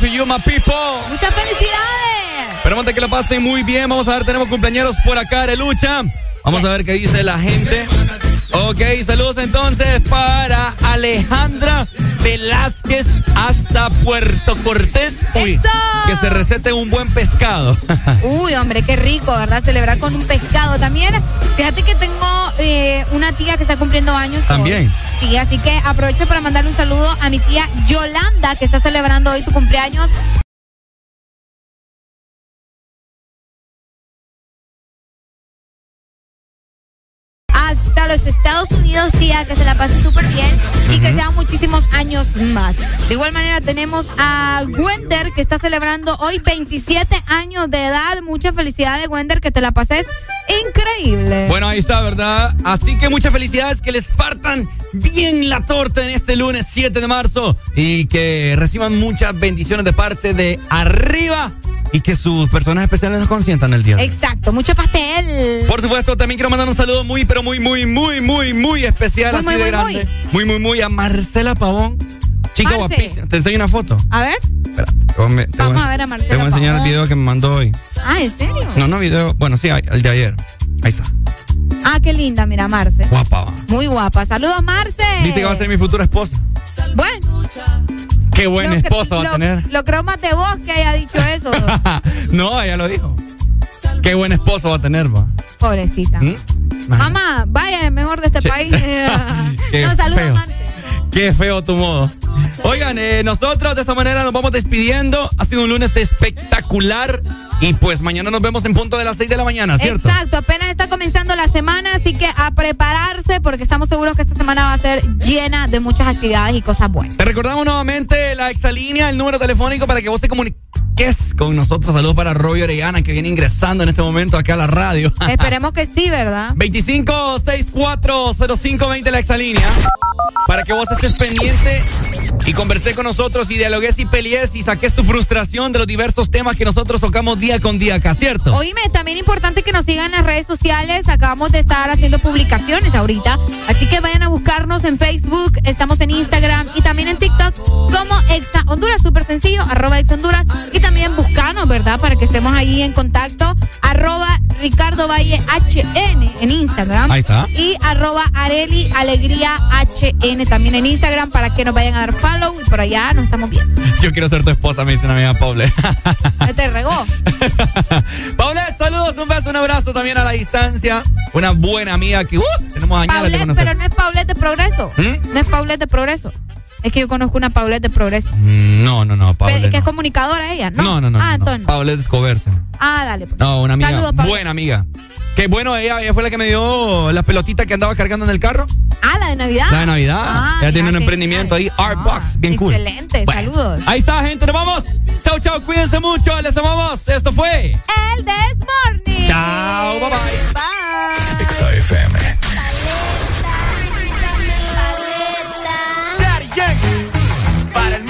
To you, my people. Muchas felicidades. Esperemos que lo pasen muy bien. Vamos a ver, tenemos cumpleaños por acá de lucha. Vamos a ver qué dice la gente. Ok, saludos entonces para Alejandra Velázquez hasta Puerto Cortés. Uy, que se recete un buen pescado. [LAUGHS] Uy, hombre, qué rico, ¿verdad? Celebrar con un pescado también. Fíjate que tengo eh, una tía que está cumpliendo años. hoy. También. Sí, así que aprovecho para mandarle un saludo a mi tía Yolanda, que está celebrando hoy su cumpleaños. Hasta los Estados Unidos, tía, que se la pase súper bien y que sean muchísimos años más. De igual manera tenemos a Wender que está celebrando hoy 27 años de edad. Muchas felicidades, Wender, que te la pases increíble. Bueno, ahí está, ¿verdad? Así que muchas felicidades, que les partan bien la torta en este lunes 7 de marzo y que reciban muchas bendiciones de parte de arriba y que sus personas especiales nos consientan el día. Exacto, mucho pastel. Por supuesto, también quiero mandar un saludo muy, pero muy, muy, muy, muy, muy especial, Muy, así muy, de muy, grande. Muy, muy, muy a Marcela Pavón. Chica Marce. guapísima. Te enseño una foto. A ver, Espera, te voy a- te vamos voy a ver a Marcela Te voy a enseñar Pavón. el video que me mandó hoy. Ah, ¿en serio? No, no video. Bueno, sí, el de ayer. Ahí está. Ah, qué linda, mira, Marce. Guapa. Muy guapa. Saludos, Marce. Dice que va a ser mi futura esposa. Bueno, Qué buena esposa va a tener. Lo creo más de vos que haya dicho eso. [LAUGHS] no, ella lo dijo. Qué buen esposo va a tener, va. Pobrecita. ¿Mm? Mamá, vaya mejor de este Che. país. [LAUGHS] Qué [LAUGHS] no, saludos, feo. Marce. Qué feo tu modo. Oigan, eh, nosotros de esta manera nos vamos despidiendo. Ha sido un lunes espectacular. Y pues mañana nos vemos en punto de las 6 de la mañana, ¿cierto? Exacto, apenas está comenzando la semana, así que a prepararse porque estamos seguros que esta semana va a ser llena de muchas actividades y cosas buenas. Te recordamos nuevamente la exalínea, el número telefónico para que vos te comuniques con nosotros. Saludos para Roy Orellana que viene ingresando en este momento acá a la radio. [LAUGHS] Esperemos que sí, ¿verdad? 25640520 la exalínea. Para que vos estés pendiente y conversé con nosotros y dialogues y pelees y saques tu frustración de los diversos temas que nosotros tocamos día con día acá, ¿cierto? Oíme, también importante que nos sigan en las redes sociales. Acabamos de estar haciendo publicaciones ahorita. Así que vayan a buscarnos en Facebook, estamos en Instagram y también en TikTok como Exa Honduras. Súper sencillo, arroba Exa Honduras. Y también buscanos, ¿verdad? Para que estemos ahí en contacto. Arroba Ricardo Valle HN en Instagram. Ahí está. Y arroba Areli Alegría HN también en Instagram para que nos vayan a dar follow y por allá nos estamos viendo. [LAUGHS] Yo quiero ser tu esposa, me dice una amiga Paule. [LAUGHS] Te regó. [LAUGHS] Paulette, saludos, un beso, un abrazo también a la distancia. Una buena amiga que uh, tenemos años de Paulette, conocer. pero no es Paulette de Progreso. ¿Mm? No es Paulette de Progreso. Es que yo conozco una Paulette de Progreso. Mm, no, no, no, Paulette. ¿Que es comunicadora ella? No, no, no. no ah, Antonio. No. Paulette Escoberse. Ah, dale. Pues. No, una amiga. Saludos, buena amiga. Que bueno, ella, ella, fue la que me dio las pelotitas que andaba cargando en el carro. Ah, la de Navidad. La de Navidad. Ah, ella tiene un emprendimiento genial. ahí, Artbox, ah, bien cool. Excelente, saludos. Ahí está, gente, nos vamos. Chau, chau, cuídense mucho, les amamos. Esto fue. El Desmorning. Chao, bye bye. Bye. about it.